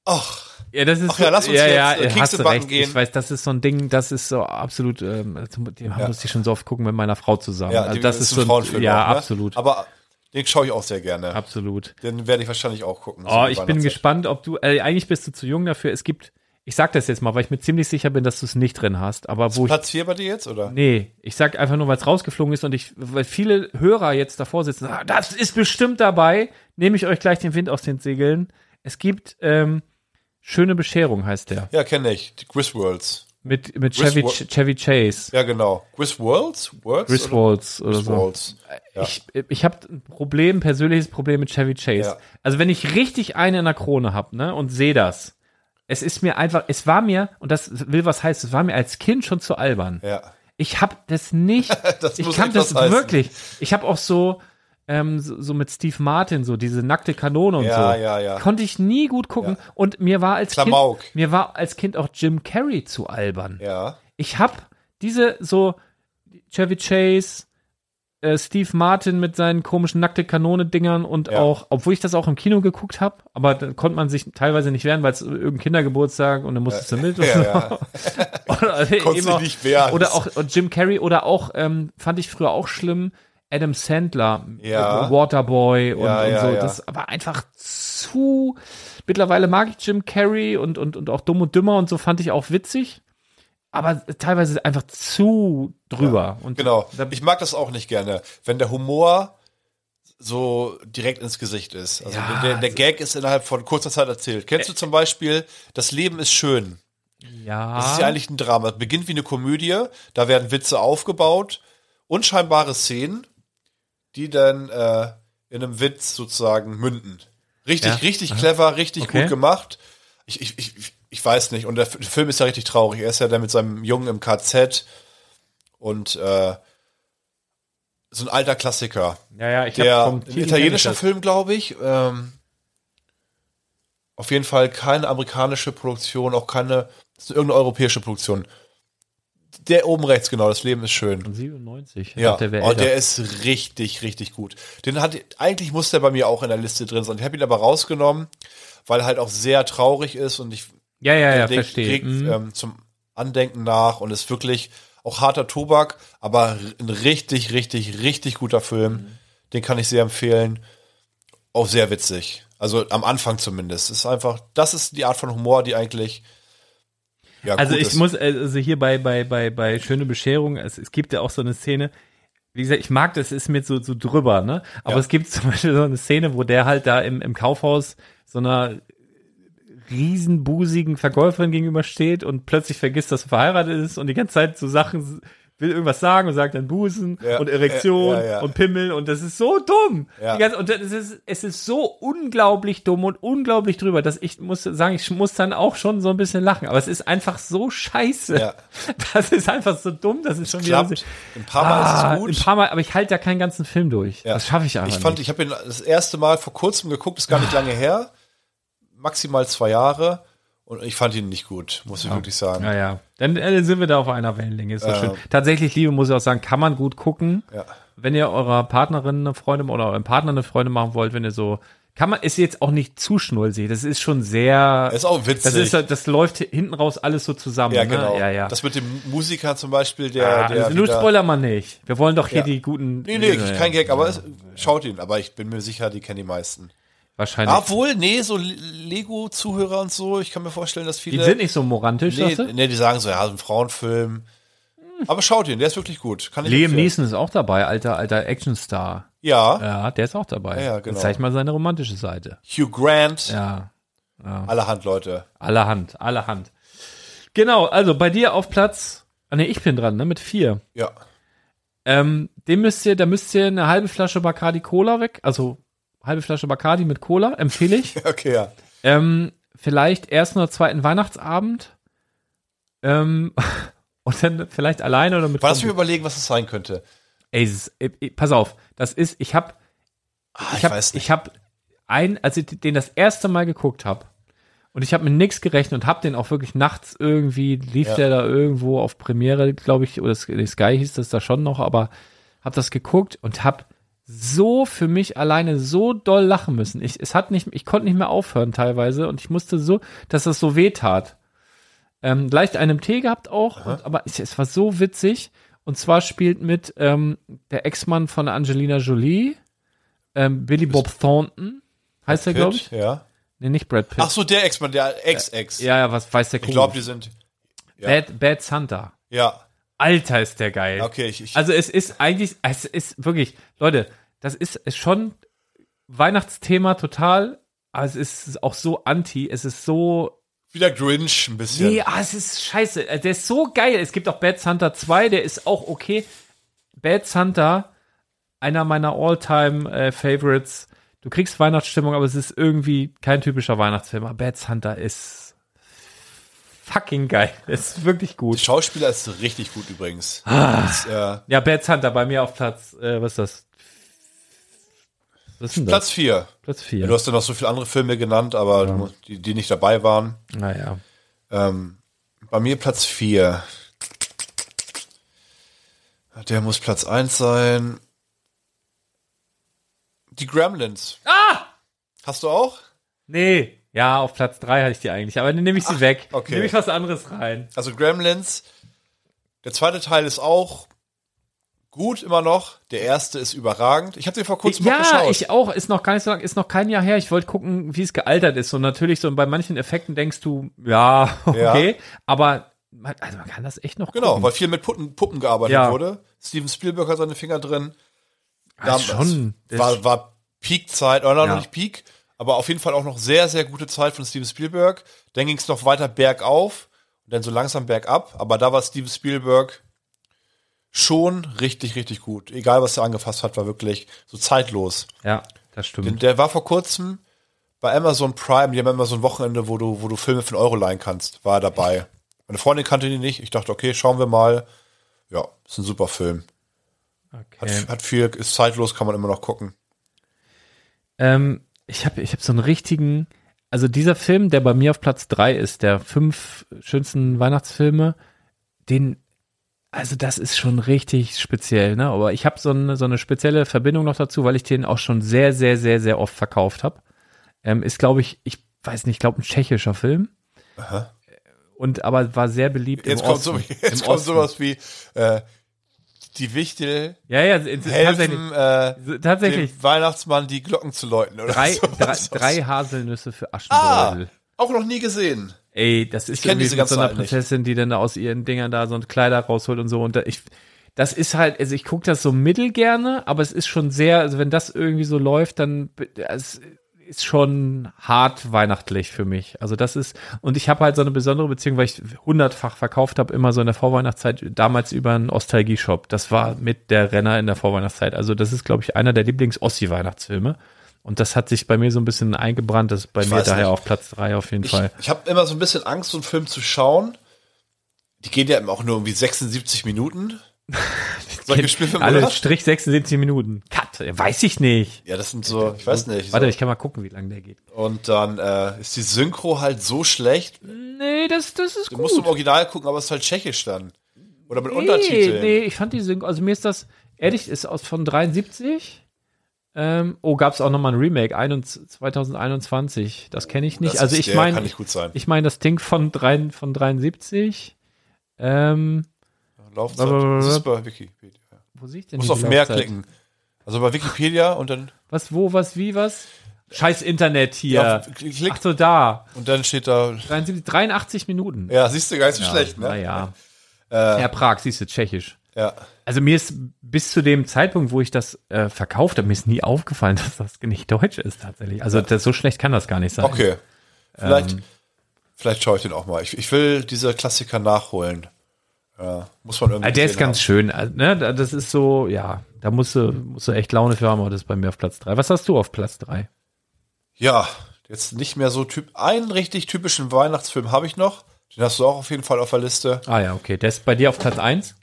ach, Ja, das ist Ach ja, lass uns ja, jetzt, ja, äh, Kekse backen recht. gehen. Ich weiß, das ist so ein Ding, das ist so absolut, ähm, den Ja. musste ich schon so oft gucken mit meiner Frau zusammen. ja, also das ist so ein ein, Frauenfilm ja, auch, ne? absolut, Aber den schaue ich auch sehr gerne. absolut. Den werde ich wahrscheinlich auch gucken. Oh, ich bin gespannt, ob du, äh, eigentlich bist du zu jung dafür. Es gibt, ich sag das jetzt mal, weil ich mir ziemlich sicher bin, dass du es nicht drin hast, aber wo ich Platz 4 bei dir jetzt, oder? Nee, ich sag einfach nur, weil es rausgeflogen ist und ich, weil viele Hörer jetzt davor sitzen, ah, das ist bestimmt dabei, nehme ich euch gleich den Wind aus den Segeln. Es gibt ähm, Schöne Bescherung heißt der. Ja, kenne ich. Die Griswolds. Mit, mit Chevy, Chevy Chase. Ja, genau. Griswolds? Words? Griswolds oder so. Griswolds. Ja. Ich, ich habe ein Problem, persönliches Problem mit Chevy Chase. Ja. Also wenn ich richtig eine in der Krone hab, ne, und sehe das, es ist mir einfach, es war mir, und das will was heißt, es war mir als Kind schon zu albern. Ja. Ich habe das nicht. *laughs* Das ich kann das heißen. wirklich. Ich habe auch so, ähm, so, so mit Steve Martin so diese nackte Kanone und Ja, so. ja, ja. Konnte ich nie gut gucken. Und mir war als Klamauk. Kind, mir war als Kind auch Jim Carrey zu albern. Ja. Ich habe diese so Chevy Chase, äh, Steve Martin mit seinen komischen nackte Kanone-Dingern und auch, obwohl ich das auch im Kino geguckt habe, aber dann konnte man sich teilweise nicht wehren, weil es irgendein Kindergeburtstag und dann musstest du mit. *laughs* so. ja. *laughs* oder auch- nicht wehren. Oder auch Jim Carrey oder auch, ähm, fand ich früher auch schlimm, Adam Sandler, Ja. äh, Waterboy und, Ja, und so. ja. Das war einfach zu. Mittlerweile mag ich Jim Carrey und, und, und auch Dumm und Dümmer und so fand ich auch witzig. Aber teilweise einfach zu drüber. und Genau. Ich mag das auch nicht gerne, wenn der Humor so direkt ins Gesicht ist. Also der, der Gag ist innerhalb von kurzer Zeit erzählt. Kennst du zum Beispiel, das Leben ist schön. ja. Das ist ja eigentlich ein Drama. Es beginnt wie eine Komödie, da werden Witze aufgebaut, unscheinbare Szenen, die dann äh, in einem Witz sozusagen münden. Richtig, Ja. richtig clever, richtig Okay. gut gemacht. Ich, ich, ich, ich weiß nicht. Und der Film ist ja richtig traurig. Er ist ja dann mit seinem Jungen im KZ und äh, so ein alter Klassiker. ja, ja, ich Der vom ein italienischer Film, glaube ich. Ähm, auf jeden Fall keine amerikanische Produktion, auch keine das ist irgendeine europäische Produktion. Der oben rechts, genau, das Leben ist schön. das. Von 97. Ich Ja, der wäre oh, der ist richtig, richtig gut. Den hat, eigentlich muss der bei mir auch in der Liste drin sein. Ich habe ihn aber rausgenommen, weil er halt auch sehr traurig ist und ich ja, ja, ja, Ding verstehe. kriegt Mhm. ähm, zum Andenken nach und ist wirklich auch harter Tobak, aber ein richtig, richtig, richtig guter Film. Mhm. Den kann ich sehr empfehlen. Auch sehr witzig. Also am Anfang zumindest. Ist einfach, das ist die Art von Humor, die eigentlich ja, Also ich muss, also hier bei, bei, bei, bei Schöne Bescherung, es, es gibt ja auch so eine Szene, wie gesagt, ich mag das, ist mir so, so drüber, ne? Aber Ja. es gibt *laughs* zum Beispiel so eine Szene, wo der halt da im, im Kaufhaus so einer riesenbusigen Verkäuferin gegenübersteht und plötzlich vergisst, dass er verheiratet ist und die ganze Zeit so Sachen will irgendwas sagen und sagt dann Busen Ja, und Erektion ja, ja, und Pimmel und das ist so dumm. Ganze, und das ist, es ist so unglaublich dumm und unglaublich drüber, dass ich muss sagen, ich muss dann auch schon so ein bisschen lachen. Aber es ist einfach so scheiße. *laughs* Das ist einfach so dumm, das ist schon wieder so, Ein paar Mal ah, ist es Ein gut. paar Mal, aber ich halte ja keinen ganzen Film durch. Ja. Das schaffe ich einfach Ich fand, nicht. ich habe ihn das erste Mal vor kurzem geguckt, ist gar nicht *laughs* lange her. Maximal zwei Jahre. Und ich fand ihn nicht gut, muss ich wirklich sagen. Ja, ja. Dann äh, sind wir da auf einer Wellenlänge. Ist doch Ähm. schön. Tatsächlich, Liebe, muss ich auch sagen, kann man gut gucken. Ja. Wenn ihr eurer Partnerin eine Freude oder eurem Partner eine Freude machen wollt, wenn ihr so, kann man, ist jetzt auch nicht zu schnulzig. Das ist schon sehr, ist auch witzig. das ist, das läuft hinten raus alles so zusammen. ja, ne? genau. Ja, ja. Das mit dem Musiker zum Beispiel, der, ah, der also nur spoiler mal nicht. Wir wollen doch hier Ja. die guten. Nee, nee, Ja, kein ja. Gag, aber es, schaut ihn. Aber ich bin mir sicher, die kennen die meisten. Wahrscheinlich. Obwohl, nee, so Lego-Zuhörer und so, ich kann mir vorstellen, dass die viele. sind nicht so morantisch, nee, nee, die sagen so, ja, so ein Frauenfilm. Aber schaut ihn, der ist wirklich gut. Kann ich Liam. Neeson ist auch dabei, alter, alter Actionstar. Ja, Ja, der ist auch dabei. Ja, ja, genau. Zeig mal seine romantische Seite. Hugh Grant, Ja. allerhand Leute. Allerhand, allerhand. Genau, also bei dir auf Platz, ah nee, ich bin dran, ne, mit vier. Ja. Ähm, dem müsst ihr, da müsst ihr eine halbe Flasche Bacardi Cola weg, also halbe Flasche Bacardi mit Cola, empfehle ich. *laughs* Okay, ja. ähm, vielleicht ersten oder zweiten Weihnachtsabend. Ähm, *laughs* und dann vielleicht alleine oder mit Lass mich überlegen, was das sein könnte. Ey, ist, ey, ey, pass auf, das ist, ich hab, Ah, ich habe ich hab ein, als ich den das erste Mal geguckt habe und ich habe mit nichts gerechnet und habe den auch wirklich nachts irgendwie lief Ja. der da irgendwo auf Premiere, glaube ich, oder Sky Sky hieß das da schon noch, aber habe das geguckt und habe so für mich alleine so doll lachen müssen. Ich es hat nicht, ich konnte nicht mehr aufhören teilweise und ich musste so, dass das so weh tat. Ähm, leicht einen Tee gehabt auch, und, aber es, es war so witzig. Und zwar spielt mit ähm, der Ex-Mann von Angelina Jolie, ähm, Billy Bob Thornton, heißt er, glaube ich. Ja. Nee, nicht Brad Pitt. Ach so, der Ex-Mann, der Ex-Ex. ja, ja, was weiß der Ich Kuckuck. glaube, die sind. ja. Bad, Bad Santa. Ja. Alter, ist der geil. Okay, ich, ich Also es ist eigentlich, es ist wirklich, Leute, das ist, ist schon Weihnachtsthema total, aber es ist auch so anti, es ist so wieder Grinch ein bisschen. Nee, ah, es ist scheiße. Äh, Der ist so geil. Es gibt auch Bad Santa 2, der ist auch okay. Bad Santa, einer meiner All-Time äh, Favorites. Du kriegst Weihnachtsstimmung, aber es ist irgendwie kein typischer Weihnachtsfilm. Aber Bad Santa ist fucking geil. *laughs* Ist wirklich Der gut. Schauspieler ist richtig gut übrigens. Ah. Das, äh, Ja, Bad Hunter bei mir auf Platz, äh, was ist das? Was ist? Platz 4. Platz 4. Du hast ja noch so viele andere Filme genannt, aber musst- die, die nicht dabei waren. Naja. Ähm, bei mir Platz 4. Der muss Platz 1 sein. Die Gremlins. Ah! Hast du auch? Nee. Ja, auf Platz 3 hatte ich die eigentlich, aber dann nehme ich sie weg. okay. Nehme ich was anderes rein. Also Gremlins. Der zweite Teil ist auch gut immer noch. Der erste ist überragend. Ich habe den vor kurzem noch Ja, geschaut. ich auch. Ist noch gar nicht so lang, ist noch kein Jahr her. Ich wollte gucken, wie es gealtert ist. Und natürlich so bei manchen Effekten denkst du, *laughs* ja, okay. Aber man, also man kann das echt noch genau, gucken. weil viel mit Puppen, Puppen gearbeitet Ja. wurde. Steven Spielberg hat seine Finger drin. Ah, ist schon, war, war Peak-Zeit, oder noch Ja. nicht Peak, aber auf jeden Fall auch noch sehr, sehr gute Zeit von Steven Spielberg. Dann ging es noch weiter bergauf und dann so langsam bergab, aber da war Steven Spielberg schon richtig, richtig gut. Egal, was er angefasst hat, war wirklich so zeitlos. ja, das stimmt. Der war vor kurzem bei Amazon Prime, die haben immer so ein Wochenende, wo du, wo du Filme für einen Euro leihen kannst, war er dabei. Meine Freundin kannte ihn nicht. Ich dachte, okay, schauen wir mal. Ja, ist ein super Film. Hat, Okay. hat viel, ist zeitlos, kann man immer noch gucken. Ähm, ich habe ich hab so einen richtigen, also dieser Film, der bei mir auf Platz drei ist, der fünf schönsten Weihnachtsfilme, den, also das ist schon richtig speziell, ne? Aber ich habe so eine, so eine spezielle Verbindung noch dazu, weil ich den auch schon sehr, sehr, sehr, sehr oft verkauft habe. Ähm, ist, glaube ich, ich weiß nicht, ich glaube ein tschechischer Film. Und aber war sehr beliebt Jetzt im kommt, so, Osten. jetzt Im kommt Osten. sowas wie äh, die Wichtel Ja, ja, tatsächlich. helfen äh, Tatsächlich. dem Weihnachtsmann die Glocken zu läuten. Oder Drei, *laughs* so. drei, drei Haselnüsse für Ah, Aschenbrödel. auch noch nie gesehen. Ey, das ist irgendwie diese mit so einer alten nicht. Prinzessin, die dann da aus ihren Dingern da so ein Kleider rausholt und so. Und da, ich, das ist halt, also ich gucke das so mittel gerne, aber es ist schon sehr, also wenn das irgendwie so läuft, dann es ist schon hart weihnachtlich für mich. Also das ist, und ich habe halt so eine besondere Beziehung, weil ich hundertfach verkauft habe, immer so in der Vorweihnachtszeit, damals über einen Ostalgie-Shop. Das war mit der Renner in der Vorweihnachtszeit. Also das ist, glaube ich, einer der Lieblings-Ossi-Weihnachtsfilme. Und das hat sich bei mir so ein bisschen eingebrannt, das ist bei Ich mir daher nicht. auf Platz drei auf jeden Ich, Fall. ich habe immer so ein bisschen Angst, so einen Film zu schauen. Die gehen ja auch nur irgendwie 76 Minuten. *laughs* Solche Spielfilme, Alle oder? Strich 76 Minuten. Cut. Weiß ich nicht. Ja, das sind so, ich weiß nicht. Warte, So. ich kann mal gucken, wie lange der geht. Und dann äh, ist die Synchro halt so schlecht. Nee, das, das ist Du gut. musst im Original gucken, aber es ist halt tschechisch dann. Oder mit nee, Untertiteln. nee, ich fand die Synchro, also mir ist das, ehrlich, ist aus von 73. Ähm, oh, gab es auch nochmal ein Remake, 21 2021. Das kenne ich nicht. Das also ich meine, kann nicht gut sein. ich meine das Ding von, drei, von 73. Ähm, Laufzeit. Das ist bei Wikipedia. wo sehe ich denn hier auf die mehr Laufzeit? klicken. Also bei Wikipedia und dann Was, wo, was, wie, was? Scheiß Internet hier. Ja, klick. Ach so, da. und dann steht da. 73, 83 Minuten. Ja, siehst du gar nicht so schlecht, ne? Naja. Ja, Prag, siehst du, tschechisch. Ja. Also mir ist bis zu dem Zeitpunkt, wo ich das äh, verkauft habe, mir ist nie aufgefallen, *laughs* dass das nicht deutsch ist tatsächlich. Also das, so schlecht kann das gar nicht sein. Okay. Vielleicht, Ähm. vielleicht schaue ich den auch mal. Ich, ich will diese Klassiker nachholen. Ja, muss man irgendwie. Ah, der ist ganz schön. Also, ne, da- das ist so, ja, da musst du, musst du echt Laune für haben, aber das ist bei mir auf Platz drei. Was hast du auf Platz drei? haben. Ja, jetzt nicht mehr so typ. Einen richtig typischen Weihnachtsfilm habe ich noch. Den hast du auch auf jeden Fall auf der Liste. Ah ja, okay. Der ist bei dir auf Platz eins.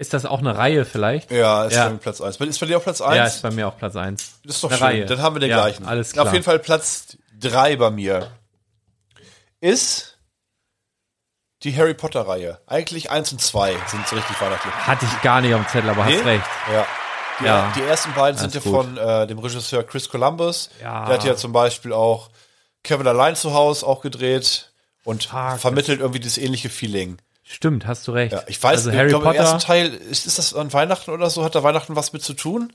Ist das auch eine Reihe vielleicht? Ja, ist Ja. bei mir Platz 1. Ist bei dir auf Platz 1? Ja, ist bei mir auf Platz eins. Das ist doch Eine schön. Reihe. Dann haben wir den Ja, gleichen. alles klar. Auf jeden Fall Platz 3 bei mir ist die Harry Potter Reihe. Eigentlich 1 und 2 sind so richtig weihnachtlich. Hatte ich gar nicht auf dem Zettel, aber hast Nee? recht. Ja. Die, Ja. die ersten beiden sind ja Alles von äh, dem Regisseur Chris Columbus. Ja. Der hat ja zum Beispiel auch Kevin allein zu Hause auch gedreht und Fuck, vermittelt irgendwie das ähnliche Feeling. Stimmt, hast du recht. Ja, ich weiß, also ich Harry glaube, im ersten Potter Teil, ist, ist das an Weihnachten oder so? Hat da Weihnachten was mit zu tun?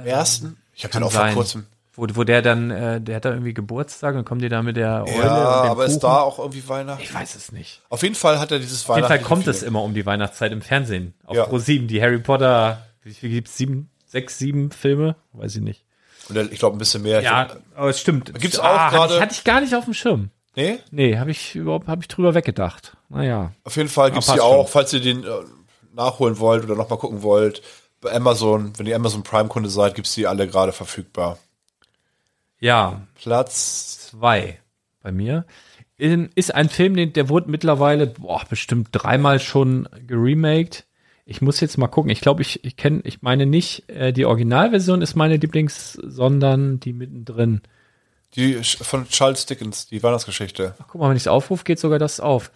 Im ersten? Ich habe den auch vor sein. kurzem. Wo, wo der dann, äh, der hat da irgendwie Geburtstag und kommt die da mit der Eule Ja, und dem aber Kuchen. ist da auch irgendwie Weihnachten? Ich weiß es nicht. Auf jeden Fall hat er dieses Auf jeden Fall kommt es immer um die Weihnachtszeit im Fernsehen. Auf Ja. Pro 7, die Harry Potter, wie viel gibt's? Sieben, sechs, sieben Filme? Weiß ich nicht. Und ich glaube ein bisschen mehr. Ja, aber es stimmt. Gibt's auch hatte gerade- ich, hatte ich gar nicht auf dem Schirm. Nee? Nee, habe ich überhaupt, habe ich drüber weggedacht. Naja. Auf jeden Fall gibt's Ah, die auch, falls ihr den äh, nachholen wollt oder nochmal gucken wollt. Bei Amazon, wenn ihr Amazon Prime-Kunde seid, gibt's die alle gerade verfügbar. Ja, Platz. zwei bei mir. in, ist ein Film, den, der wurde mittlerweile, boah, bestimmt dreimal schon geremaked. Ich muss jetzt mal gucken. Ich glaube, ich, ich kenne, ich meine nicht, äh, die Originalversion ist meine Lieblings, sondern die mittendrin. Die von Charles Dickens, die Weihnachtsgeschichte. Ach, guck mal, wenn ich es aufrufe, geht sogar das auf.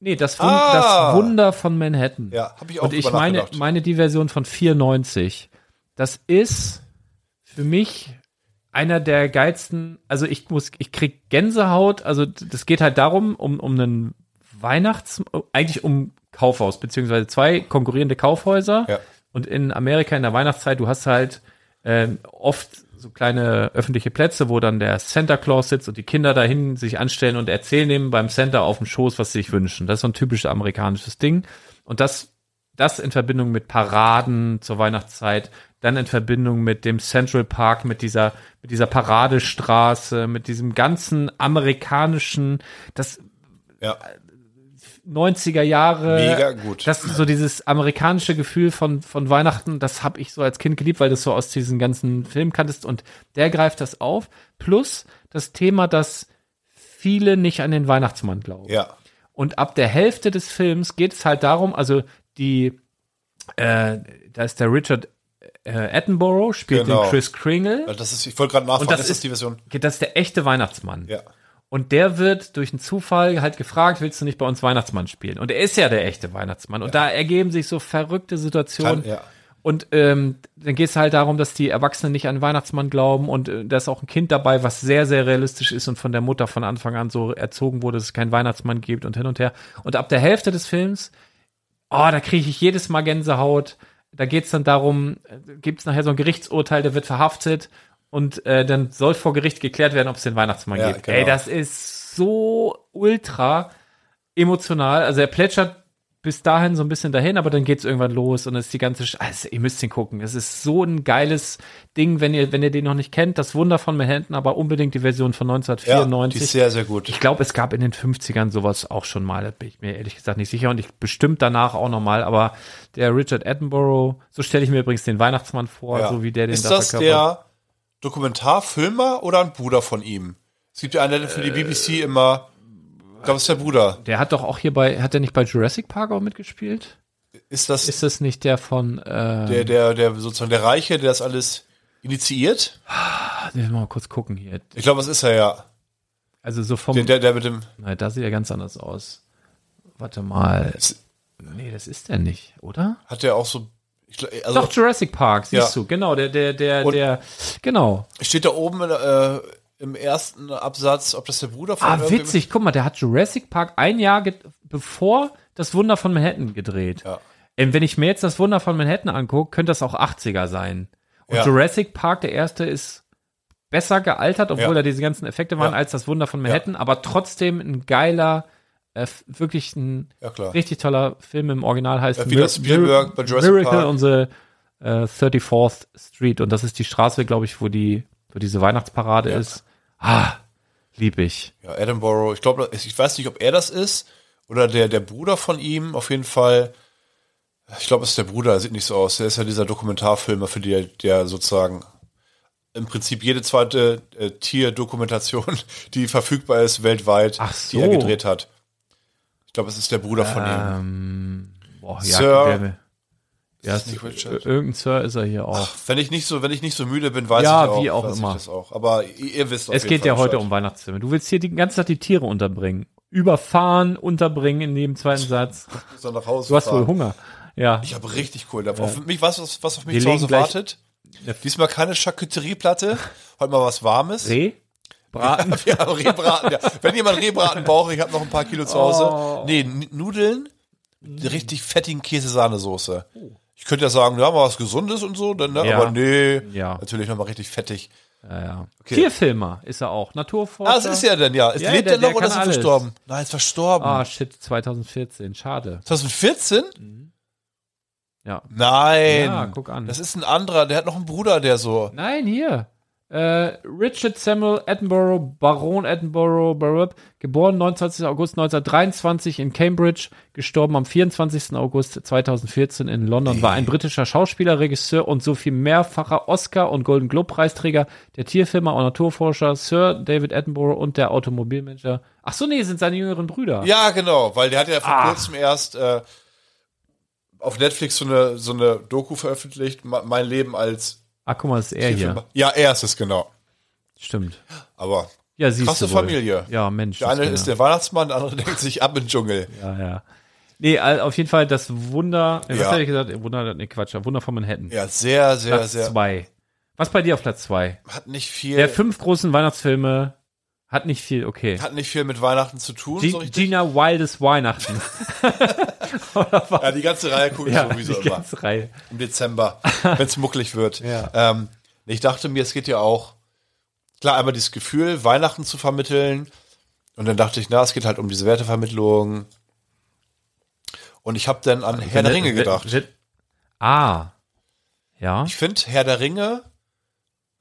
Nee, das, Wun Ah! das Wunder von Manhattan. Ja, habe ich auch Und ich meine, meine die Version von 94. Das ist für mich einer der geilsten, also ich muss, ich krieg Gänsehaut, also das geht halt darum, um, um einen Weihnachts, eigentlich um Kaufhaus, beziehungsweise zwei konkurrierende Kaufhäuser. Ja. Und in Amerika in der Weihnachtszeit, du hast halt ähm, oft so kleine öffentliche Plätze, wo dann der Santa Claus sitzt und die Kinder dahin sich anstellen und erzählen ihm beim Santa auf dem Schoß, was sie sich wünschen. Das ist so ein typisches amerikanisches Ding. Und das, das in Verbindung mit Paraden zur Weihnachtszeit, dann in Verbindung mit dem Central Park, mit dieser, mit dieser Paradestraße, mit diesem ganzen amerikanischen, das Ja, 90er Jahre. Mega gut. Das ist so dieses amerikanische Gefühl von, von Weihnachten, das habe ich so als Kind geliebt, weil du es so aus diesen ganzen Filmen kanntest und der greift das auf. Plus das Thema, dass viele nicht an den Weihnachtsmann glauben. ja. Und ab der Hälfte des Films geht es halt darum, also die, äh, da ist der Richard äh, Attenborough, spielt Genau. den Chris Kringle. Das ist, ich wollte gerade nachfragen, Und das ist das ist- die Version? Das ist der echte Weihnachtsmann. Ja. Und der wird durch einen Zufall halt gefragt, willst du nicht bei uns Weihnachtsmann spielen? Und er ist ja der echte Weihnachtsmann. Und da ergeben sich so verrückte Situationen. Kann, ja. Und ähm, dann geht es halt darum, dass die Erwachsenen nicht an den Weihnachtsmann glauben und äh, da ist auch ein Kind dabei, was sehr, sehr realistisch ist und von der Mutter von Anfang an so erzogen wurde, dass es keinen Weihnachtsmann gibt und hin und her. Und ab der Hälfte des Films, oh, da kriege ich jedes Mal Gänsehaut. Da geht es dann darum, gibt es nachher so ein Gerichtsurteil, der wird verhaftet und äh, dann soll vor Gericht geklärt werden, ob es den Weihnachtsmann Ja, gibt. genau. Ey, das ist so ultra emotional. Also er plätschert bis dahin so ein bisschen dahin, aber dann geht's irgendwann los und es ist die ganze, Sch also ihr müsst ihn gucken. Es ist so ein geiles Ding, wenn ihr, wenn ihr den noch nicht kennt. Das Wunder von Manhattan, aber unbedingt die Version von Ja, die 1994. ist sehr, sehr gut. ich glaube, es gab in den 50ern sowas auch schon mal, da bin ich mir ehrlich gesagt nicht sicher und ich bestimmt danach auch noch mal, aber der Richard Attenborough, so stelle ich mir übrigens den Weihnachtsmann vor, Ja. so wie der den ist da das verkörpert. der Dokumentarfilmer oder ein Bruder von ihm? Es gibt ja einen, der für die BBC immer, ich glaube, es ist der Bruder. Der hat doch auch hier bei, hat der nicht bei Jurassic Park auch mitgespielt? Ist das Ist das nicht der von, äh, der, der, der sozusagen der Reiche, der das alles initiiert? Lass mal kurz gucken hier. Ich glaube, das ist er ja. Also so vom, Der, der, der mit dem, Nein, da sieht er ganz anders aus. Warte mal. Ist- Nee, das ist er nicht, oder? hat der auch so, also Doch, Jurassic Park, siehst Ja. du. Genau, der, der, der, Und- der, genau. steht da oben äh, im ersten Absatz, ob das der Bruder von Ah, witzig. Guck mal, der hat Jurassic Park ein Jahr bevor das Wunder von Manhattan gedreht. Ja. Ähm, wenn ich mir jetzt das Wunder von Manhattan angucke, könnte das auch 80er sein. Und Ja. Jurassic Park, der erste, ist besser gealtert, obwohl Ja. da diese ganzen Effekte waren, als das Wunder von Manhattan, aber trotzdem ein geiler, äh, wirklich ein Ja, richtig toller Film im Original heißt Ja, wie das Spielberg bei Jurassic Miracle Park. on the äh, 34th Street und das ist die Straße, glaube ich, wo die wo diese Weihnachtsparade Ja. ist. Ah, lieb ich. Ja, Edinburgh. Ich glaube, ich weiß nicht, ob er das ist oder der, der Bruder von ihm. Auf jeden Fall. Ich glaube, es ist der Bruder. Sieht nicht so aus. Der ist ja dieser Dokumentarfilmer, für die der sozusagen im Prinzip jede zweite äh, Tierdokumentation, *laughs* die verfügbar ist weltweit, Ach die er so. gedreht hat. Ich glaube, es ist der Bruder von ihm. Ähm, boah, ja, Sir- der, ja, Ist nicht Richard? irgendein Sir ist er hier auch. Wenn ich nicht so, wenn ich nicht so müde bin, weiß Ja, ich auch, wie auch immer. Auch. Aber ihr, ihr wisst es geht ja heute um Weihnachtsfilme. Du willst hier die ganze Zeit die Tiere unterbringen. Überfahren, unterbringen in jedem zweiten Satz. *laughs* Du hast fahren. wohl Hunger. Ja. Ich habe richtig cool. Auf mich, was, was, auf mich Wir zu Hause wartet? Diesmal keine Charcuterieplatte. *laughs* Heute mal was Warmes. Reh? Braten? *laughs* Ja, Rehbraten, ja. Wenn jemand Rehbraten braucht, ich habe noch ein paar Kilo zu Hause. Oh. Nee, Nudeln mit richtig fettigen Käse-Sahnesoße. Ich könnte ja sagen, ja, mal was Gesundes und so, dann, ne? Ja. aber nee, Ja. natürlich nochmal richtig fettig. Ja, ja. Okay. Tierfilmer ist er auch. Naturforscher. Ah, das ist er denn, ja. Ist, Ja, lebt der- er noch der oder ist er verstorben? Nein, ist verstorben. Ah, shit, 2014. Schade. 2014? Ja. Nein. Ja, guck an. Das ist ein anderer, der hat noch einen Bruder, der so. Nein, hier. Äh, Richard Samuel Attenborough, Baron Attenborough, Barup, geboren 29. August 1923 in Cambridge, gestorben am 24. August 2014 in London, war ein britischer Schauspieler, Regisseur und so viel mehrfacher Oscar- und Golden Globe-Preisträger, der Tierfilmer und Naturforscher Sir David Attenborough und der Automobilmanager. Ach so, nee, sind seine jüngeren Brüder. Ja, genau, weil der hat ja vor Ah. kurzem erst äh, auf Netflix so eine, so eine Doku veröffentlicht, mein Leben als Ah, guck mal, das ist er hier. Ja, er ist es, genau. Stimmt. Aber Ja, siehst Krasse. Familie. Ja, Mensch. der eine ist der Weihnachtsmann, der andere *laughs* denkt sich ab in den Dschungel. Ja, ja. Nee, auf jeden Fall das Wunder, was Ja. hatte ich gesagt? Wunder, nee, Quatsch, Wunder von Manhattan. Ja, sehr, sehr, Platz sehr. zwei. Was bei dir auf Platz zwei? Hat nicht viel, Der fünf großen Weihnachtsfilme hat nicht viel, okay. hat nicht viel mit Weihnachten zu tun, G so richtig. Gina Wildes Weihnachten. *laughs* Ja, die ganze Reihe gucke ich ja, sowieso die immer. ganze Reihe. Im Dezember, wenn es muckelig wird. *laughs* Ja. Ähm, ich dachte mir, es geht ja auch, klar, einmal dieses Gefühl, Weihnachten zu vermitteln. Und dann dachte ich, na, es geht halt um diese Wertevermittlung. Und ich habe dann an Herr der Ringe gedacht. Ah. Ja. Ich finde Herr der Ringe,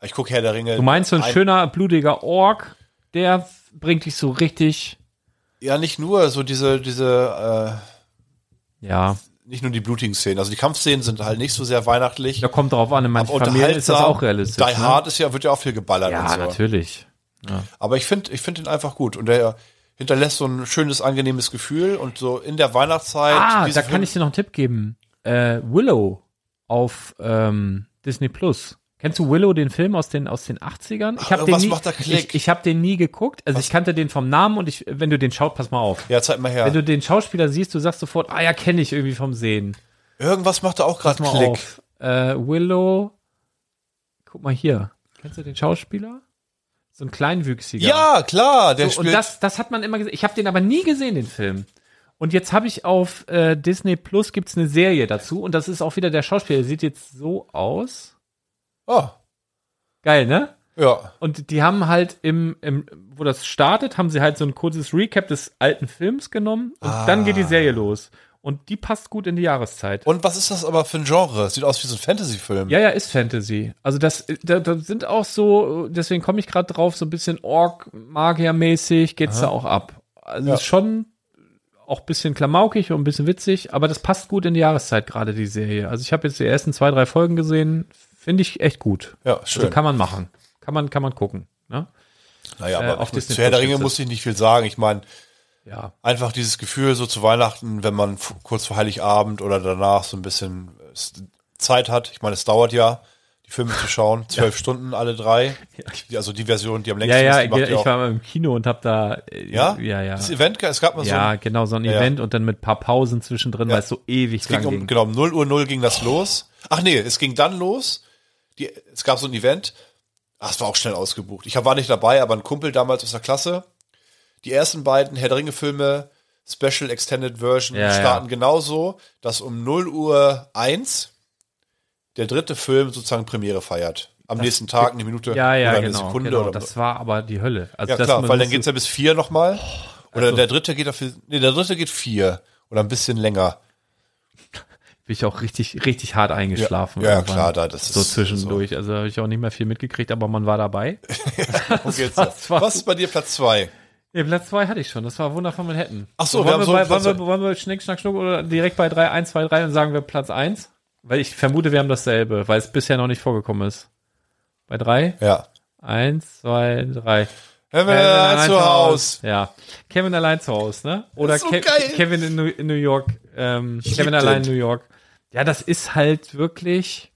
ich gucke Herr der Ringe. Du meinst so ein ein- schöner, blutiger Ork, der bringt dich so richtig, Ja, nicht nur so diese, diese, ja, äh, nicht nur die blutigen Szenen. Also die Kampfszenen sind halt nicht so sehr weihnachtlich. da kommt drauf an, in manchen Familien ist das auch realistisch. Die ne? Hard ist ja, wird ja auch viel geballert und Ja, so. natürlich. Aber ich finde, ich finde ihn einfach gut. Und der hinterlässt so ein schönes, angenehmes Gefühl. Und so in der Weihnachtszeit. Ah, da kann ich dir noch einen Tipp geben. Äh, Willow auf ähm, Disney Plus. Kennst du Willow, den Film aus den, aus den 80ern? Ich habe den, nie- ich, ich hab den nie geguckt. Also ich kannte den vom Namen und ich, wenn du den schaut, pass mal auf. Ja, zeig mal her. Wenn du den Schauspieler siehst, du sagst sofort, ah ja, kenne ich irgendwie vom Sehen. Irgendwas macht da auch gerade mal Klick. auf. Äh, Willow, guck mal hier. Kennst du den Schauspieler? So ein kleinwüchsiger. Ja, klar, der So, und das, das hat man immer gesehen. Ich habe den aber nie gesehen, den Film. Und jetzt habe ich auf äh, Disney Plus gibt's eine Serie dazu und das ist auch wieder der Schauspieler. Der sieht jetzt so aus. Oh, Geil, ne? ja. Und die haben halt im, im, wo das startet, haben sie halt so ein kurzes Recap des alten Films genommen und dann geht die Serie los. Und die passt gut in die Jahreszeit. Und was ist das aber für ein Genre? Sieht aus wie so ein Fantasy-Film. Ja, ja, ist Fantasy. Also das, da, da sind auch so, deswegen komme ich gerade drauf, so ein bisschen Ork-Magier-mäßig geht's da auch ab. Also Ja. ist schon auch ein bisschen klamaukig und ein bisschen witzig, aber das passt gut in die Jahreszeit gerade, die Serie. Also ich habe jetzt die ersten zwei, drei Folgen gesehen, finde ich echt gut. Ja, schön. Also kann man machen. Kann man, kann man gucken. Ne? naja, äh, aber auf ich zu Herr der Ringe muss ich nicht viel sagen. Ich meine, Ja. einfach dieses Gefühl so zu Weihnachten, wenn man kurz vor Heiligabend oder danach so ein bisschen äh, Zeit hat. Ich meine, es dauert ja, die Filme zu schauen. *laughs* Zwölf Stunden alle drei. Die- Also die Version, die am Ja, längsten ja, ist, die macht ich, ja auch. war mal im Kino und habe da, äh, ja? ja, ja. Das Event, es gab mal so Ja, ein, genau, so ein Ja, ja. Event und dann mit ein paar Pausen zwischendrin, Ja. weil es so ewig es ging lang um, ging. genau, um 0 Uhr 0 ging das los. Ach nee, es ging dann los. Die, es gab so ein Event. Ach, es war auch schnell ausgebucht. Ich war nicht dabei, aber ein Kumpel damals aus der Klasse. Die ersten beiden Herr der Ringe Filme, Special Extended Version, Ja, starten genauso, dass um 0 Uhr 1 der dritte Film sozusagen Premiere feiert. Am nächsten Tag, eine Minute Ja, ja, oder eine genau. Sekunde. genau. oder das war aber die Hölle. Also ja das klar, weil dann geht's ja bis vier nochmal. Oder Also- der dritte geht dafür, nee, der dritte geht vier. Oder ein bisschen länger. Bin ich auch richtig, richtig hart eingeschlafen. Ja, ja, klar, da, das So ist zwischendurch. Also habe ich auch nicht mehr viel mitgekriegt, aber man war dabei. *laughs* Da? das war- Was ist bei dir Platz zwei? Ja, Platz zwei hatte ich schon. Das war Wunder von Manhattan. Ach so, wir wollen haben wir, so bei, wollen, wir, wollen wir Schnick, Schnack, Schnuck oder direkt bei 3, 1, 2, 3 und sagen wir Platz 1? Weil ich vermute, wir haben dasselbe, weil es bisher noch nicht vorgekommen ist. Bei 3, Ja. 1, 2, 3. Kevin allein zu Haus. Ja. Kevin allein zu Haus, ne? Oder so Ke geil. Kevin in New, in New York. Ähm, Kevin allein in New York. Ja, das ist halt wirklich.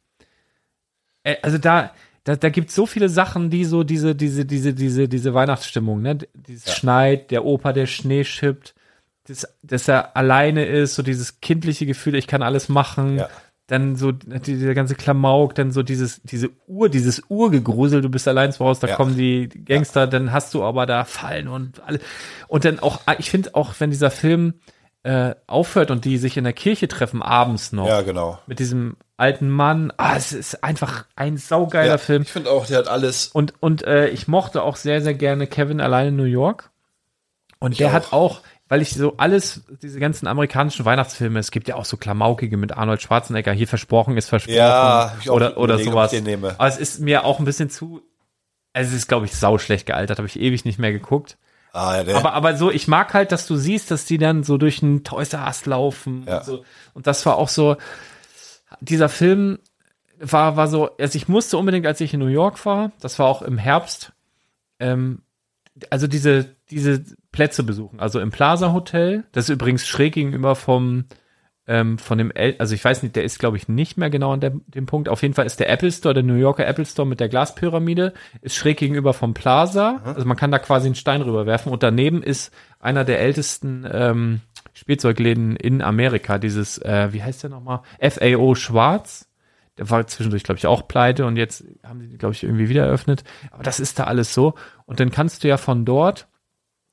Äh, also da, da, da gibt so viele Sachen, die so diese, diese, diese, diese, diese Weihnachtsstimmung, ne? Dieses Schneit, der Opa, der Schnee schippt, das, dass er alleine ist, so dieses kindliche Gefühl, ich kann alles machen. Ja. Dann so dieser ganze Klamauk, dann so dieses, diese Uhr, dieses Urgegrusel, du bist allein zu Hause, da Ja. kommen die Gangster, dann hast du aber da Fallen und alle. Und dann auch, ich finde auch, wenn dieser Film äh, aufhört und die sich in der Kirche treffen, abends noch, Ja, genau. mit diesem alten Mann, ah, es ist einfach ein saugeiler Ja, Film. Ich finde auch, der hat alles. Und, und äh, ich mochte auch sehr, sehr gerne Kevin allein in New York. Und der auch. hat auch, weil ich so alles, diese ganzen amerikanischen Weihnachtsfilme, es gibt ja auch so Klamaukige mit Arnold Schwarzenegger, hier versprochen ist versprochen. Ja, oder, oder sowas. Aber es ist mir auch ein bisschen zu Also es ist, glaube ich, sau schlecht gealtert, habe ich ewig nicht mehr geguckt. Ah, ja, Aber, aber so, ich mag halt, dass du siehst, dass die dann so durch einen Toys R Us laufen Ja. und so. Und das war auch so, dieser Film war, war so, also ich musste unbedingt, als ich in New York war, das war auch im Herbst, ähm, also diese, diese Plätze besuchen. Also im Plaza Hotel, das ist übrigens schräg gegenüber vom, ähm, von dem, El also ich weiß nicht, der ist glaube ich nicht mehr genau an der, dem Punkt. Auf jeden Fall ist der Apple Store, der New Yorker Apple Store mit der Glaspyramide, ist schräg gegenüber vom Plaza. Also man kann da quasi einen Stein rüberwerfen und daneben ist einer der ältesten ähm, Spielzeugläden in Amerika, dieses, äh, wie heißt der nochmal? FAO Schwarz. Der war zwischendurch, glaube ich, auch pleite und jetzt haben sie, glaube ich, irgendwie wieder eröffnet. Aber das ist da alles so. Und dann kannst du ja von dort,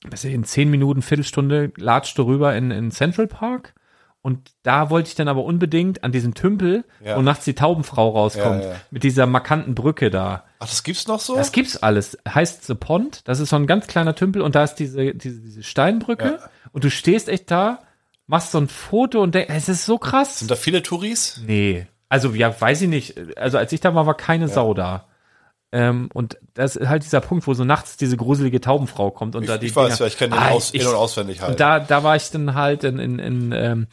bis in zehn Minuten, Viertelstunde, latscht du rüber in, in Central Park. Und da wollte ich dann aber unbedingt an diesen Tümpel, Ja. wo nachts die Taubenfrau rauskommt, Ja, ja. mit dieser markanten Brücke da. ach, das gibt's noch so? Das gibt's alles. Heißt The Pond. Das ist so ein ganz kleiner Tümpel und da ist diese, diese, diese Steinbrücke. Und du stehst echt da, machst so ein Foto und denkst, es ist so krass. Sind da viele Touris? Nee. Also, ja, weiß ich nicht. Also, als ich da war, war keine Sau da. Ähm, und das ist halt dieser Punkt, wo so nachts diese gruselige Taubenfrau kommt und Ich, da die ich weiß Dinger- ja, ich kenne den Ah, aus, ich- in- und auswendig halt. und da, da war ich dann halt in, in, in ähm,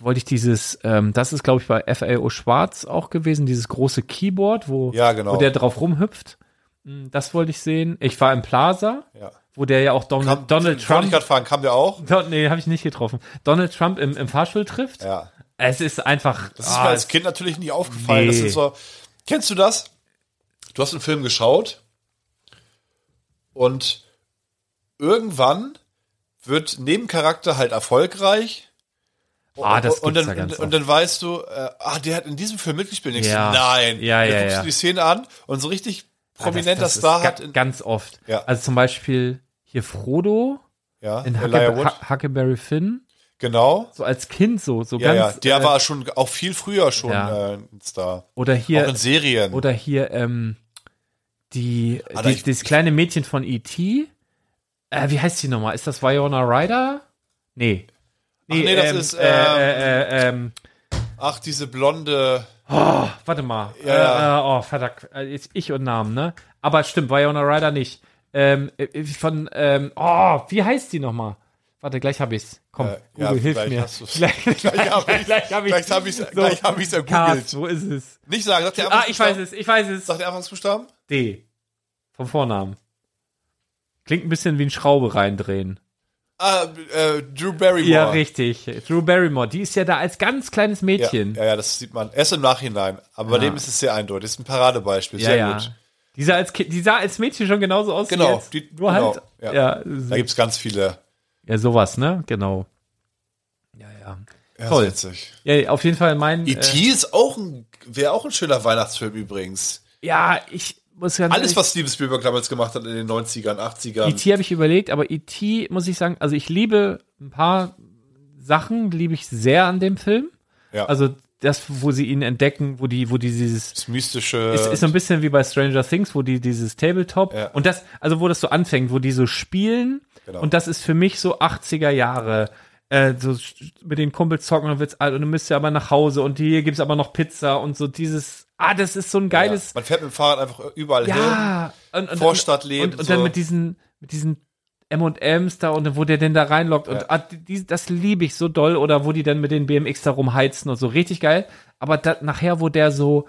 wollte ich dieses, ähm, das ist glaube ich bei FAO Schwarz auch gewesen, dieses große Keyboard, wo, Ja, genau. wo der drauf rumhüpft. Mm, Das wollte ich sehen. Ich war im Plaza, ja. wo der ja auch Donald, Kam, Donald wollte ich Trump, gerade fragen, kam der auch? Don, nee, habe ich nicht getroffen. Donald Trump im, im Fahrstuhl trifft. Ja. Es ist einfach. Das ist ah, mir als Kind natürlich nie aufgefallen. Das Nee. sind so, kennst du das? Du hast einen Film geschaut und irgendwann wird Nebencharakter halt erfolgreich. Ah, das und, dann, ja ganz und, dann weißt du, äh, ah, der hat in diesem Film mitgespielt. Ja. nein. Ja, dann ja, guckst ja. du die Szene an und so richtig ah, prominenter das, das Star hat. ga, In, ganz oft. Ja. Also zum Beispiel hier Frodo ja, in Huckleberry. Huckleberry Finn. Genau. So als Kind so, so Ja, ja. ganz. Der äh, war schon auch viel früher schon Ja. äh, ein Star. Oder Auch hier, in Serien. oder hier, ähm, die, Ah, die ich- das kleine Mädchen von E.T. Äh, wie heißt die nochmal? Ist das Viola Ryder? Nee. nee, das ist, äh, äh, äh, ähm, Ach, diese blonde. oh, warte mal. Ja, äh. Äh, oh, verdammt. Jetzt ich und Namen, ne? Aber stimmt, Viola Ryder nicht. Ähm, äh, von, ähm, oh, wie heißt die nochmal? Warte, gleich hab ich's. Komm, Äh, Google, ja, hilf mir. Gleich, *laughs* Gleich hab ich's. gleich hab ich's. Hab ich's- gleich hab ich's ergoogelt. Cast, wo ist es? Nicht sagen, sagt der Ah, ich weiß es, ich weiß es. Sagt der Anfangsbuchstaben? D. Vom Vornamen. Klingt ein bisschen wie ein Schraube reindrehen. Ah, äh, Drew Barrymore. Ja, richtig. Drew Barrymore, die ist ja da als ganz kleines Ja, Mädchen. ja, ja, das sieht man erst im Nachhinein. Aber bei Ja. dem ist es sehr eindeutig. Das ist ein Paradebeispiel. Ja, Sehr ja. gut. Die sah, als, die sah als Mädchen schon genauso aus Genau, wie jetzt. die- Nur genau, halt, ja. ja. Da gibt's ganz viele. Ja, sowas, ne? Genau. Ja, ja. Ja, Toll. witzig. Ja, auf jeden Fall mein. E.T. ist auch ein, wäre auch ein schöner Weihnachtsfilm übrigens. Äh, ja, ich muss ganz Alles, ehrlich- was Steven Spielberg damals gemacht hat in den 90ern, 80ern. E.T. habe ich überlegt, aber E.T. muss ich sagen, also ich liebe ein paar Sachen, liebe ich sehr an dem Film. ja. Also das, wo sie ihn entdecken, wo die, wo die dieses das mystische. ist, ist so ein bisschen wie bei Stranger Things, wo die dieses Tabletop Ja. und das, also wo das so anfängt, wo die so spielen Genau. und das ist für mich so 80er Jahre. Äh, so mit den Kumpels zocken und wird's alt und du müsst ja aber nach Hause und hier gibt's aber noch Pizza und so dieses, ah, das ist so ein ja. geiles, Man fährt mit dem Fahrrad einfach überall hin. ja, und, und, Vorstadtleben, und, und dann so. mit diesen, mit diesen M&M's da und wo der denn da reinlockt und Ja. ah, die, das liebe ich so doll oder wo die dann mit den BMX da rumheizen und so richtig geil, aber da, nachher wo der so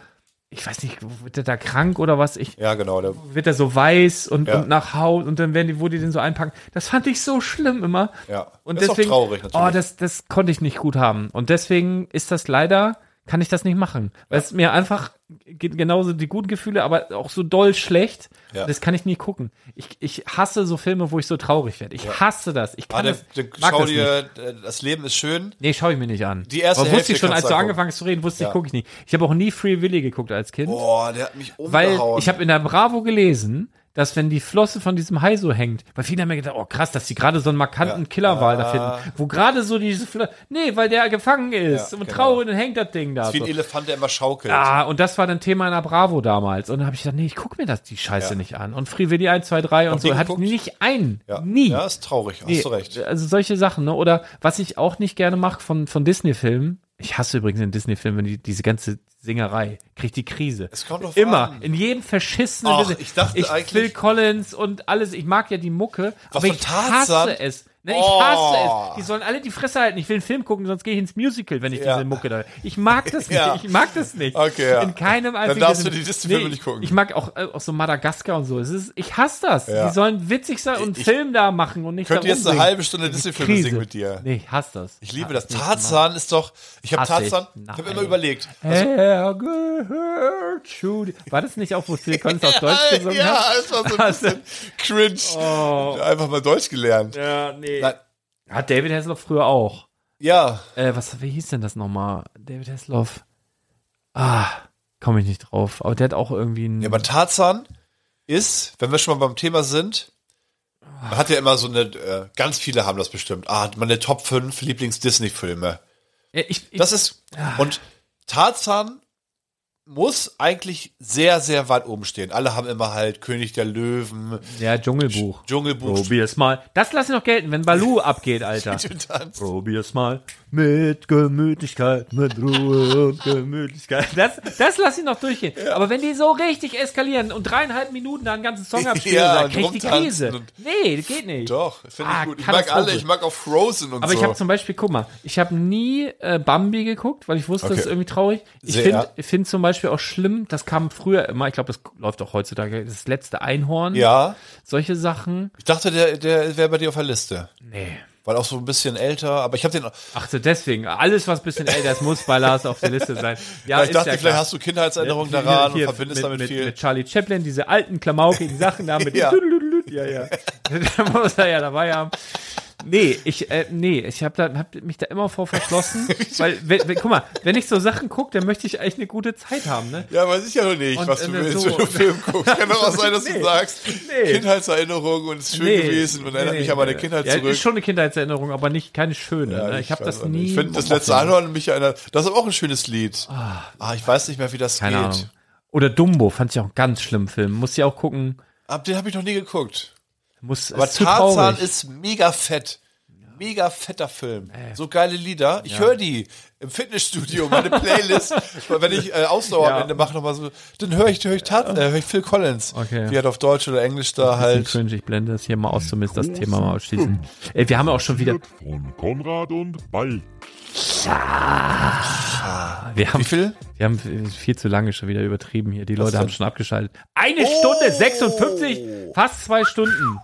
ich weiß nicht, wird der da krank oder was? Ich, Ja, genau. Der, wird er so weiß und, Ja. und nach Haut und dann werden die, wo die den so einpacken. Das fand ich so schlimm immer. ja. Und das ist deswegen, auch traurig natürlich. oh, das, das konnte ich nicht gut haben. Und deswegen ist das leider, kann ich das nicht machen. Weil es mir einfach genauso die guten Gefühle, aber auch so doll schlecht. Ja. Das kann ich nie gucken. Ich, ich hasse so Filme, wo ich so traurig werde. Ich hasse das. Ich ah, kann der, das, der, mag schau das nicht. dir, äh, das Leben ist schön. Nee, schaue ich mir nicht an. Die erste Aber wusste Hälfte ich schon, als du du angefangen hast zu reden, wusste ich, Ja. gucke ich nicht. Ich habe auch nie Free Willy geguckt als Kind. Boah, der hat mich Weil umgehauen. ich habe in der Bravo gelesen, dass wenn die Flosse von diesem Hai so hängt, weil viele haben mir gedacht, oh krass, dass die gerade so einen markanten Ja. Killerwal da Ah. finden, wo gerade so diese Flosse, nee, weil der gefangen ist Ja, und genau. traurig und hängt das Ding da. Das ist wie ein Elefant, der immer schaukelt. Ah, und das war dann Thema in der Bravo damals. Und dann habe ich gedacht, nee, ich gucke mir das die Scheiße Ja. nicht an. Und Free Willy 1, 2, 3 und so hat nicht ein. Ja. Nie. Ja, ist traurig, hast Nee, du recht. Also solche Sachen, ne? Oder was ich auch nicht gerne mache von, von Disney-Filmen, Ich hasse übrigens in Disney-Filmen die, diese ganze Singerei. Kriegt die Krise. Es kommt drauf Immer. an. In jedem verschissenen Disney- ich dachte ich eigentlich- Phil Collins und alles. Ich mag ja die Mucke. Was aber ich Tarzan? hasse es. Ne, ich Oh. hasse es. Die sollen alle die Fresse halten. Ich will einen Film gucken, sonst gehe ich ins Musical, wenn ich Ja. diese Mucke da. Ich mag das *laughs* nicht. Ja. Ich mag das nicht. Okay, ja. In keinem Dann einzigen darfst du Disney- die Disney-Filme nicht gucken. Ich mag auch, äh, auch so Madagaskar und so. Es ist, ich hasse das. Ja. Die sollen witzig sein und einen Ich- Film da machen und nicht könnte da jetzt eine halbe Stunde Disney-Filme Krise. singen mit dir. Nee, ich hasse das. Ich liebe das. Tarzan ist doch. Ich habe ich. Tarzan. Ich habe immer überlegt. Er zu dir. War das nicht auch, wo Phil Collins auf *laughs* Deutsch gesungen ja, hat? es war so ein bisschen *laughs* cringe. Einfach mal Deutsch gelernt. Ja, nee. Nein. Hat David Hasselhoff früher auch. Ja, Äh, was, wie hieß denn das nochmal? David Hasselhoff. Ah, komme ich nicht drauf. Aber der hat auch irgendwie ein. Ja, aber Tarzan ist, wenn wir schon mal beim Thema sind, man hat ja immer so eine, äh, ganz viele haben das bestimmt. Ah, meine Top 5 Lieblings-Disney-Filme. Ja, ich, ich, Das ist, und Tarzan muss eigentlich sehr, sehr weit oben stehen. Alle haben immer halt König der Löwen, ja, Dschungelbuch. Dschungelbuch. Probier's mal. Das lass ich noch gelten, wenn Baloo abgeht, Alter. *laughs* Probier's mal. Mit Gemütlichkeit, mit Ruhe und Gemütlichkeit. Das, das lass ich noch durchgehen. Aber wenn die so richtig eskalieren und dreieinhalb Minuten da einen ganzen Song *laughs* abspielen, Ja, dann krieg ich die Krise. Nee, geht nicht. Doch, finde ich Ah, gut. Ich mag alle, ich mag auch Frozen und Aber so. ich habe zum Beispiel, guck mal, ich habe nie äh, Bambi geguckt, weil ich wusste, das Okay. ist irgendwie traurig. Ich finde ich find zum Beispiel auch schlimm, das kam früher immer, ich glaube, das läuft auch heutzutage, das letzte Einhorn. ja, Solche Sachen. ich dachte, der, der wäre bei dir auf der Liste. Nee. Weil auch so ein bisschen älter, aber ich habe den, Ach so, deswegen. Alles, was ein bisschen älter ist, muss bei Lars auf der Liste sein. *laughs* Ja, ja, ich dachte, ja vielleicht hast du Kindheitserinnerungen Hier- daran hier und verbindest mit, damit mit, viel. Mit Charlie Chaplin, diese alten klamaukigen Sachen da *laughs* mit Ja. ja, ja. *laughs* da muss er ja dabei haben. Nee, ich, äh, nee, ich habe da, hab mich da immer vor verschlossen, *laughs* weil, wenn, wenn, guck mal, wenn ich so Sachen gucke, dann möchte ich eigentlich eine gute Zeit haben, ne? Ja, weiß ich ja noch nicht, Und, was du äh, willst, so- wenn du einen *laughs* Film guckst. Kann doch auch sein, dass Nee. du sagst, Nee. Kindheitserinnerungen und es ist schön gewesen und erinnert mich an meine Kindheit ja, zurück. Ist schon eine Kindheitserinnerung, aber nicht keine schöne. Ja, ne? Ich habe weiß das nie. Ich finde, das letzte Anhören mich erinnert. Das ist aber auch ein schönes Lied. Ah, ich weiß nicht mehr, wie das Keine geht. Ahnung. Oder Dumbo fand ich auch einen ganz schlimmen Film. Muss ja auch gucken. Ab den habe ich noch nie geguckt. Muss, Aber Tarzan traurig. ist mega fett. Mega fetter Film. So geile Lieder. Ich höre die im Fitnessstudio, meine Playlist. *laughs* wenn ich äh, Ausdauer Ja. am Ende mache, nochmal so, dann höre ich, höre ich, Tarzan, äh, höre ich Phil Collins. Okay. Wie er auf Deutsch oder Englisch da halt. cringe, ich blende das hier mal aus, zumindest das Thema mal ausschließen. Ey, wir haben ja auch schon wieder, Von Konrad und Ball. wir haben, Wie viel? wir haben viel zu lange schon wieder übertrieben hier. Die Leute denn? haben schon abgeschaltet. Eine Oh! Stunde 56, fast zwei Stunden.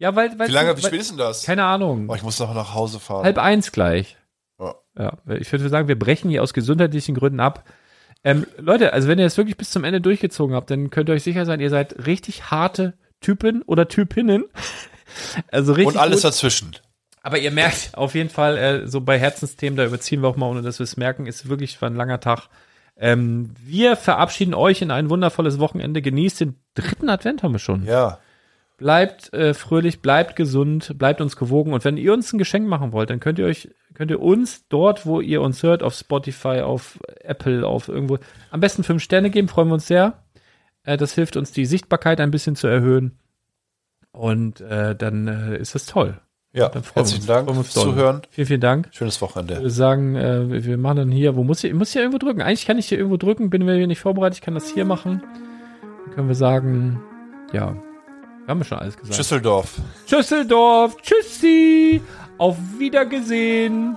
Ja, weil, weil Wie lange, wie spät ist denn das? Keine Ahnung. Oh, ich muss noch nach Hause fahren. Halb eins gleich. Ja. Ja, ich würde sagen, wir brechen hier aus gesundheitlichen Gründen ab. Ähm, Leute, also wenn ihr das wirklich bis zum Ende durchgezogen habt, dann könnt ihr euch sicher sein, ihr seid richtig harte Typen oder Typinnen. *laughs* Also richtig Und alles gut. dazwischen. Aber ihr merkt auf jeden Fall, äh, so bei Herzensthemen, da überziehen wir auch mal, ohne dass wir es merken, ist wirklich ein langer Tag. Ähm, wir verabschieden euch in ein wundervolles Wochenende. Genießt den dritten Advent haben wir schon. Ja. Bleibt äh, fröhlich, bleibt gesund, bleibt uns gewogen. Und wenn ihr uns ein Geschenk machen wollt, dann könnt ihr euch, könnt ihr uns dort, wo ihr uns hört, auf Spotify, auf Apple, auf irgendwo, am besten fünf Sterne geben, freuen wir uns sehr. Äh, das hilft uns, die Sichtbarkeit ein bisschen zu erhöhen. Und äh, dann äh, ist das toll. Ja. Dann freuen Herzlichen wir uns, Dank freuen uns fürs doll. Zuhören. Vielen, vielen Dank. Schönes Wochenende. Wir sagen, äh, wir- wir machen dann hier, wo muss ich, ich muss hier irgendwo drücken? Eigentlich kann ich hier irgendwo drücken, bin mir hier nicht vorbereitet, ich kann das hier machen. Dann können wir sagen, ja, wir haben schon alles gesagt. Schüsseldorf. Düsseldorf, tschüssi, auf Wiedergesehen.